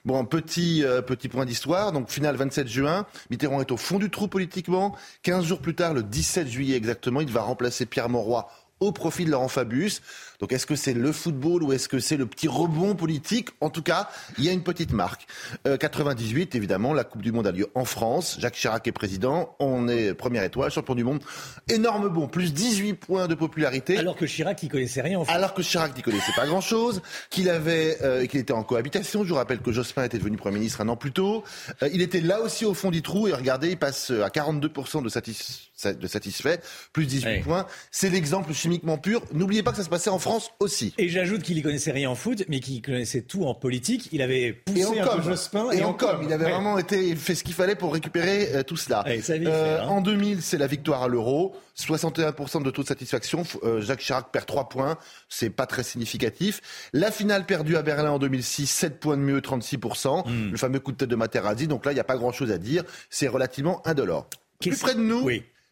Bon, petit, euh, petit point d'histoire. Donc, finale 27 juin. Mitterrand est au fond du trou politiquement. 15 jours plus tard, le 17 juillet exactement, il va remplacer Pierre Mauroy au profit de Laurent Fabius. Donc est-ce que c'est le football ou est-ce que c'est le petit rebond politique? En tout cas, il y a une petite marque. Euh, 98, évidemment, la Coupe du Monde a lieu en France. Jacques Chirac est président. On est première étoile, champion du monde. Énorme bon, plus 18 points de popularité. Alors que Chirac n'y connaissait rien en fait. Alors que Chirac n'y connaissait pas grand-chose, qu'il avait, euh, qu'il était en cohabitation. Je vous rappelle que Jospin était devenu Premier ministre un an plus tôt. Euh, il était là aussi au fond du trou et regardez, il passe à 42% de, satis de satisfait, plus 18 ouais. points. C'est l'exemple chimiquement pur. N'oubliez pas que ça se passait en France aussi. Et j'ajoute qu'il y connaissait rien en foot, mais qu'il connaissait tout en politique. Il avait poussé et en un com. peu Jospin. Et, et en en com. com. Il avait Ouais. vraiment été, fait ce qu'il fallait pour récupérer euh, tout cela. Ouais, ça vite Euh, fait, hein. En 2000, c'est la victoire à l'euro. 61% de taux de satisfaction. Euh, Jacques Chirac perd 3 points. C'est pas très significatif. La finale perdue à Berlin en 2006, 7 points de mieux, 36%. Hmm. Le fameux coup de tête de Materazzi. Donc là, il n'y a pas grand chose à dire. C'est relativement indolore. Plus près de nous.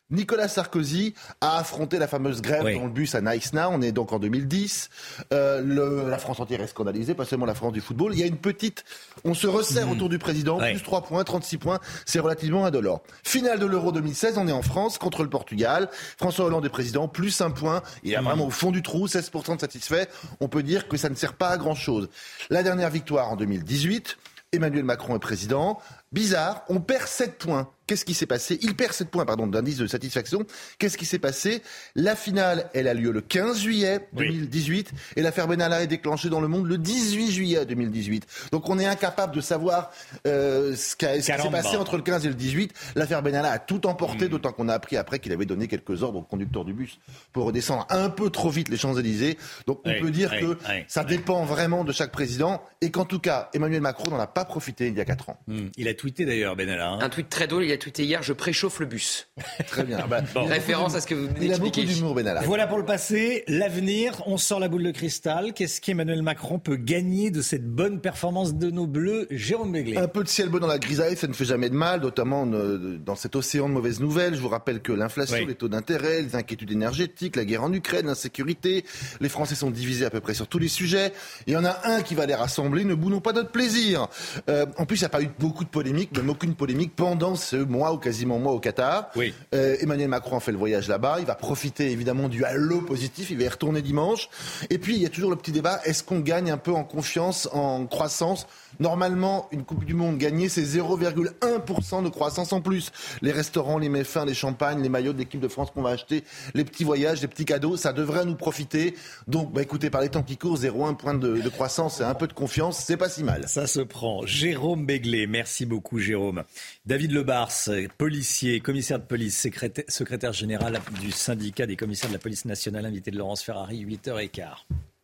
Nicolas Sarkozy a affronté la fameuse grève Oui. dans le bus à Nice Now. On est donc en 2010. Euh, le- la France entière est scandalisée, pas seulement la France du football. Il y a une petite. On se resserre autour du président. Plus 3 points, 36 points. C'est relativement indolore. Finale de l'Euro 2016. On est en France contre le Portugal. François Hollande est président. Plus un point. Il est vraiment au fond du trou. 16% de satisfait. On peut dire que ça ne sert pas à grand chose. La dernière victoire en 2018. Emmanuel Macron est président. Bizarre, on perd 7 points. Qu'est-ce qui s'est passé Il perd 7 points, pardon, d'indice de satisfaction. Qu'est-ce qui s'est passé La finale, elle a lieu le 15 juillet 2018 et l'affaire Benalla est déclenchée dans le monde le 18 juillet 2018. Donc on est incapable de savoir euh, ce qui s'est passé entre le 15 et le 18. L'affaire Benalla a tout emporté, Hmm. d'autant qu'on a appris après qu'il avait donné quelques ordres au conducteur du bus pour redescendre un peu trop vite les Champs-Élysées. Donc on peut dire que ça dépend vraiment de chaque président et qu'en tout cas, Emmanuel Macron n'en a pas profité il y a 4 ans. Hmm. Il a tweeté d'ailleurs, Benalla. hein. Un tweet très drôle, il a tweeté hier, je préchauffe le bus. (laughs) Très bien. Bah, Référence à ce que vous venez Il a beaucoup d'humour, Benalla. Voilà pour le passé. L'avenir, on sort la boule de cristal. Qu'est-ce qu'Emmanuel Macron peut gagner de cette bonne performance de nos Bleus Jérôme Béglé? Un peu de ciel bleu dans la grisaille, ça ne fait jamais de mal, notamment euh, dans cet océan de mauvaises nouvelles. Je vous rappelle que l'inflation, Oui. les taux d'intérêt, les inquiétudes énergétiques, la guerre en Ukraine, l'insécurité, les Français sont divisés à peu près sur tous les sujets. Il y en a un qui va les rassembler, ne boudons pas notre plaisir. Euh, en plus, il n'y a pas eu beaucoup de polémiques, même aucune polémique pendant ce mois ou quasiment mois au Qatar. Oui. Euh, Emmanuel Macron fait le voyage là-bas. Il va profiter évidemment du halo positif. Il va y retourner dimanche. Et puis, il y a toujours le petit débat est-ce qu'on gagne un peu en confiance, en croissance Normalement, une Coupe du Monde gagnée, c'est 0,1% de croissance en plus. Les restaurants, les méfins, les champagnes, les maillots de l'équipe de France qu'on va acheter, les petits voyages, les petits cadeaux, ça devrait nous profiter. Donc, bah, écoutez, par les temps qui courent, 0,1 point de, de croissance et un peu de confiance, c'est pas si mal. Ça se prend. Jérôme Béglé, merci beaucoup Jérôme. David Lebars, policier, commissaire de police, secrétaire, secrétaire général du syndicat des commissaires de la police nationale, invité de Laurence Ferrari, 8h15.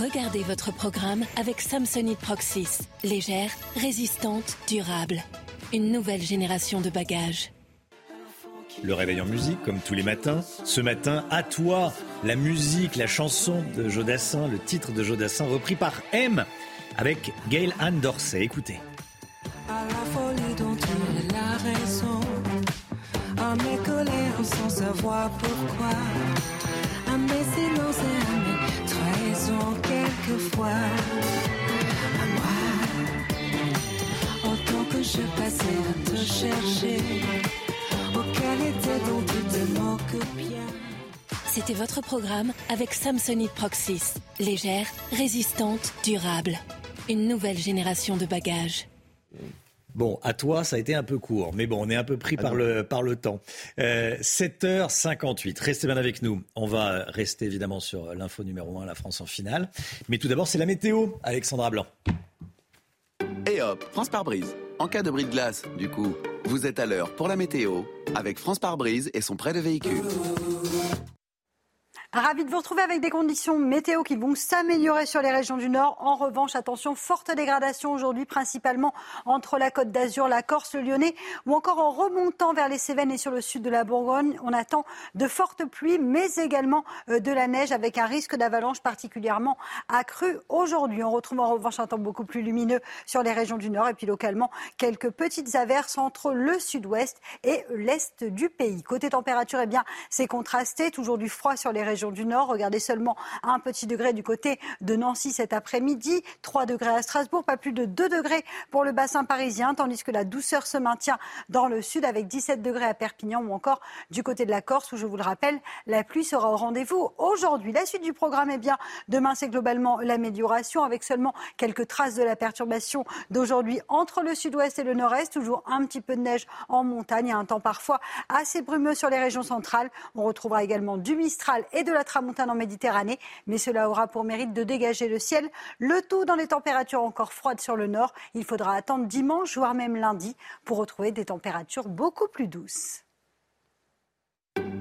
Regardez votre programme avec Samsonite Proxys. Légère, résistante, durable. Une nouvelle génération de bagages. Le réveil en musique, comme tous les matins. Ce matin, à toi, la musique, la chanson de Jodassin, le titre de Jodassin repris par M avec Gail Anne Dorsey. Écoutez. À la folie dont tu es la raison, à mes colères sans savoir pourquoi, à mes silences et à mes trahisons C'était votre programme avec Samsonite Proxys. Légère, résistante, durable. Une nouvelle génération de bagages. Bon, à toi, ça a été un peu court, mais bon, on est un peu pris par le, par le temps. Euh, 7h58, restez bien avec nous. On va rester évidemment sur l'info numéro 1, la France en finale. Mais tout d'abord, c'est la météo, Alexandra Blanc. Et hop, France par brise. En cas de bris de glace, du coup, vous êtes à l'heure pour la météo avec France par brise et son prêt de véhicule. Ravi de vous retrouver avec des conditions météo qui vont s'améliorer sur les régions du Nord. En revanche, attention, forte dégradation aujourd'hui, principalement entre la Côte d'Azur, la Corse, le Lyonnais, ou encore en remontant vers les Cévennes et sur le sud de la Bourgogne. On attend de fortes pluies, mais également euh, de la neige avec un risque d'avalanche particulièrement accru aujourd'hui. On retrouve en revanche un temps beaucoup plus lumineux sur les régions du Nord et puis localement quelques petites averses entre le sud-ouest et l'est du pays. Côté température, eh bien, c'est contrasté, toujours du froid sur les régions du Nord. Regardez seulement un petit degré du côté de Nancy cet après-midi, 3 degrés à Strasbourg, pas plus de 2 degrés pour le bassin parisien, tandis que la douceur se maintient dans le sud avec 17 degrés à Perpignan ou encore du côté de la Corse où, je vous le rappelle, la pluie sera au rendez-vous aujourd'hui. La suite du programme, eh bien, demain, c'est globalement l'amélioration avec seulement quelques traces de la perturbation d'aujourd'hui entre le sud-ouest et le nord-est. Toujours un petit peu de neige en montagne et un temps parfois assez brumeux sur les régions centrales. On retrouvera également du Mistral et la tramontane en Méditerranée, mais cela aura pour mérite de dégager le ciel. Le tout dans des températures encore froides sur le nord. Il faudra attendre dimanche, voire même lundi, pour retrouver des températures beaucoup plus douces.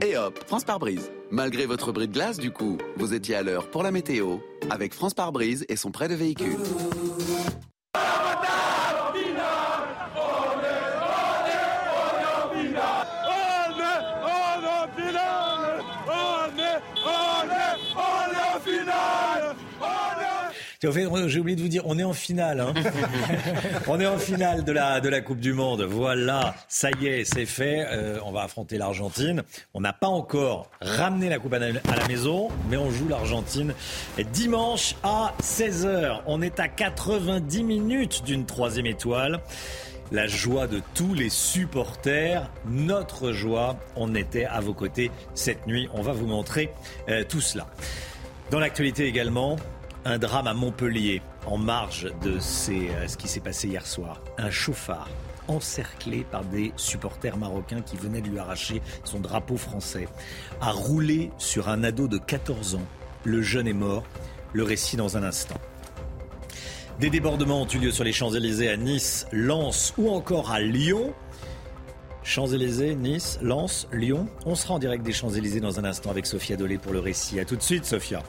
Et hop, France par brise. Malgré votre bris de glace, du coup, vous étiez à l'heure pour la météo avec France par brise et son prêt de véhicule. Fait, J'ai oublié de vous dire, on est en finale. hein. (laughs) on est en finale de la, de la Coupe du Monde. Voilà, ça y est, c'est fait. Euh, on va affronter l'Argentine. On n'a pas encore ramené la Coupe à la à la maison, mais on joue l'Argentine dimanche à 16h. On est à 90 minutes d'une troisième étoile. La joie de tous les supporters, notre joie. On était à vos côtés cette nuit. On va vous montrer euh, tout cela. Dans l'actualité également, un drame à Montpellier, en marge de euh, ce qui s'est passé hier soir. Un chauffard encerclé par des supporters marocains qui venaient de lui arracher son drapeau français, a roulé sur un ado de 14 ans. Le jeune est mort. Le récit dans un instant. Des débordements ont eu lieu sur les Champs-Élysées à Nice, Lens ou encore à Lyon. Champs-Élysées, Nice, Lens, Lyon. On sera en direct des Champs-Élysées dans un instant avec Sophia Dolé pour le récit. A tout de suite, Sophia.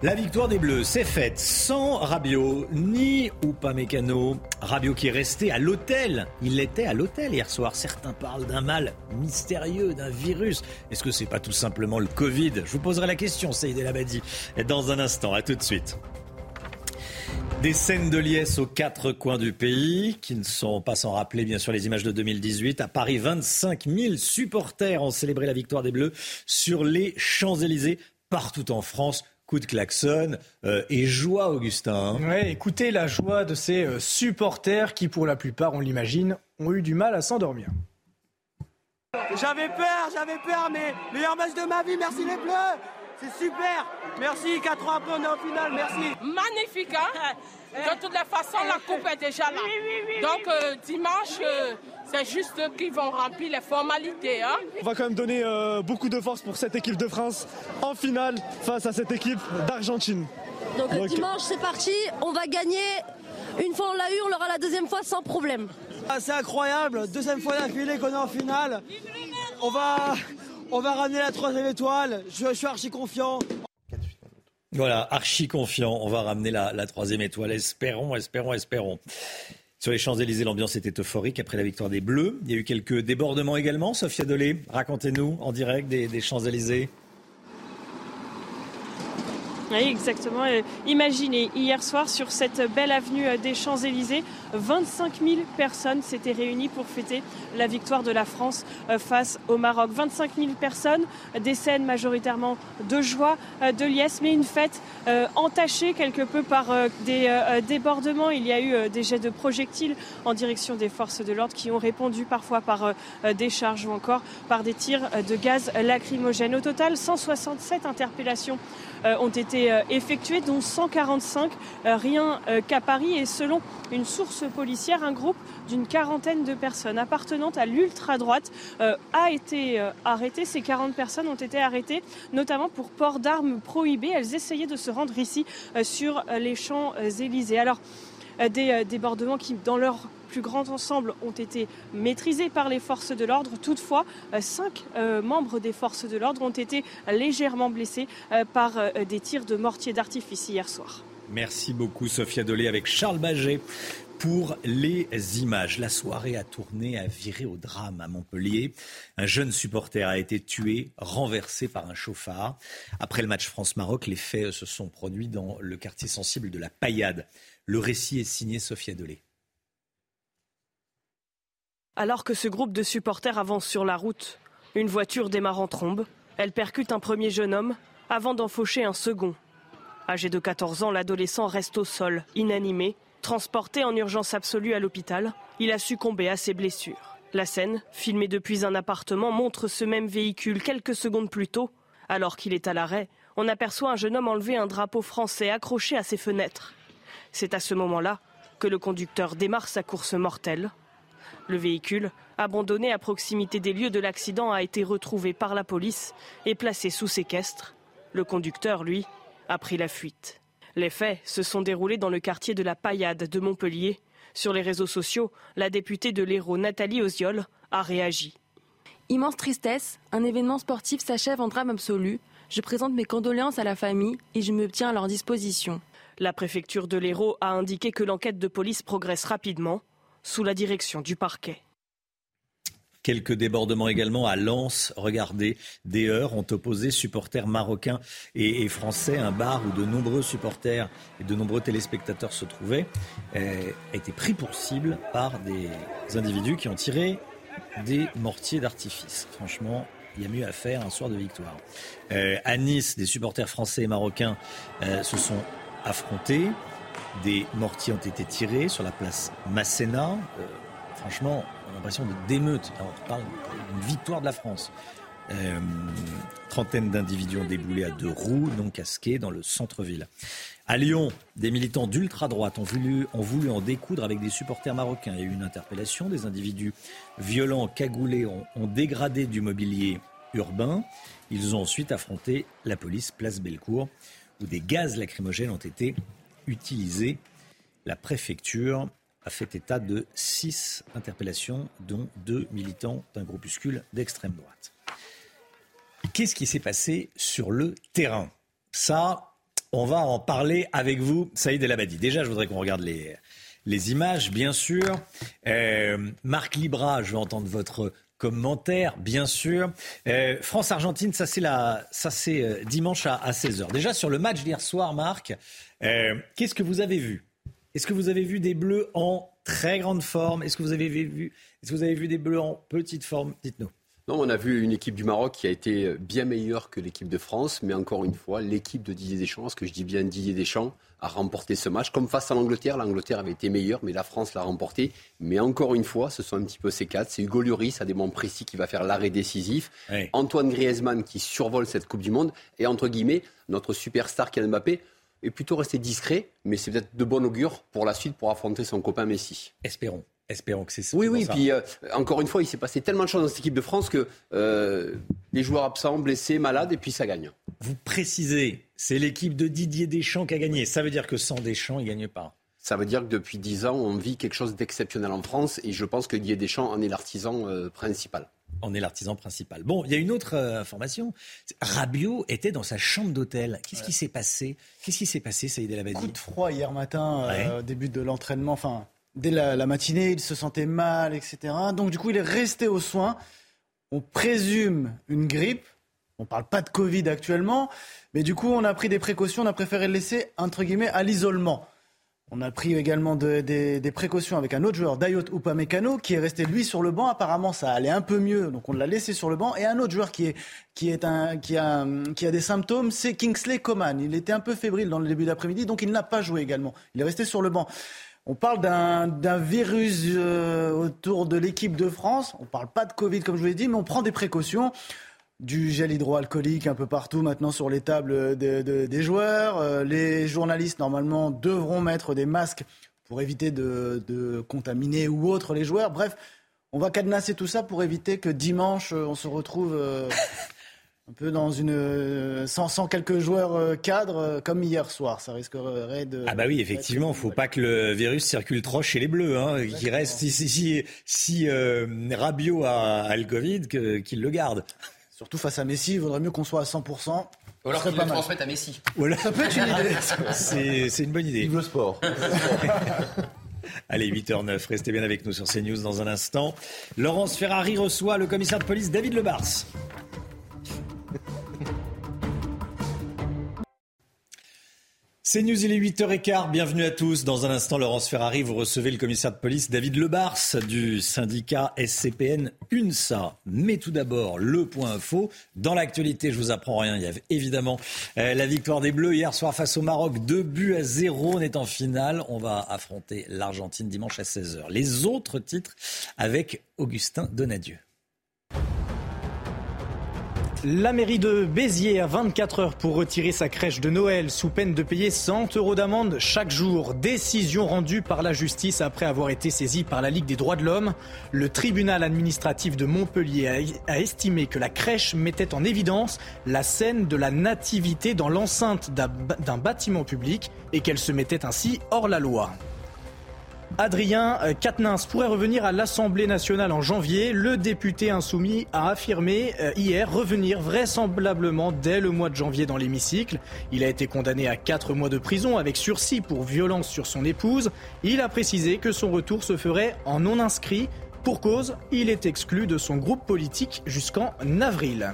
La victoire des Bleus s'est faite sans Rabiot ni Upamecano. Rabiot qui est resté à l'hôtel. Il était à l'hôtel hier soir. Certains parlent d'un mal mystérieux, d'un virus. Est-ce que c'est pas tout simplement le Covid? Je vous poserai la question, Saïd El Abadi, dans un instant. À tout de suite. Des scènes de liesse aux quatre coins du pays, qui ne sont pas sans rappeler bien sûr les images de 2018. À Paris, 25 000 supporters ont célébré la victoire des Bleus sur les Champs-Élysées, partout en France. Coup de klaxon euh, et joie, Augustin. hein. Ouais, écoutez la joie de ces euh, supporters qui, pour la plupart, on l'imagine, ont eu du mal à s'endormir. J'avais peur, j'avais peur, mais meilleur match de ma vie, merci les Bleus C'est super. Merci. Quatre ans après, on est en finale. Merci. Magnifique, hein? De toute façon, la coupe est déjà là. Donc, euh, dimanche, euh, c'est juste eux qui vont remplir les formalités. Hein On va quand même donner euh, beaucoup de force pour cette équipe de France en finale face à cette équipe d'Argentine. Donc, Donc, dimanche, c'est parti. On va gagner. Une fois on l'a eu, on l'aura la deuxième fois sans problème. Ah, C'est incroyable. Deuxième fois d'affilée qu'on est en finale. On va, on va ramener la troisième étoile. Je, je suis archi confiant. Voilà, archi confiant. On va ramener la, troisième étoile. Espérons, espérons, espérons. Sur les Champs-Élysées, l'ambiance était euphorique après la victoire des Bleus. Il y a eu quelques débordements également. Sophia Dolé, racontez-nous en direct des, des Champs-Élysées. Oui, exactement. Euh, Imaginez, hier soir, sur cette belle avenue euh, des Champs-Élysées, 25 000 personnes s'étaient réunies pour fêter la victoire de la France euh, face au Maroc. 25 000 personnes, des scènes majoritairement de joie, euh, de liesse, mais une fête euh, entachée quelque peu par des débordements. Il y a eu des jets de projectiles en direction des forces de l'ordre qui ont répondu parfois par des charges ou encore par des tirs de gaz lacrymogène. Au total, 167 interpellations ont été effectuées, dont 145 euh, rien qu'à Paris. Et selon une source policière, un groupe d'une quarantaine de personnes appartenant à l'ultra-droite euh, a été euh, arrêté. Ces 40 personnes ont été arrêtées, notamment pour port d'armes prohibées. Elles essayaient de se rendre ici euh, sur les Champs-Élysées. Alors, des débordements qui, dans leur plus grand ensemble, ont été maîtrisés par les forces de l'ordre. Toutefois, cinq membres des forces de l'ordre ont été légèrement blessés par des tirs de mortier d'artifice hier soir. Merci beaucoup, Sophia Dolé, avec Charles Baget pour les images. La soirée a tourné, a viré au drame à Montpellier. Un jeune supporter a été tué, renversé par un chauffard. Après le match France-Maroc, les faits se sont produits dans le quartier sensible de la Paillade. Le récit est signé Sophia Dolé. Alors que ce groupe de supporters avance sur la route, une voiture démarre en trombe. Elle percute un premier jeune homme avant d'en faucher un second. Âgé de 14 ans, l'adolescent reste au sol, inanimé. Transporté en urgence absolue à l'hôpital, il a succombé à ses blessures. La scène, filmée depuis un appartement, montre ce même véhicule quelques secondes plus tôt. Alors qu'il est à l'arrêt, on aperçoit un jeune homme enlever un drapeau français accroché à ses fenêtres. C'est à ce moment-là que le conducteur démarre sa course mortelle. Le véhicule, abandonné à proximité des lieux de l'accident, a été retrouvé par la police et placé sous séquestre. Le conducteur, lui, a pris la fuite. Les faits se sont déroulés dans le quartier de la Paillade de Montpellier. Sur les réseaux sociaux, la députée de l'Hérault, Nathalie Oziol, a réagi. Immense tristesse, un événement sportif s'achève en drame absolu. Je présente mes condoléances à la famille et je me tiens à leur disposition. La préfecture de l'Hérault a indiqué que l'enquête de police progresse rapidement, sous la direction du parquet. Quelques débordements également à Lens. Regardez, des heures ont opposé supporters marocains et, français. Un bar où de nombreux supporters et de nombreux téléspectateurs se trouvaient euh, a été pris pour cible par des individus qui ont tiré des mortiers d'artifice. Franchement, il y a mieux à faire un soir de victoire. Euh, à Nice, des supporters français et marocains euh, se sont affrontés. Des mortiers ont été tirés sur la place Masséna. Franchement, on a l'impression de d'émeute. Alors, On parle d'une victoire de la France. Euh, trentaine d'individus ont déboulé à deux roues, non casqués, dans le centre-ville. À Lyon, des militants d'ultra-droite ont voulu, ont voulu en découdre avec des supporters marocains. Il y a eu une interpellation. Des individus violents, cagoulés, ont, ont dégradé du mobilier urbain. Ils ont ensuite affronté la police place Bellecour, où des gaz lacrymogènes ont été utilisés. La préfecture a fait état de six interpellations, dont deux militants d'un groupuscule d'extrême droite. Qu'est-ce qui s'est passé sur le terrain? Ça, on va en parler avec vous, Saïd El Abadi. Déjà, je voudrais qu'on regarde les, images, bien sûr. Euh, Marc Libra, je veux entendre votre commentaire, bien sûr. Euh, France-Argentine, ça c'est la, ça c'est euh, dimanche à, à 16h. Déjà sur le match d'hier soir, Marc, qu'est-ce que vous avez vu? Est-ce que vous avez vu des Bleus en très grande forme? Est-ce que vous avez vu, est-ce que vous avez vu des Bleus en petite forme? Dites-nous. Non, on a vu une équipe du Maroc qui a été bien meilleure que l'équipe de France, mais encore une fois, l'équipe de Didier Deschamps, ce que je dis bien Didier Deschamps, a remporté ce match. Comme face à l'Angleterre, l'Angleterre avait été meilleure, mais la France l'a remporté. Mais encore une fois, ce sont un petit peu ces quatre. C'est Hugo Lloris à des moments précis qui va faire l'arrêt décisif. Antoine Griezmann qui survole cette Coupe du Monde. Et entre guillemets, notre superstar Kylian Mbappé est plutôt resté discret, mais c'est peut-être de bon augure pour la suite pour affronter son copain Messi. Espérons. Espérons que c'est ça. Oui, oui. Puis euh, encore une fois, il s'est passé tellement de choses dans cette équipe de France que euh, les joueurs absents, blessés, malades, et puis ça gagne. Vous précisez, c'est l'équipe de Didier Deschamps qui a gagné. Ça veut dire que sans Deschamps, il ne gagne pas. Ça veut dire que depuis dix ans, on vit quelque chose d'exceptionnel en France, et je pense que Didier Deschamps en est l'artisan euh, principal. On est l'artisan principal. Bon, il y a une autre information. Rabiot était dans sa chambre d'hôtel. Qu'est-ce qui s'est passé? Qu'est-ce qui s'est passé, Saïd El Coup de froid hier matin, au début de l'entraînement. Enfin, dès la, matinée, il se sentait mal, etc. Donc du coup, il est resté aux soins. On présume une grippe. On ne parle pas de Covid actuellement, mais du coup, on a pris des précautions. On a préféré le laisser, entre guillemets, à l'isolement. On a pris également des précautions avec un autre joueur, Dayot Upamecano, qui est resté lui sur le banc. Apparemment, ça allait un peu mieux, donc on l'a laissé sur le banc. Et un autre joueur qui, a des symptômes, c'est Kingsley Coman. Il était un peu fébrile dans le début d'après-midi, donc il n'a pas joué également. Il est resté sur le banc. On parle d'un virus euh, autour de l'équipe de France. On ne parle pas de Covid, comme je vous l'ai dit, mais on prend des précautions. Du gel hydroalcoolique un peu partout maintenant sur les tables des joueurs. Euh, les journalistes, normalement, devront mettre des masques pour éviter de, contaminer ou autre les joueurs. Bref, on va cadenasser tout ça pour éviter que dimanche, on se retrouve euh, un peu dans une euh, sans, sans quelques joueurs euh, cadres euh, comme hier soir. Ça risquerait de. Ah bah oui, effectivement, faut pas que le virus circule trop chez les Bleus. Hein, qui reste si si, si Rabiot a, le Covid, qu'il le garde. Surtout face à Messi, il vaudrait mieux qu'on soit à 100%. Ou alors qu'il le transmette à Messi. Voilà. Ça peut être une (laughs) idée. c'est une bonne idée. Vive le sport. (laughs) Allez, 8h09, restez bien avec nous sur CNews dans un instant. Laurence Ferrari reçoit le commissaire de police David Lebars. C'est News, il est 8h15. Bienvenue à tous. Dans un instant, Laurence Ferrari, vous recevez le commissaire de police David Lebars du syndicat SCPN UNSA. Mais tout d'abord, le point info. Dans l'actualité, je vous apprends rien. Il y avait évidemment euh, la victoire des Bleus hier soir face au Maroc. Deux buts à zéro. On est en finale. On va affronter l'Argentine dimanche à 16h. Les autres titres avec Augustin Donadieu. La mairie de Béziers a 24 heures pour retirer sa crèche de Noël sous peine de payer 100 euros d'amende chaque jour. Décision rendue par la justice après avoir été saisie par la Ligue des droits de l'homme. Le tribunal administratif de Montpellier a estimé que la crèche mettait en évidence la scène de la nativité dans l'enceinte d'un bâtiment public et qu'elle se mettait ainsi hors la loi. Adrien euh, Quatennens pourrait revenir à l'Assemblée nationale en janvier. Le député insoumis a affirmé euh, hier revenir vraisemblablement dès le mois de janvier dans l'hémicycle. Il a été condamné à 4 mois de prison avec sursis pour violence sur son épouse. Il a précisé que son retour se ferait en non inscrit. Pour cause, il est exclu de son groupe politique jusqu'en avril.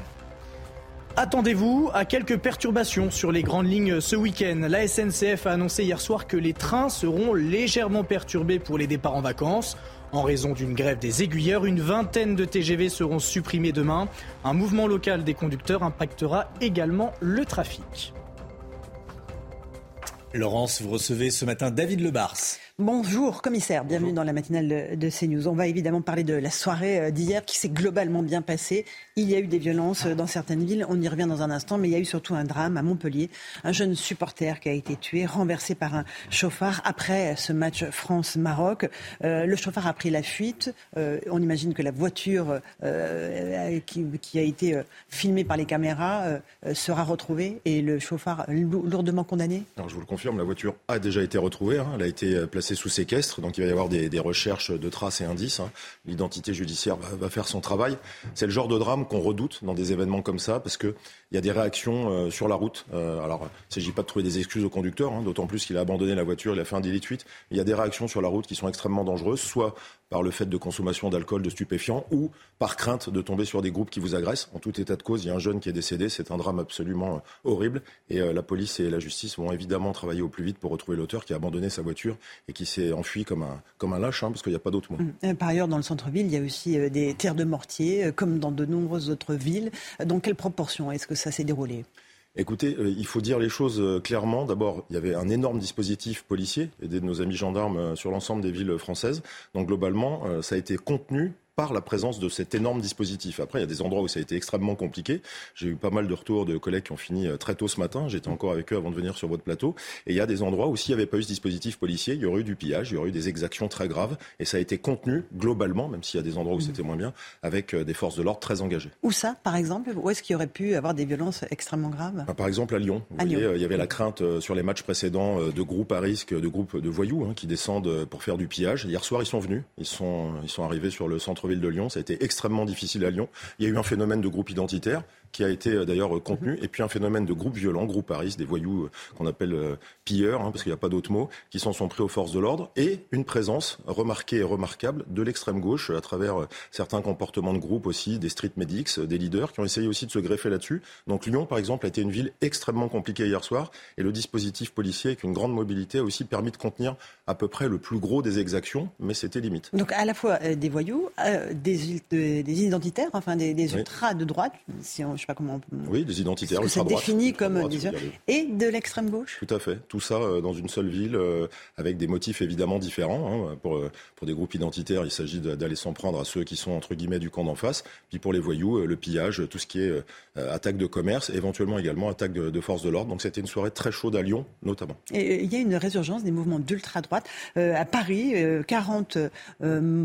Attendez-vous à quelques perturbations sur les grandes lignes ce week-end. La SNCF a annoncé hier soir que les trains seront légèrement perturbés pour les départs en vacances. En raison d'une grève des aiguilleurs, une vingtaine de TGV seront supprimés demain. Un mouvement local des conducteurs impactera également le trafic. Laurence, vous recevez ce matin David Lebars. Bonjour commissaire, bienvenue dans la matinale de CNews. On va évidemment parler de la soirée euh, d'hier qui s'est globalement bien passée. Il y a eu des violences euh, dans certaines villes, on y revient dans un instant, mais il y a eu surtout un drame à Montpellier. Un jeune supporter qui a été tué, renversé par un chauffard après ce match France-Maroc. Euh, le chauffard a pris la fuite. on imagine que la voiture qui, a été filmée par les caméras sera retrouvée et le chauffard lourdement condamné Je vous le confirme, la voiture a déjà été retrouvée. Hein. Elle a été placée sous séquestre, donc il va y avoir des, recherches de traces et indices. Hein. L'identité judiciaire va, faire son travail. C'est le genre de drame qu'on redoute dans des événements comme ça, parce qu'il y a des réactions euh, sur la route. Euh, alors, il ne s'agit pas de trouver des excuses au conducteur, hein, d'autant plus qu'il a abandonné la voiture, il a fait un délit de fuite. Il y a des réactions sur la route qui sont extrêmement dangereuses, soit par le fait de consommation d'alcool, de stupéfiants, ou par crainte de tomber sur des groupes qui vous agressent. En tout état de cause, il y a un jeune qui est décédé. C'est un drame absolument euh, horrible. Et la police et la justice vont évidemment travailler au plus vite pour retrouver l'auteur qui a abandonné sa voiture et qui s'est enfui comme un, comme un lâche, hein, parce qu'il n'y a pas d'autre mot. Hum. Par ailleurs, dans le centre-ville, il y a aussi des terres de mortier, comme dans de nombreuses autres villes. Dans quelle proportion est-ce que ça s'est déroulé Écoutez, euh, il faut dire les choses euh, clairement. D'abord, il y avait un énorme dispositif policier, aidé de nos amis gendarmes euh, sur l'ensemble des villes françaises. Donc globalement, ça a été contenu par la présence de cet énorme dispositif. Après, il y a des endroits où ça a été extrêmement compliqué. J'ai eu pas mal de retours de collègues qui ont fini euh, très tôt ce matin. J'étais encore avec eux avant de venir sur votre plateau. Et il y a des endroits où s'il n'y avait pas eu ce dispositif policier, il y aurait eu du pillage, il y aurait eu des exactions très graves. Et ça a été contenu globalement, même s'il y a des endroits où mmh. c'était moins bien, avec euh, des forces de l'ordre très engagées. Où ça, par exemple? Où est-ce qu'il y aurait pu avoir des violences extrêmement graves? Bah, Par exemple à Lyon. Vous voyez, euh, il y avait la crainte sur les matchs précédents de groupes à risque, de groupes de voyous hein, qui descendent pour faire du pillage. Hier soir, ils sont venus. Ils sont, ils sont arrivés sur le centre-ville de Lyon. Ça a été extrêmement difficile à Lyon. Il y a eu un phénomène de groupe identitaire qui a été euh, d'ailleurs euh, contenu, mhm. et puis un phénomène de groupe violent, groupe Paris, des voyous euh, qu'on appelle pilleurs, hein, parce qu'il n'y a pas d'autre mot, qui s'en sont pris aux forces de l'ordre, et une présence remarquée et remarquable de l'extrême gauche à travers certains comportements de groupe aussi, des street medics, des leaders qui ont essayé aussi de se greffer là-dessus. Donc Lyon, par exemple, a été une ville extrêmement compliquée hier soir, et le dispositif policier avec une grande mobilité a aussi permis de contenir à peu près le plus gros des exactions, mais c'était limite. Donc à la fois des voyous, des, des, identitaires, enfin des, ultras de droite, si on, pas comment. Oui, des identitaires ultra droite. défini comme et de l'extrême gauche. Tout à fait. Tout ça euh, dans une seule ville, euh, avec des motifs évidemment différents. Hein. Pour, euh, pour des groupes identitaires, il s'agit d'aller s'en prendre à ceux qui sont entre guillemets du camp d'en face. Puis pour les voyous, le pillage, tout ce qui est attaque de commerce, éventuellement également attaque de, de forces de l'ordre. Donc c'était une soirée très chaude à Lyon, notamment. Et il y a une résurgence des mouvements d'ultra droite à Paris. 40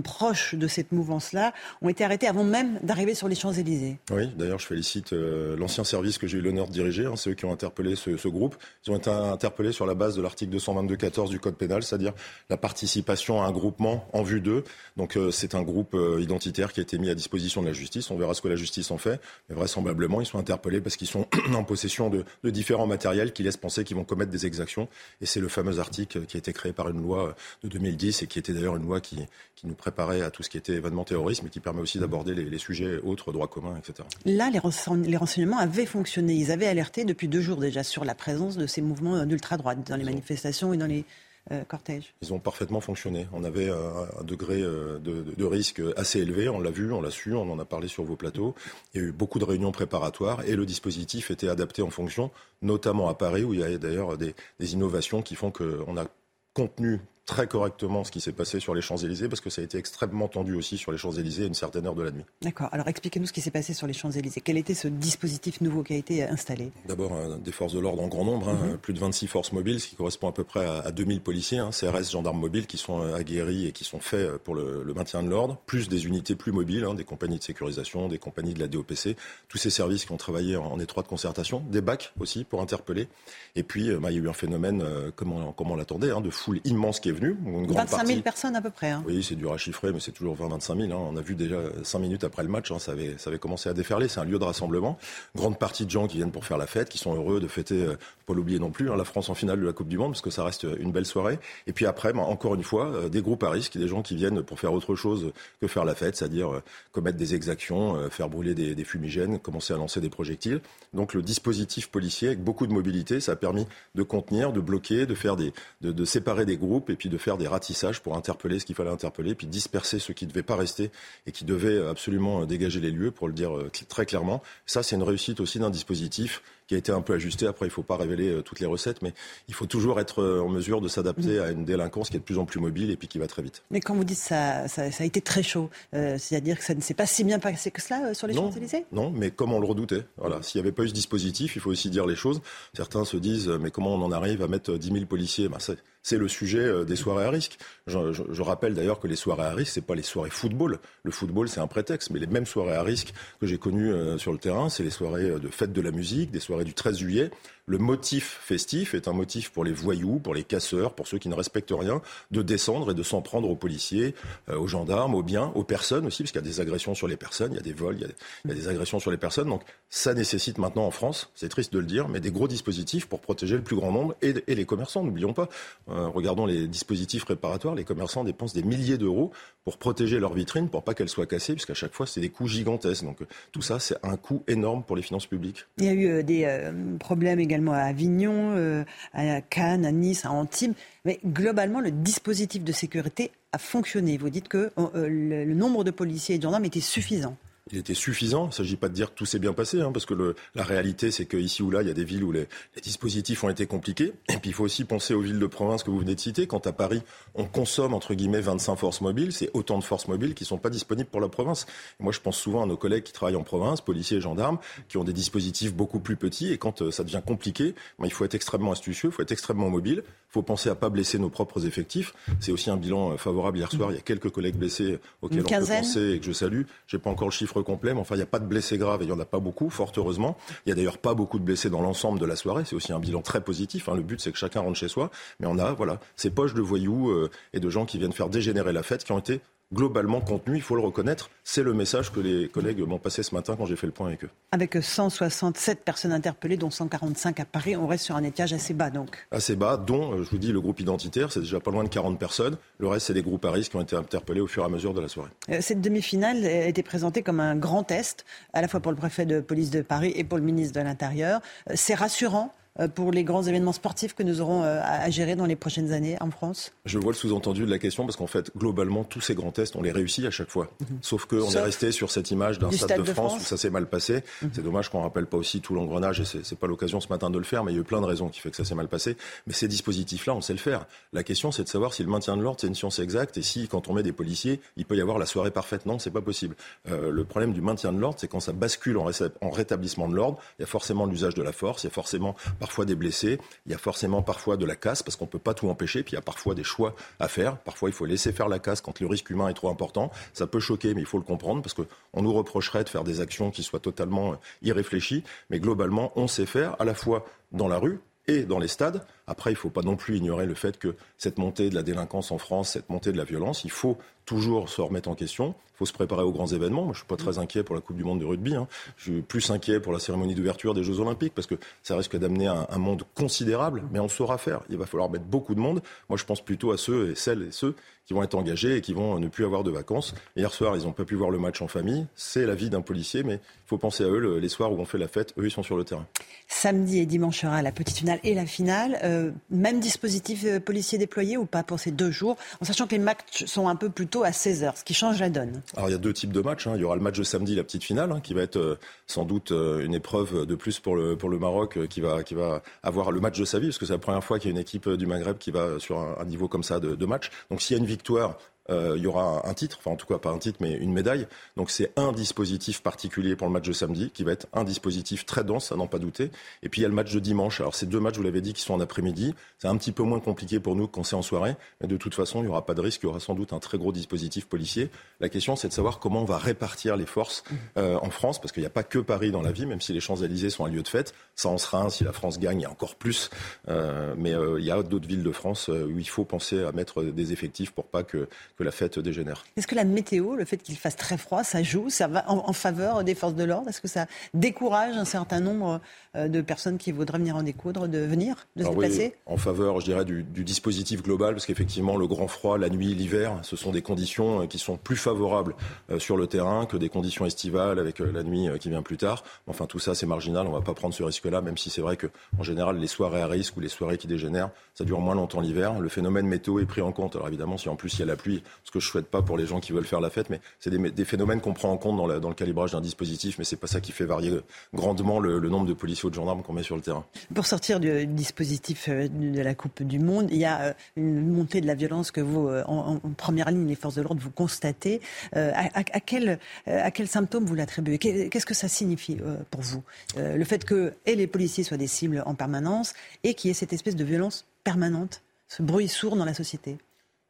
proches de cette mouvance-là ont été arrêtés avant même d'arriver sur les Champs Élysées. Oui, d'ailleurs je félicite euh, l'ancien service que j'ai eu l'honneur de diriger, hein, ceux qui ont interpellé ce, groupe. Ils ont été interpellés sur la base de l'article 222-14 du Code pénal, c'est-à-dire la participation à un groupement en vue d'eux. Donc euh, c'est un groupe euh, identitaire qui a été mis à disposition de la justice. On verra ce que la justice en fait. Mais vraisemblablement, ils sont interpellés parce qu'ils sont (clears throat) en possession de, différents matériels qui laissent penser qu'ils vont commettre des exactions. Et c'est le fameux article qui a été créé par une loi de 2010 et qui était d'ailleurs une loi qui, nous préparait à tout ce qui était événement terrorisme et qui permet aussi d'aborder les, sujets autres, droits communs, etc. Là, les, les renseignements avaient fonctionné. Ils avaient alerté depuis deux jours déjà sur la présence de ces mouvements d'ultra-droite dans les manifestations et dans les euh, cortèges. Ils ont parfaitement fonctionné. On avait un, degré euh, de, risque assez élevé. On l'a vu, on l'a su, on en a parlé sur vos plateaux. Il y a eu beaucoup de réunions préparatoires et le dispositif était adapté en fonction, notamment à Paris où il y a d'ailleurs des, des innovations qui font qu'on a contenu très correctement ce qui s'est passé sur les Champs-Élysées, parce que ça a été extrêmement tendu aussi sur les Champs-Élysées à une certaine heure de la nuit. D'accord. Alors expliquez-nous ce qui s'est passé sur les Champs-Élysées. Quel était ce dispositif nouveau qui a été installé? D'abord, euh, des forces de l'ordre en grand nombre, hein, mhm. plus de 26 forces mobiles, ce qui correspond à peu près à, 2000 policiers, hein, CRS, gendarmes mobiles, qui sont euh, aguerris et qui sont faits euh, pour le, maintien de l'ordre, plus des unités plus mobiles, hein, des compagnies de sécurisation, des compagnies de la DOPC, tous ces services qui ont travaillé en, étroite concertation, des bacs aussi pour interpeller. Et puis, bah, il y a eu un phénomène, comme on, l'attendait, de foule immense qui est venue, une grande 25 000 personnes à peu près. Hein. Oui, c'est dur à chiffrer, mais c'est toujours 20-25 000. Hein. On a vu déjà 5 minutes après le match, hein, ça, avait, ça avait commencé à déferler. C'est un lieu de rassemblement. Grande partie de gens qui viennent pour faire la fête, qui sont heureux de fêter, euh, pas l'oublier non plus, la France en finale de la Coupe du Monde, parce que ça reste une belle soirée. Et puis après, ben, encore une fois, euh, des groupes à risque, des gens qui viennent pour faire autre chose que faire la fête, c'est-à-dire euh, commettre des exactions, faire brûler des, des fumigènes, commencer à lancer des projectiles. Donc le dispositif policier, avec beaucoup de mobilité, ça a permis de contenir, de bloquer, de faire des, de, de séparer des groupes et puis de faire des ratissages pour interpeller ce qu'il fallait interpeller, puis disperser ceux qui ne devaient pas rester et qui devaient absolument dégager les lieux, pour le dire euh, très clairement. Ça, c'est une réussite aussi d'un dispositif qui a été un peu ajusté. Après, il ne faut pas révéler euh, toutes les recettes, mais il faut toujours être euh, en mesure de s'adapter mm. à une délinquance qui est de plus en plus mobile et puis qui va très vite. Mais quand vous dites ça, ça, ça a été très chaud, c'est-à-dire que ça ne s'est pas si bien passé que cela sur les Champs-Élysées? Non, mais comme on le redoutait. Voilà. S'il n'y avait pas eu ce dispositif, il faut aussi dire les choses. Certains se disent, mais comment on en arrive à mettre 10 000 policiers? Ben, c'est le sujet euh, des soirées à risque. Je, rappelle d'ailleurs que les soirées à risque, c'est pas les soirées football. Le football, c'est un prétexte, mais les mêmes soirées à risque que j'ai connues euh, sur le terrain, c'est les soirées euh, de fête de la musique, des soirées du 13 juillet. Le motif festif est un motif pour les voyous, pour les casseurs, pour ceux qui ne respectent rien, de descendre et de s'en prendre aux policiers, aux gendarmes, aux biens, aux personnes aussi, parce qu'il y a des agressions sur les personnes, il y a des vols, il y a des, agressions sur les personnes. Donc ça nécessite maintenant en France, c'est triste de le dire, mais des gros dispositifs pour protéger le plus grand nombre et, les commerçants, n'oublions pas. Euh, regardons les dispositifs réparatoires. Les commerçants dépensent des milliers d'euros pour protéger leurs vitrines, pour pas qu'elles soient cassées, puisqu'à chaque fois, c'est des coûts gigantesques. Donc tout ça, c'est un coût énorme pour les finances publiques. Il y a eu euh, des euh, problèmes également à Avignon, euh, à Cannes, à Nice, à Antibes. Mais globalement, le dispositif de sécurité a fonctionné. Vous dites que euh, le nombre de policiers et de gendarmes était suffisant il était suffisant. Il ne s'agit pas de dire que tout s'est bien passé, hein, parce que le, la réalité, c'est qu'ici ou là, il y a des villes où les, les, dispositifs ont été compliqués. Et puis, il faut aussi penser aux villes de province que vous venez de citer. Quand à Paris, on consomme, entre guillemets, 25 forces mobiles, c'est autant de forces mobiles qui ne sont pas disponibles pour la province. Moi, je pense souvent à nos collègues qui travaillent en province, policiers et gendarmes, qui ont des dispositifs beaucoup plus petits. Et quand euh, ça devient compliqué, ben, il faut être extrêmement astucieux, il faut être extrêmement mobile. Il faut penser à pas blesser nos propres effectifs. C'est aussi un bilan euh, favorable hier soir. Il y a quelques collègues blessés auxquels on peut penser et que je salue. J'ai pas encore le chiffre complet, mais enfin, il n'y a pas de blessés graves et il n'y en a pas beaucoup, fort heureusement. Il n'y a d'ailleurs pas beaucoup de blessés dans l'ensemble de la soirée. C'est aussi un bilan très positif. Hein. Le but, c'est que chacun rentre chez soi. Mais on a, voilà, ces poches de voyous euh, et de gens qui viennent faire dégénérer la fête qui ont été globalement contenu, il faut le reconnaître. C'est le message que les collègues m'ont passé ce matin quand j'ai fait le point avec eux. Avec 167 personnes interpellées, dont 145 à Paris, on reste sur un étage assez bas donc. Assez bas, dont, euh, je vous dis, le groupe identitaire, c'est déjà pas loin de 40 personnes. Le reste, c'est des groupes à risque qui ont été interpellés au fur et à mesure de la soirée. Euh, cette demi-finale a été présentée comme un grand test, à la fois pour le préfet de police de Paris et pour le ministre de l'Intérieur. Euh, c'est rassurant pour les grands événements sportifs que nous aurons euh, à gérer dans les prochaines années en France Je vois le sous-entendu de la question parce qu'en fait, globalement, tous ces grands tests, on les réussit à chaque fois. Mhm. Sauf qu'on est resté sur cette image d'un stade, de, France, où ça s'est mal passé. Mhm. C'est dommage qu'on ne rappelle pas aussi tout l'engrenage et c'est, n'est pas l'occasion ce matin de le faire, mais il y a eu plein de raisons qui fait que ça s'est mal passé. Mais ces dispositifs-là, on sait le faire. La question, c'est de savoir si le maintien de l'ordre, c'est une science exacte et si, quand on met des policiers, il peut y avoir la soirée parfaite. Non, c'est pas possible. Euh, le problème du maintien de l'ordre, c'est quand ça bascule en, en rétablissement de l'ordre, il y a forcément l'usage de la force, il y a forcément parfois des blessés, il y a forcément parfois de la casse parce qu'on ne peut pas tout empêcher. Puis il y a parfois des choix à faire. Parfois, il faut laisser faire la casse quand le risque humain est trop important. Ça peut choquer, mais il faut le comprendre parce qu'on nous reprocherait de faire des actions qui soient totalement euh, irréfléchies. Mais globalement, on sait faire à la fois dans la rue et dans les stades. Après, il ne faut pas non plus ignorer le fait que cette montée de la délinquance en France, cette montée de la violence, il faut toujours se remettre en question. Il faut se préparer aux grands événements. Moi, je suis pas très inquiet pour la Coupe du Monde de rugby. Hein. Je suis plus inquiet pour la cérémonie d'ouverture des Jeux Olympiques parce que ça risque d'amener un, un, monde considérable. Mais on saura faire. Il va falloir mettre beaucoup de monde. Moi, je pense plutôt à ceux et celles et ceux qui vont être engagés et qui vont ne plus avoir de vacances. Hier soir, ils n'ont pas pu voir le match en famille. C'est la vie d'un policier, mais il faut penser à eux. Les soirs où on fait la fête, eux, ils sont sur le terrain. Samedi et dimanche sera la petite finale et la finale. Euh, même dispositif euh, policier déployé ou pas pour ces deux jours, en sachant que les matchs sont un peu plus tôt à 16h, ce qui change la donne. Alors il y a deux types de matchs. Hein. Il y aura le match de samedi, la petite finale, hein, qui va être euh, sans doute euh, une épreuve de plus pour le, pour le Maroc, euh, qui, va, qui va avoir le match de sa vie, parce que c'est la première fois qu'il y a une équipe du Maghreb qui va sur un, niveau comme ça de match. Donc s'il y a une victoire, euh, il y aura un titre, enfin en tout cas pas un titre, mais une médaille. Donc c'est un dispositif particulier pour le match de samedi, qui va être un dispositif très dense, à n'en pas douter. Et puis il y a le match de dimanche. Alors ces deux matchs, vous l'avez dit, qui sont en après-midi. C'est un petit peu moins compliqué pour nous quand c'est en soirée, mais de toute façon, il n'y aura pas de risque. Il y aura sans doute un très gros dispositif policier. La question, c'est de savoir comment on va répartir les forces euh, en France, parce qu'il n'y a pas que Paris dans la vie, même si les Champs-Élysées sont un lieu de fête. Ça en sera un si la France gagne, il y a encore plus. Euh, mais il y a d'autres villes de France où il faut penser à mettre des effectifs pour pas que, que la fête dégénère. Est-ce que la météo, le fait qu'il fasse très froid, ça joue Ça va en, en faveur des forces de l'ordre? Est-ce que ça décourage un certain nombre euh, de personnes qui voudraient venir en découdre de venir, de se déplacer? oui, En faveur, je dirais, du, du dispositif global, parce qu'effectivement, le grand froid, la nuit, l'hiver, ce sont des conditions qui sont plus favorables euh, sur le terrain que des conditions estivales avec euh, la nuit qui vient plus tard. Enfin, tout ça, c'est marginal. On ne va pas prendre ce risque-là, même si c'est vrai que, en général, les soirées à risque ou les soirées qui dégénèrent, ça dure moins longtemps l'hiver. Le phénomène météo est pris en compte. Alors évidemment, si en plus il y a la pluie, ce que je souhaite pas pour les gens qui veulent faire la fête, mais c'est des, des, phénomènes qu'on prend en compte dans, le calibrage d'un dispositif, mais c'est pas ça qui fait varier grandement le, nombre de policiers ou de gendarmes qu'on met sur le terrain. Pour sortir du dispositif euh, de la Coupe du Monde, il y a euh, une montée de la violence que vous, euh, en, première ligne, les forces de l'ordre, vous constatez. À, à, à quel symptôme vous l'attribuez? Qu'est-ce que ça signifie pour vous Le fait que et les policiers soient des cibles en permanence et qu'il y ait cette espèce de violence permanente, ce bruit sourd dans la société?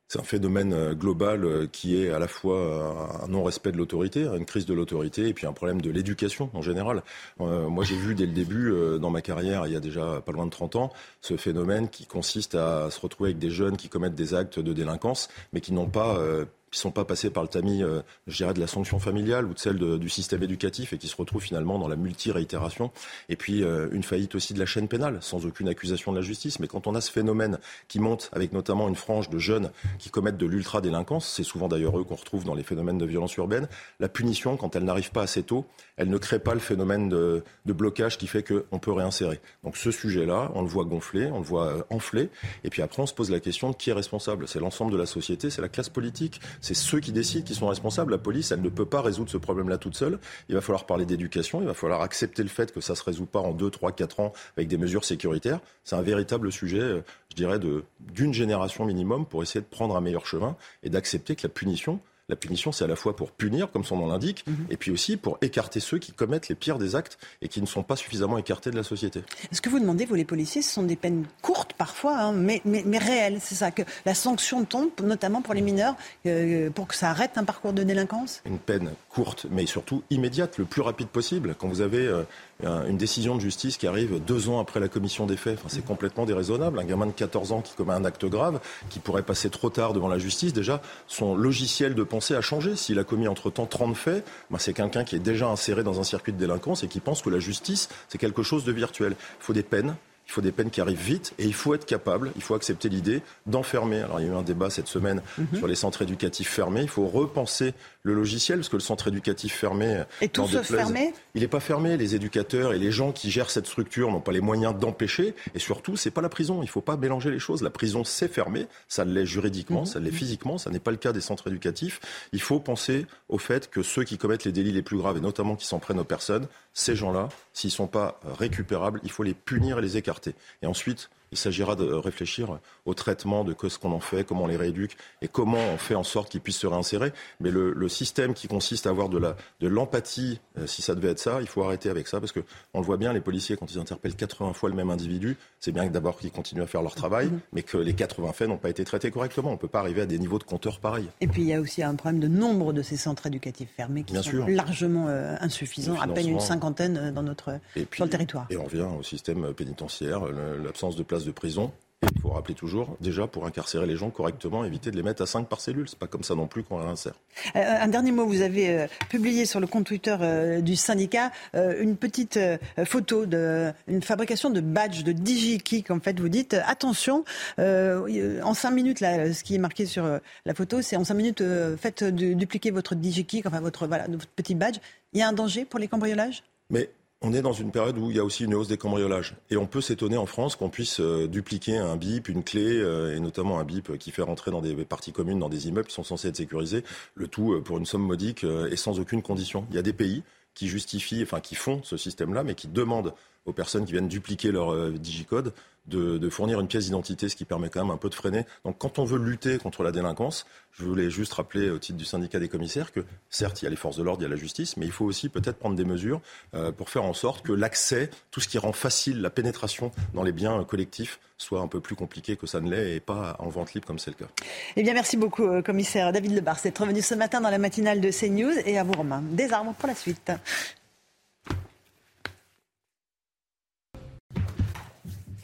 C'est un phénomène global qui est à la fois un non-respect de l'autorité, une crise de l'autorité, et puis un problème de l'éducation en général. Euh, moi, j'ai vu dès le début, euh, dans ma carrière, il y a déjà pas loin de 30 ans, ce phénomène qui consiste à se retrouver avec des jeunes qui commettent des actes de délinquance, mais qui n'ont pas euh, qui ne sont pas passés par le tamis, euh, je dirais, de la sanction familiale ou de celle du système éducatif et qui se retrouvent finalement dans la multi-réitération. Et puis euh, une faillite aussi de la chaîne pénale, sans aucune accusation de la justice. Mais quand on a ce phénomène qui monte avec notamment une frange de jeunes qui commettent de l'ultra-délinquance, c'est souvent d'ailleurs eux qu'on retrouve dans les phénomènes de violence urbaine, la punition, quand elle n'arrive pas assez tôt, elle ne crée pas le phénomène de, de blocage qui fait qu'on peut réinsérer. Donc ce sujet-là, on le voit gonfler, on le voit euh, enfler. Et puis après, on se pose la question de qui est responsable. C'est l'ensemble de la société, c'est la classe politique, c'est ceux qui décident qui sont responsables. La police, elle ne peut pas résoudre ce problème-là toute seule. Il va falloir parler d'éducation, il va falloir accepter le fait que ça se résout pas en 2, 3, 4 ans avec des mesures sécuritaires. C'est un véritable sujet, euh, je dirais, d'une génération minimum pour essayer de prendre un meilleur chemin et d'accepter que la punition, la punition, c'est à la fois pour punir, comme son nom l'indique, Mhm. et puis aussi pour écarter ceux qui commettent les pires des actes et qui ne sont pas suffisamment écartés de la société. Ce que vous demandez, vous les policiers, ce sont des peines courtes parfois, hein, mais, mais, mais réelles. C'est ça, que la sanction tombe, notamment pour les mineurs, euh, pour que ça arrête un parcours de délinquance? Une peine courte, mais surtout immédiate, le plus rapide possible. Quand vous avez euh, une décision de justice qui arrive deux ans après la commission des faits, enfin, c'est complètement déraisonnable. Un gamin de 14 ans qui commet un acte grave, qui pourrait passer trop tard devant la justice, déjà, son logiciel de pensée a changé. S'il a commis entre-temps 30 faits, ben, c'est quelqu'un qui est déjà inséré dans un circuit de délinquance et qui pense que la justice, c'est quelque chose de virtuel. Il faut des peines. Il faut des peines qui arrivent vite et il faut être capable, il faut accepter l'idée d'enfermer. Alors il y a eu un débat cette semaine Mhm. sur les centres éducatifs fermés. Il faut repenser le logiciel parce que le centre éducatif fermé. Et tout se fermer Il n'est pas fermé. Les éducateurs et les gens qui gèrent cette structure n'ont pas les moyens d'empêcher. Et surtout, c'est pas la prison. Il ne faut pas mélanger les choses. La prison, c'est fermé. Ça l'est juridiquement, ça l'est physiquement. Ça n'est pas le cas des centres éducatifs. Il faut penser au fait que ceux qui commettent les délits les plus graves et notamment qui s'en prennent aux personnes, ces gens-là, s'ils ne sont pas euh, récupérables, il faut les punir et les écarter. Et ensuite, il s'agira de réfléchir au traitement de ce qu'on en fait, comment on les rééduque et comment on fait en sorte qu'ils puissent se réinsérer. Mais le, le système qui consiste à avoir de la de l'empathie, euh, si ça devait être ça, il faut arrêter avec ça parce que on le voit bien, les policiers quand ils interpellent 80 fois le même individu, c'est bien que d'abord qu'ils continuent à faire leur travail, mais que les 80 faits n'ont pas été traités correctement. On peut pas arriver à des niveaux de compteurs pareils. Et puis il y a aussi un problème de nombre de ces centres éducatifs fermés qui Bien sont sûr. largement euh, insuffisants, à peine une cinquantaine euh, dans notre, puis, sur le territoire. Et on revient au système pénitentiaire, l'absence de place de prison. Et il faut rappeler toujours, déjà, pour incarcérer les gens correctement, éviter de les mettre à 5 par cellule. C'est pas comme ça non plus qu'on réinsère. Euh, un dernier mot, vous avez euh, publié sur le compte Twitter euh, du syndicat une petite photo de une fabrication de badges de DigiKick. En fait, vous dites attention, en cinq minutes, là, ce qui est marqué sur la photo, c'est en cinq minutes, faites du- dupliquer votre DigiKick, enfin votre voilà, votre petit badge. Il y a un danger pour les cambriolages? Mais on est dans une période où il y a aussi une hausse des cambriolages. Et on peut s'étonner en France qu'on puisse euh, dupliquer un bip, une clé, euh, et notamment un bip qui fait rentrer dans des parties communes, dans des immeubles qui sont censés être sécurisés, le tout euh, pour une somme modique et sans aucune condition. Il y a des pays qui justifient, enfin qui font ce système-là, mais qui demandent aux personnes qui viennent dupliquer leur euh, digicode de, fournir une pièce d'identité, ce qui permet quand même un peu de freiner. Donc quand on veut lutter contre la délinquance, je voulais juste rappeler au titre du syndicat des commissaires que certes il y a les forces de l'ordre, il y a la justice, mais il faut aussi peut-être prendre des mesures euh, pour faire en sorte que l'accès, tout ce qui rend facile la pénétration dans les biens euh, collectifs, soit un peu plus compliqué que ça ne l'est et pas en vente libre comme c'est le cas. Eh bien, merci beaucoup, commissaire David Lebar, d'être revenu ce matin dans la matinale de CNews et à vous, Romain. Des armes pour la suite.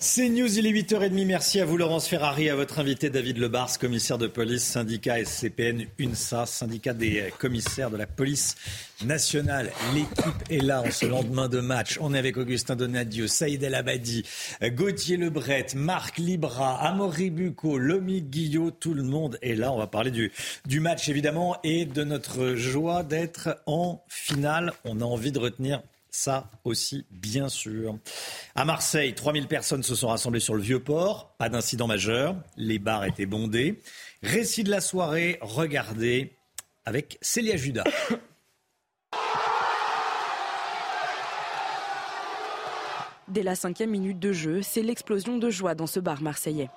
C'est News, il est 8h30. Merci à vous, Laurence Ferrari, à votre invité David Lebars, commissaire de police, syndicat SCPN UNSA, syndicat des commissaires de la police nationale. L'équipe est là en ce lendemain de match. On est avec Augustin Donadieu, Saïd El Abadi, Gauthier Lebret, Marc Libra, Amaury Bucco, Lomi Guillot. Tout le monde est là. On va parler du match, évidemment, et de notre joie d'être en finale. On a envie de retenir ça aussi, bien sûr. À Marseille, 3000 personnes se sont rassemblées sur le Vieux-Port. Pas d'incident majeur. Les bars étaient bondés. Récit de la soirée, regardez avec Célia Judas. Dès la cinquième minute de jeu, c'est l'explosion de joie dans ce bar marseillais.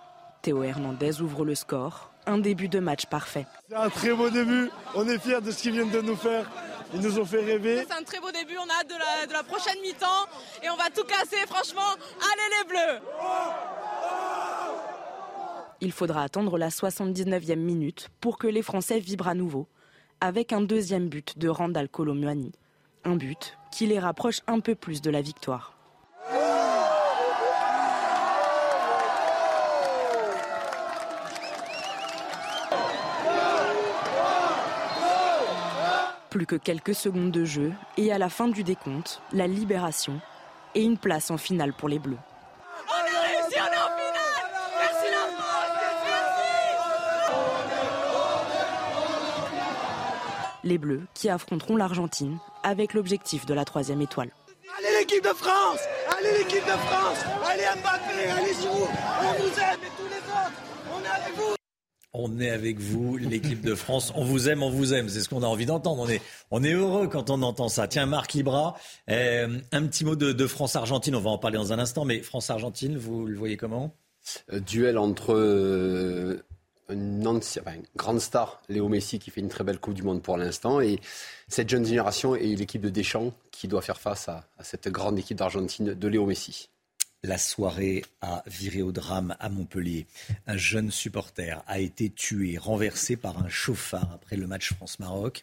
Théo Hernandez ouvre le score. Un début de match parfait. C'est un très beau début. On est fiers de ce qu'ils viennent de nous faire. Ils nous ont fait rêver. C'est un très beau début, on a hâte de la, de la prochaine mi-temps et on va tout casser, franchement. Allez les Bleus Il faudra attendre la 79e minute pour que les Français vibrent à nouveau, avec un deuxième but de Randall Colomuani. Un but qui les rapproche un peu plus de la victoire. Plus que quelques secondes de jeu et à la fin du décompte, la libération et une place en finale pour les Bleus. On a réussi, on est en finale Merci la France Les Bleus qui affronteront l'Argentine avec l'objectif de la troisième étoile. Allez l'équipe de France Allez l'équipe de France Allez Mbappé, allez Giroud On vous aime et tous les autres On est avec vous On est avec vous, l'équipe de France. On vous aime, on vous aime. C'est ce qu'on a envie d'entendre. On est, on est heureux quand on entend ça. Tiens, Marc Libra, euh, un petit mot de, France-Argentine. On va en parler dans un instant. Mais France-Argentine, vous le voyez comment? Euh, Duel entre euh, une grande star, Léo Messi, qui fait une très belle Coupe du Monde pour l'instant, et cette jeune génération et l'équipe de Deschamps qui doit faire face à, à cette grande équipe d'Argentine de Léo Messi. La soirée a viré au drame à Montpellier. Un jeune supporter a été tué, renversé par un chauffard après le match France-Maroc.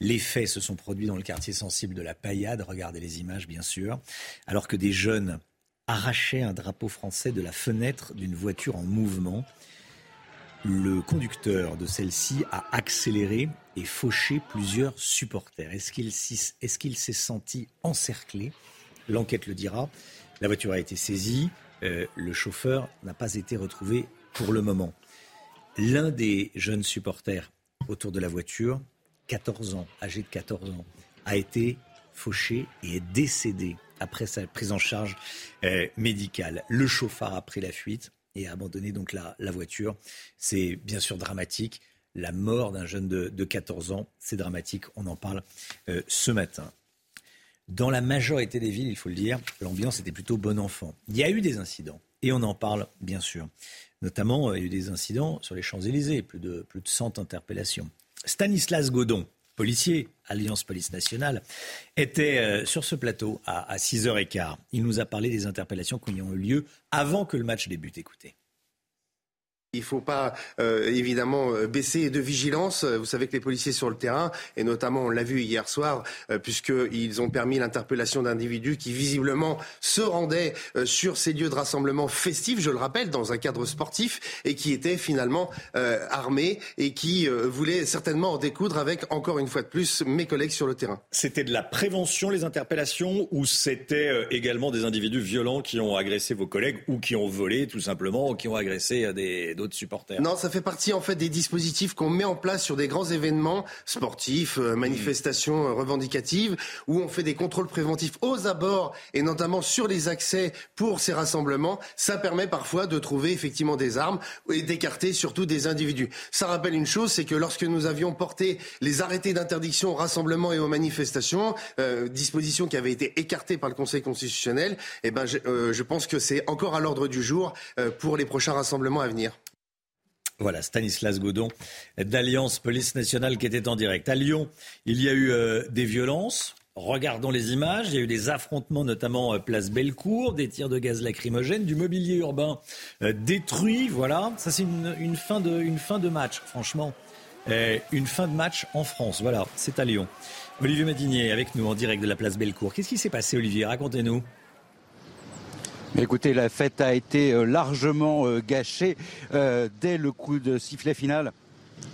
Les faits se sont produits dans le quartier sensible de la Paillade. Regardez les images, bien sûr. Alors que des jeunes arrachaient un drapeau français de la fenêtre d'une voiture en mouvement. Le conducteur de celle-ci a accéléré et fauché plusieurs supporters. Est-ce qu'il s'est senti encerclé? L'enquête le dira. La voiture a été saisie. Euh, le chauffeur n'a pas été retrouvé pour le moment. L'un des jeunes supporters autour de la voiture, 14 ans, âgé de 14 ans, a été fauché et est décédé après sa prise en charge euh, médicale. Le chauffard a pris la fuite et a abandonné donc la, voiture. C'est bien sûr dramatique. La mort d'un jeune de, de 14 ans, c'est dramatique. On en parle euh, ce matin. Dans la majorité des villes, il faut le dire, l'ambiance était plutôt bon enfant. Il y a eu des incidents, et on en parle bien sûr. Notamment, euh, il y a eu des incidents sur les Champs-Élysées, plus de, plus de 100 interpellations. Stanislas Godon, policier, Alliance Police Nationale, était euh, sur ce plateau à, à 6h15. Il nous a parlé des interpellations qui ont eu lieu avant que le match débute. Écoutez. Il ne faut pas euh, évidemment euh, baisser de vigilance. Vous savez que les policiers sur le terrain, et notamment on l'a vu hier soir, euh, puisqu'ils ont permis l'interpellation d'individus qui visiblement se rendaient sur ces lieux de rassemblement festifs, je le rappelle, dans un cadre sportif, et qui étaient finalement armés et qui voulaient certainement en découdre avec, encore une fois de plus, mes collègues sur le terrain. C'était de la prévention, les interpellations, ou c'était également des individus violents qui ont agressé vos collègues ou qui ont volé tout simplement ou qui ont agressé des- Non, ça fait partie en fait des dispositifs qu'on met en place sur des grands événements sportifs, euh, manifestations euh, revendicatives, où on fait des contrôles préventifs aux abords et notamment sur les accès pour ces rassemblements. Ça permet parfois de trouver effectivement des armes et d'écarter surtout des individus. Ça rappelle une chose, c'est que lorsque nous avions porté les arrêtés d'interdiction aux rassemblements et aux manifestations, euh, dispositions qui avaient été écartées par le Conseil constitutionnel, eh ben, je, pense que c'est encore à l'ordre du jour pour les prochains rassemblements à venir. Voilà, Stanislas Godon d'Alliance Police Nationale qui était en direct. À Lyon, il y a eu euh, des violences. Regardons les images. Il y a eu des affrontements, notamment euh, place Bellecour, des tirs de gaz lacrymogène, du mobilier urbain euh, détruit. Voilà, ça c'est une, fin de, match, franchement. Une fin de match en France. Voilà, c'est à Lyon. Olivier Madinier avec nous en direct de la place Bellecour. Qu'est-ce qui s'est passé, Olivier? Racontez-nous. Écoutez, la fête a été euh, largement euh, gâchée euh, dès le coup de sifflet final.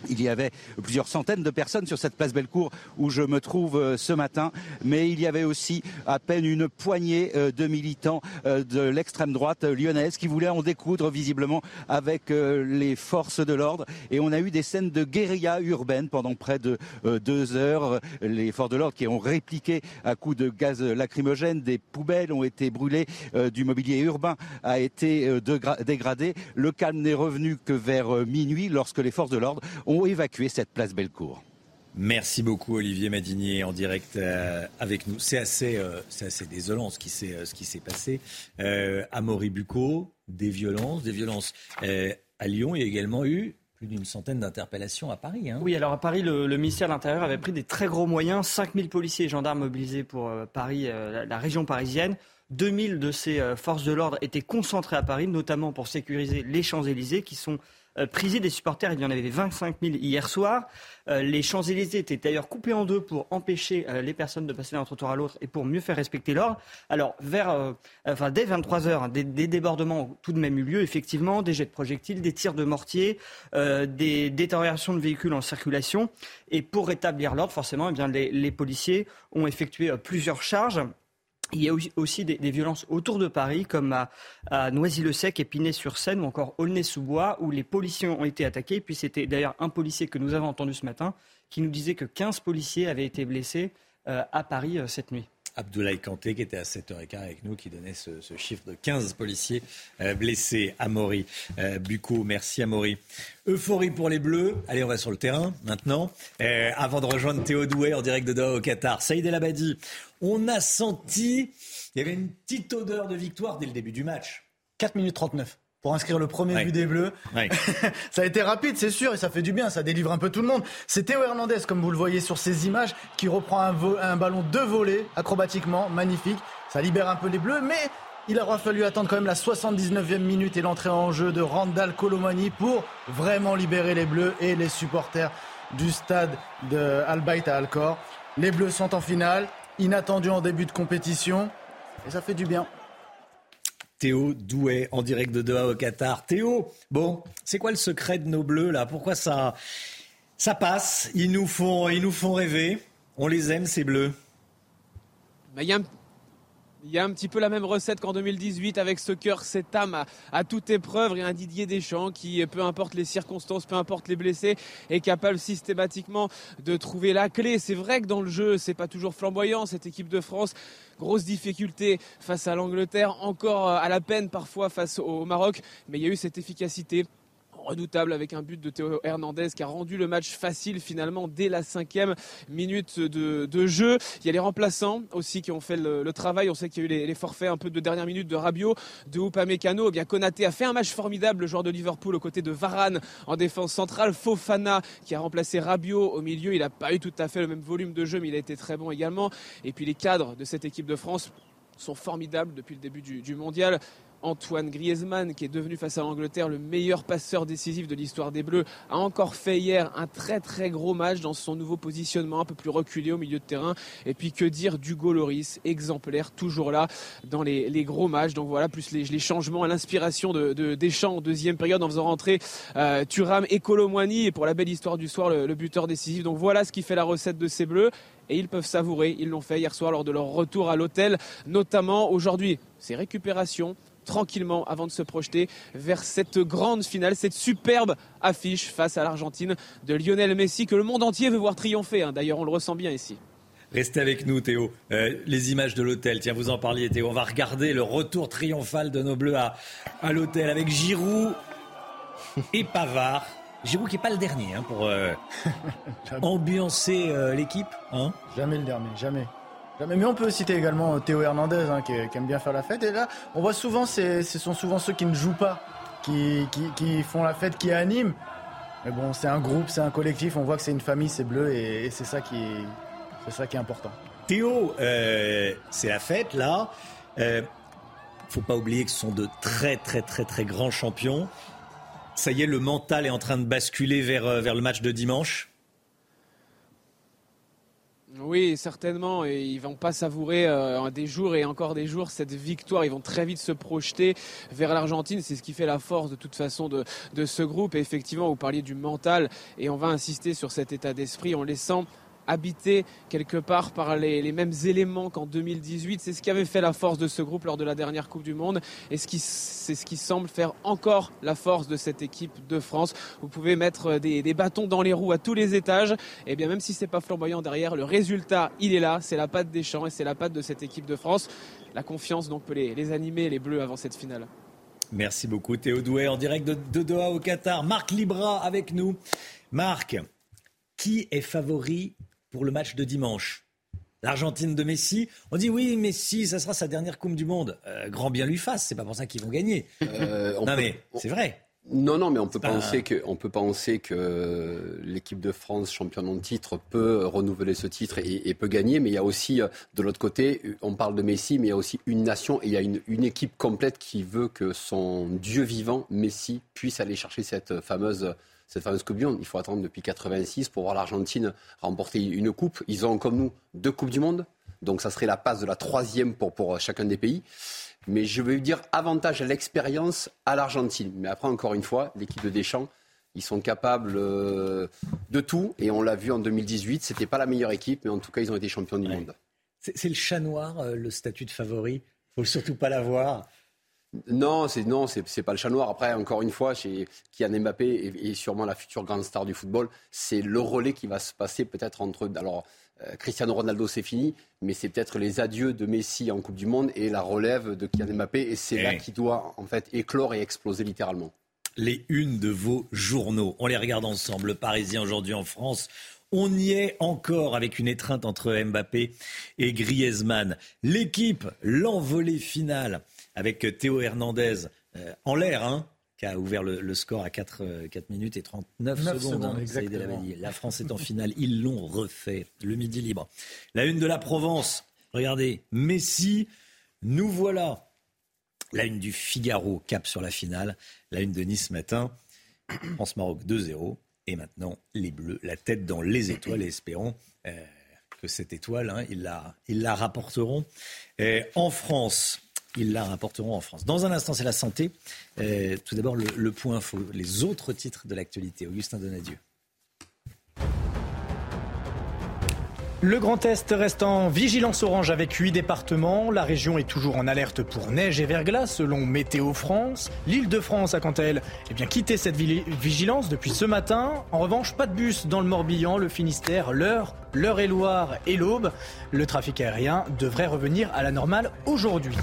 Il y avait plusieurs centaines de personnes sur cette place Bellecour où je me trouve euh, ce matin, mais il y avait aussi à peine une poignée euh, de militants euh, de l'extrême droite lyonnaise qui voulaient en découdre visiblement avec les forces de l'ordre. Et on a eu des scènes de guérilla urbaine pendant près de deux heures. Les forces de l'ordre qui ont répliqué à coups de gaz lacrymogène, des poubelles ont été brûlées, du mobilier urbain a été dégradé. Le calme n'est revenu que vers minuit lorsque les forces de l'ordre ont évacué cette place Bellecour. Merci beaucoup Olivier Madinier en direct euh, avec nous. C'est assez, euh, c'est assez désolant ce qui s'est, euh, ce qui s'est passé. Euh, à Moribuco, des violences, des violences. Euh, à Lyon, il y a également eu plus d'une centaine d'interpellations à Paris. hein. Oui, alors à Paris, le, le ministère de l'Intérieur avait pris des très gros moyens, 5000 policiers et gendarmes mobilisés pour euh, Paris, euh, la, la région parisienne. 2000 de ces euh, forces de l'ordre étaient concentrées à Paris, notamment pour sécuriser les Champs-Élysées, qui sont euh, prisées des supporters. Il y en avait 25 000 hier soir. Euh, les Champs-Élysées étaient d'ailleurs coupés en deux pour empêcher les personnes de passer d'un trottoir à l'autre et pour mieux faire respecter l'ordre. Alors, vers, enfin, dès 23 heures, des, débordements ont tout de même eu lieu, effectivement, des jets de projectiles, des tirs de mortier, des détériorations de véhicules en circulation. Et pour rétablir l'ordre, forcément, eh bien, les, les policiers ont effectué plusieurs charges. Il y a aussi des, violences autour de Paris, comme à, Noisy-le-Sec, Épinay-sur-Seine ou encore Aulnay-sous-Bois, où les policiers ont été attaqués. Puis c'était d'ailleurs un policier que nous avons entendu ce matin qui nous disait que 15 policiers avaient été blessés euh, à Paris euh, cette nuit. Abdoulaye Kanté, qui était à 7h15 avec nous, qui donnait ce, chiffre de 15 policiers euh, blessés. Amaury euh, Bucco, merci Amaury. Euphorie pour les Bleus. Allez, on va sur le terrain maintenant. Euh, avant de rejoindre Théo Douet en direct de Doha au Qatar. Saïd El Abadi, on a senti, il y avait une petite odeur de victoire dès le début du match. 4 minutes 39 pour inscrire le premier but des Bleus. (laughs) ça a été rapide, c'est sûr, et ça fait du bien, ça délivre un peu tout le monde. C'est Théo Hernandez, comme vous le voyez sur ces images, qui reprend un, un ballon de volée, acrobatiquement, magnifique. Ça libère un peu les Bleus, mais il aura fallu attendre quand même la 79e minute et l'entrée en jeu de Randall Colomani pour vraiment libérer les Bleus et les supporters du stade de Al Bayt à Alcor. Les Bleus sont en finale, inattendus en début de compétition, et ça fait du bien. Théo Douet en direct de Doha au Qatar. Théo, bon, c'est quoi le secret de nos bleus là? Pourquoi ça, ça passe? Ils nous, font, ils nous font rêver. On les aime ces bleus. Bah, il y a un petit peu la même recette qu'en 2018 avec ce cœur, cette âme à, toute épreuve. Et un Didier Deschamps qui, peu importe les circonstances, peu importe les blessés, est capable systématiquement de trouver la clé. C'est vrai que dans le jeu, c'est pas toujours flamboyant. Cette équipe de France, grosse difficulté face à l'Angleterre, encore à la peine parfois face au Maroc. Mais il y a eu cette efficacité redoutable avec un but de Théo Hernandez qui a rendu le match facile finalement dès la cinquième minute de, jeu. Il y a les remplaçants aussi qui ont fait le, travail. On sait qu'il y a eu les, forfaits un peu de dernière minute de Rabiot, de Upamecano. Eh bien Konaté a fait un match formidable, le joueur de Liverpool aux côtés de Varane en défense centrale. Fofana qui a remplacé Rabiot au milieu. Il n'a pas eu tout à fait le même volume de jeu, mais il a été très bon également. Et puis les cadres de cette équipe de France sont formidables depuis le début du mondial. Antoine Griezmann, qui est devenu face à l'Angleterre le meilleur passeur décisif de l'histoire des Bleus, a encore fait hier un très très gros match dans son nouveau positionnement, un peu plus reculé au milieu de terrain. Et puis que dire d'Hugo Loris, exemplaire, toujours là dans les, gros matchs. Donc voilà, plus les, changements à l'inspiration de, Deschamps en deuxième période en faisant rentrer euh, Thuram et Colomwani et pour la belle histoire du soir, le, le buteur décisif. Donc voilà ce qui fait la recette de ces Bleus et ils peuvent savourer. Ils l'ont fait hier soir lors de leur retour à l'hôtel, notamment aujourd'hui. C'est récupération, tranquillement avant de se projeter vers cette grande finale, cette superbe affiche face à l'Argentine de Lionel Messi que le monde entier veut voir triompher. Hein. D'ailleurs, on le ressent bien ici. Restez avec nous, Théo. Euh, les images de l'hôtel, tiens, vous en parliez, Théo. On va regarder le retour triomphal de nos Bleus à, à l'hôtel avec Giroud et Pavard. Giroud qui n'est pas le dernier hein, pour euh, (laughs) ambiancer euh, l'équipe. Hein jamais le dernier, jamais. Mais on peut citer également Théo Hernandez hein, qui, aime bien faire la fête. Et là, on voit souvent, ce sont souvent ceux qui ne jouent pas, qui, font la fête, qui animent. Mais bon, c'est un groupe, c'est un collectif. On voit que c'est une famille, c'est bleu, et, c'est ça qui, c'est ça qui est important. Théo, euh, c'est la fête là. Euh, faut pas oublier que ce sont de très très très très grands champions. Ça y est, le mental est en train de basculer vers, euh, vers le match de dimanche. Oui, certainement. Et ils vont pas savourer euh, des jours et encore des jours cette victoire. Ils vont très vite se projeter vers l'Argentine. C'est ce qui fait la force de toute façon de, de ce groupe. Et effectivement, vous parliez du mental et on va insister sur cet état d'esprit en laissant habité quelque part par les, mêmes éléments qu'en 2018. C'est ce qui avait fait la force de ce groupe lors de la dernière Coupe du Monde et c'est ce qui semble faire encore la force de cette équipe de France. Vous pouvez mettre des, bâtons dans les roues à tous les étages et bien même si c'est pas flamboyant derrière, le résultat il est là, c'est la patte des champs et c'est la patte de cette équipe de France. La confiance donc peut les, animer les Bleus avant cette finale. Merci beaucoup Théo Douet en direct de, de Doha au Qatar. Marc Libra avec nous. Marc, qui est favori pour le match de dimanche. L'Argentine de Messi, on dit oui, Messi, ça sera sa dernière Coupe du Monde. Euh, grand bien lui fasse, c'est pas pour ça qu'ils vont gagner. Euh, non mais c'est vrai. Non, non, mais on peut, penser que, on peut penser que l'équipe de France, championne en titre, peut renouveler ce titre et, peut gagner. Mais il y a aussi, euh, de l'autre côté, on parle de Messi, mais il y a aussi une nation et il y a une, une équipe complète qui veut que son Dieu vivant, Messi, puisse aller chercher cette fameuse cette fameuse Coupe du Monde. Il faut attendre depuis 86 pour voir l'Argentine remporter une coupe. Ils ont, comme nous, deux Coupes du Monde. Donc ça serait la passe de la troisième pour, pour chacun des pays. Mais je veux dire avantage à l'expérience à l'Argentine. Mais après, encore une fois, l'équipe de Deschamps, ils sont capables euh, de tout. Et on l'a vu en 2018, ce n'était pas la meilleure équipe, mais en tout cas, ils ont été champions du monde. C'est le chat noir, euh, le statut de favori. Il faut surtout pas l'avoir. Non, c'est non, c'est pas le chat noir. Après, encore une fois, chez Kylian Mbappé et, et sûrement la future grande star du football, c'est le relais qui va se passer peut-être entre. Alors, euh, Cristiano Ronaldo, c'est fini, mais c'est peut-être les adieux de Messi en Coupe du Monde et la relève de Kylian Mbappé, et c'est là qui doit en fait éclore et exploser littéralement. Les unes de vos journaux, on les regarde ensemble. Le Parisien aujourd'hui en France. On y est encore avec une étreinte entre Mbappé et Griezmann. L'équipe, l'envolée finale avec Théo Hernandez euh, en l'air, hein, qui a ouvert le, score à 4, 4, euh, minutes et 39 secondes. Hein, la France est en finale. Ils l'ont refait. Le midi libre. La une de la Provence. Regardez, Messi, nous voilà. La une du Figaro, cap sur la finale. La une de Nice matin. (clears throat) France-Maroc 2-0. Et maintenant, les Bleus, la tête dans les étoiles. Et espérons euh, que cette étoile, hein, ils, la, ils la rapporteront. en France, ils la rapporteront en France. Dans un instant, c'est la santé. Euh, tout d'abord, le, point faux, les autres titres de l'actualité. Augustin Donadieu. Le Grand Est reste en vigilance orange avec huit départements. La région est toujours en alerte pour neige et verglas selon Météo France. L'île de France a quant à elle eh bien, quitté cette vigilance depuis ce matin. En revanche, pas de bus dans le Morbihan, le Finistère, l'Eure, l'Eure-et-Loire et l'Aube. Le trafic aérien devrait revenir à la normale aujourd'hui.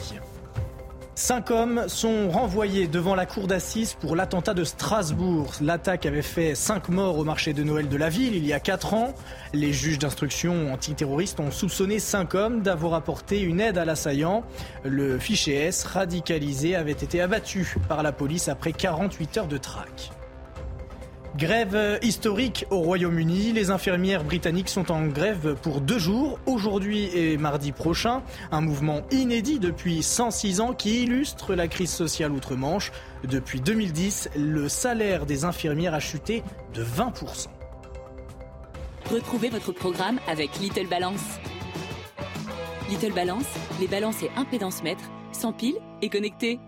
Cinq hommes sont renvoyés devant la cour d'assises pour l'attentat de Strasbourg. L'attaque avait fait cinq morts au marché de Noël de la ville il y a quatre ans. Les juges d'instruction antiterroristes ont soupçonné cinq hommes d'avoir apporté une aide à l'assaillant. Le fichier S radicalisé avait été abattu par la police après 48 heures de traque. Grève historique au Royaume-Uni. Les infirmières britanniques sont en grève pour deux jours, aujourd'hui et mardi prochain. Un mouvement inédit depuis 106 ans qui illustre la crise sociale outre-Manche. Depuis 2010, le salaire des infirmières a chuté de 20%. Retrouvez votre programme avec Little Balance. Little Balance, les balances et impédance mètres, sans pile et connectés.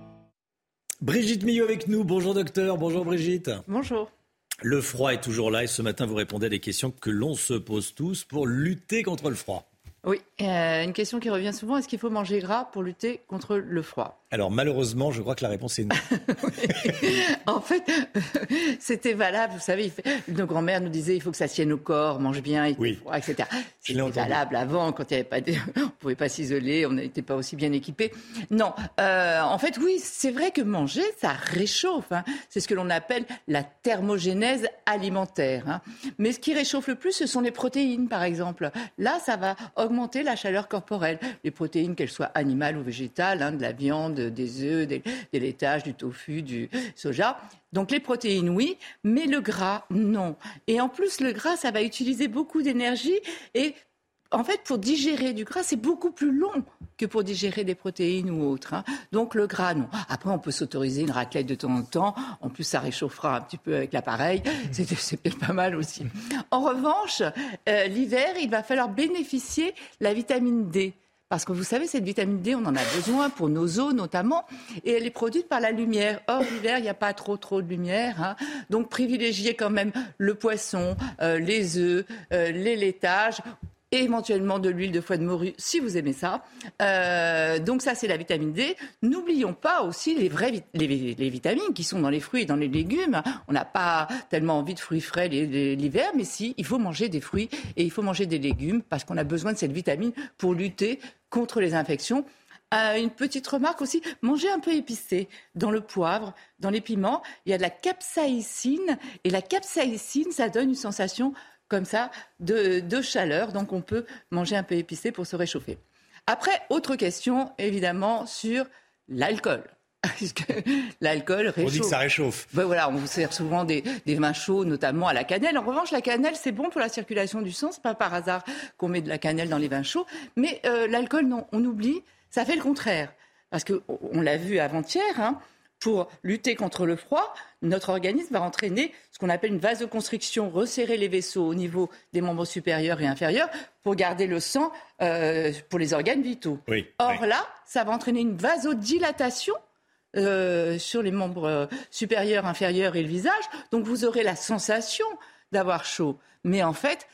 Brigitte Millot avec nous. Bonjour docteur. Bonjour Brigitte. Bonjour. Le froid est toujours là et ce matin, vous répondez à des questions que l'on se pose tous pour lutter contre le froid. Oui, euh, une question qui revient souvent, est-ce qu'il faut manger gras pour lutter contre le froid? Alors malheureusement, je crois que la réponse est non. (laughs) en fait, c'était valable. Vous savez, nos grands-mères nous disaient il faut que ça tienne au corps, mange bien, il froid, etc. C'était valable avant, quand il y avait pas, de... (laughs) on pouvait pas s'isoler, on n'était pas aussi bien équipés. Non, euh, en fait, oui, c'est vrai que manger, ça réchauffe. Hein. C'est ce que l'on appelle la thermogénèse alimentaire. Hein. Mais ce qui réchauffe le plus, ce sont les protéines, par exemple. Là, ça va augmenter la chaleur corporelle. Les protéines, qu'elles soient animales ou végétales, hein, de la viande des œufs, des, laitages, du tofu, du soja. Donc les protéines, oui, mais le gras, non. Et en plus, le gras, ça va utiliser beaucoup d'énergie et en fait, pour digérer du gras, c'est beaucoup plus long que pour digérer des protéines ou autres. Hein. Donc le gras, non. Après, on peut s'autoriser une raclette de temps en temps. En plus, ça réchauffera un petit peu avec l'appareil. (laughs) C'est peut-être pas mal aussi. En revanche, euh, l'hiver, il va falloir bénéficier la vitamine D. Parce que vous savez, cette vitamine D, on en a besoin pour nos os notamment, et elle est produite par la lumière. Or, l'hiver, il n'y a pas trop trop de lumière. Hein. Donc, privilégiez quand même le poisson, euh, les œufs, euh, les laitages éventuellement de l'huile de foie de morue si vous aimez ça. Euh, donc ça c'est la vitamine D. N'oublions pas aussi les vraies les, vitamines qui sont dans les fruits et dans les légumes. On n'a pas tellement envie de fruits frais l'hiver, mais si il faut manger des fruits et il faut manger des légumes parce qu'on a besoin de cette vitamine pour lutter contre les infections. Euh, une petite remarque aussi, manger un peu épicé dans le poivre, dans les piments. Il y a de la capsaïcine et la capsaïcine, ça donne une sensation comme ça de, chaleur. Donc on peut manger un peu épicé pour se réchauffer. Après, autre question, évidemment, sur l'alcool. (laughs) l'alcool réchauffe. On dit que ça réchauffe. Ben voilà, on vous sert souvent des, des, vins chauds, notamment à la cannelle. En revanche, la cannelle, c'est bon pour la circulation du sang. C'est pas par hasard qu'on met de la cannelle dans les vins chauds. Mais euh, l'alcool, non, on oublie. Ça fait le contraire. Parce qu'on l'a vu avant-hier, hein, pour lutter contre le froid, notre organisme va entraîner ce qu'on appelle une vasoconstriction, resserrer les vaisseaux au niveau des membres supérieurs et inférieurs pour garder le sang euh, pour les organes vitaux. Or là, ça va entraîner une vasodilatation euh, sur les membres euh, supérieurs, inférieurs et le visage. Donc vous aurez la sensation d'avoir chaud. Mais en fait,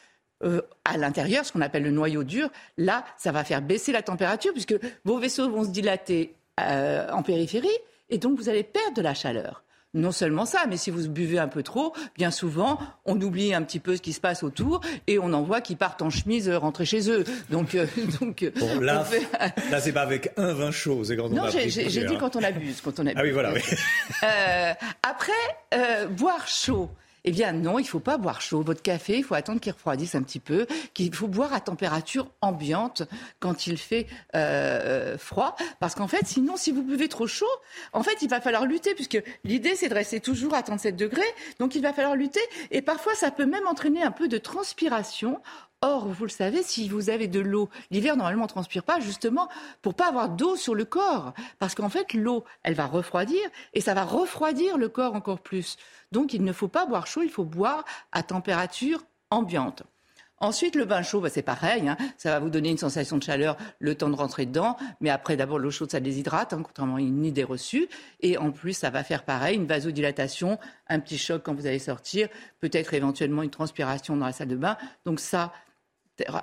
à l'intérieur, ce qu'on appelle le noyau dur, là, ça va faire baisser la température puisque vos vaisseaux vont se dilater en périphérie et donc vous allez perdre de la chaleur. Non seulement ça, mais si vous buvez un peu trop, bien souvent, on oublie un petit peu ce qui se passe autour et on en voit qui partent en chemise euh, rentrer chez eux. Donc, euh, (laughs) donc euh, bon, là, là c'est pas avec un vin chaud, c'est quand on Non, j'ai dit quand on abuse, quand on abuse. Ah oui, voilà. Oui. après, boire chaud. Eh bien non, il ne faut pas boire chaud. Votre café, il faut attendre qu'il refroidisse un petit peu, qu'il faut boire à température ambiante quand il fait euh, froid. Parce qu'en fait, sinon, si vous buvez trop chaud, en fait, il va falloir lutter, puisque l'idée, c'est de rester toujours à 37 degrés. Donc il va falloir lutter. Et parfois, ça peut même entraîner un peu de transpiration. Or, vous le savez, si vous avez de l'eau, l'hiver normalement on transpire pas justement pour pas avoir d'eau sur le corps, parce qu'en fait l'eau, elle va refroidir et ça va refroidir le corps encore plus. Donc il ne faut pas boire chaud, il faut boire à température ambiante. Ensuite, le bain chaud, bah, c'est pareil. Hein. Ça va vous donner une sensation de chaleur le temps de rentrer dedans. Mais après, d'abord, l'eau chaude, ça déshydrate, hein, contrairement à une idée reçue. Et en plus, ça va faire pareil, une vasodilatation, un petit choc quand vous allez sortir, peut-être éventuellement une transpiration dans la salle de bain. Donc ça,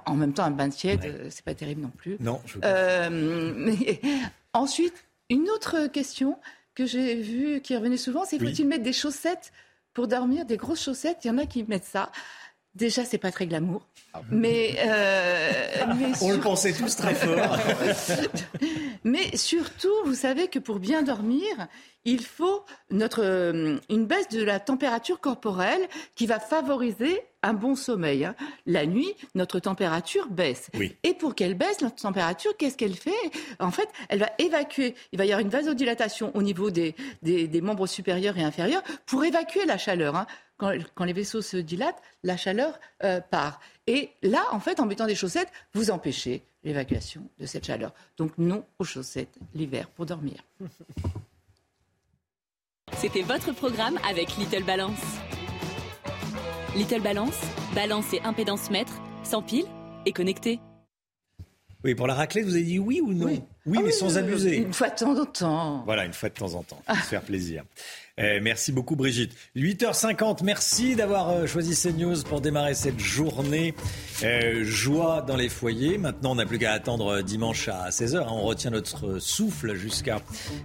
en même temps, un bain tiède, ouais. c'est pas terrible non plus. Non, je euh, (laughs) mais... Ensuite, une autre question que j'ai vue qui revenait souvent, c'est faut-il mettre des chaussettes pour dormir, des grosses chaussettes? Il y en a qui mettent ça. Déjà, c'est pas très glamour. Mais, euh, (laughs) mais on le pensait tous très fort. (laughs) mais surtout, vous savez que pour bien dormir, il faut notre, euh, une baisse de la température corporelle qui va favoriser un bon sommeil. Hein. La nuit, notre température baisse. Oui. Et pour qu'elle baisse, notre température, qu'est-ce qu'elle fait? En fait, elle va évacuer. Il va y avoir une vasodilatation au niveau des, des, des membres supérieurs et inférieurs pour évacuer la chaleur. Quand, quand, les vaisseaux se dilatent, la chaleur euh, part. Et là, en fait, en mettant des chaussettes, vous empêchez l'évacuation de cette chaleur. Donc non aux chaussettes l'hiver pour dormir. C'était votre programme avec Little Balance. Little Balance, balance et impédance mètre, sans pile et connecté. Oui, pour la raclette, vous avez dit oui ou non Oui, oui ah mais oui, sans oui, abuser. Une fois de temps en temps. Voilà, une fois de temps en temps, pour se faire plaisir. Eh, merci beaucoup Brigitte. 8h50, merci d'avoir euh, choisi CNews pour démarrer cette journée. Euh, joie dans les foyers. Maintenant, on n'a plus qu'à attendre dimanche à 16h. On retient notre souffle jusqu'à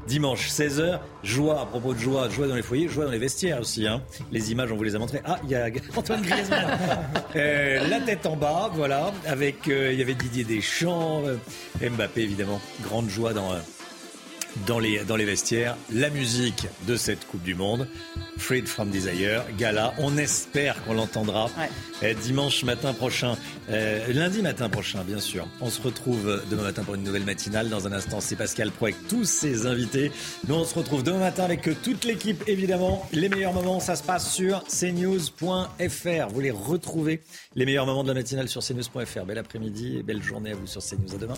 dimanche 16h. Joie, à propos de joie, joie dans les foyers, joie dans les vestiaires aussi. Hein. Les images, on vous les a montrées. Ah, il y a (laughs) Antoine Griezmann. euh, la tête en bas, voilà. Avec, euh, il y avait Didier Deschamps, Mbappé évidemment. Grande joie dans dans les, dans les vestiaires. La musique de cette Coupe du Monde, Freed from Desire, gala. On espère qu'on l'entendra ouais. dimanche matin prochain, euh, lundi matin prochain, bien sûr. On se retrouve demain matin pour une nouvelle matinale. Dans un instant, c'est Pascal Pro avec tous ses invités. Nous, on se retrouve demain matin avec toute l'équipe, évidemment. Les meilleurs moments, ça se passe sur cnews.fr. Vous les retrouvez, les meilleurs moments de la matinale sur cnews.fr. Bel après-midi et belle journée à vous sur CNews. À demain.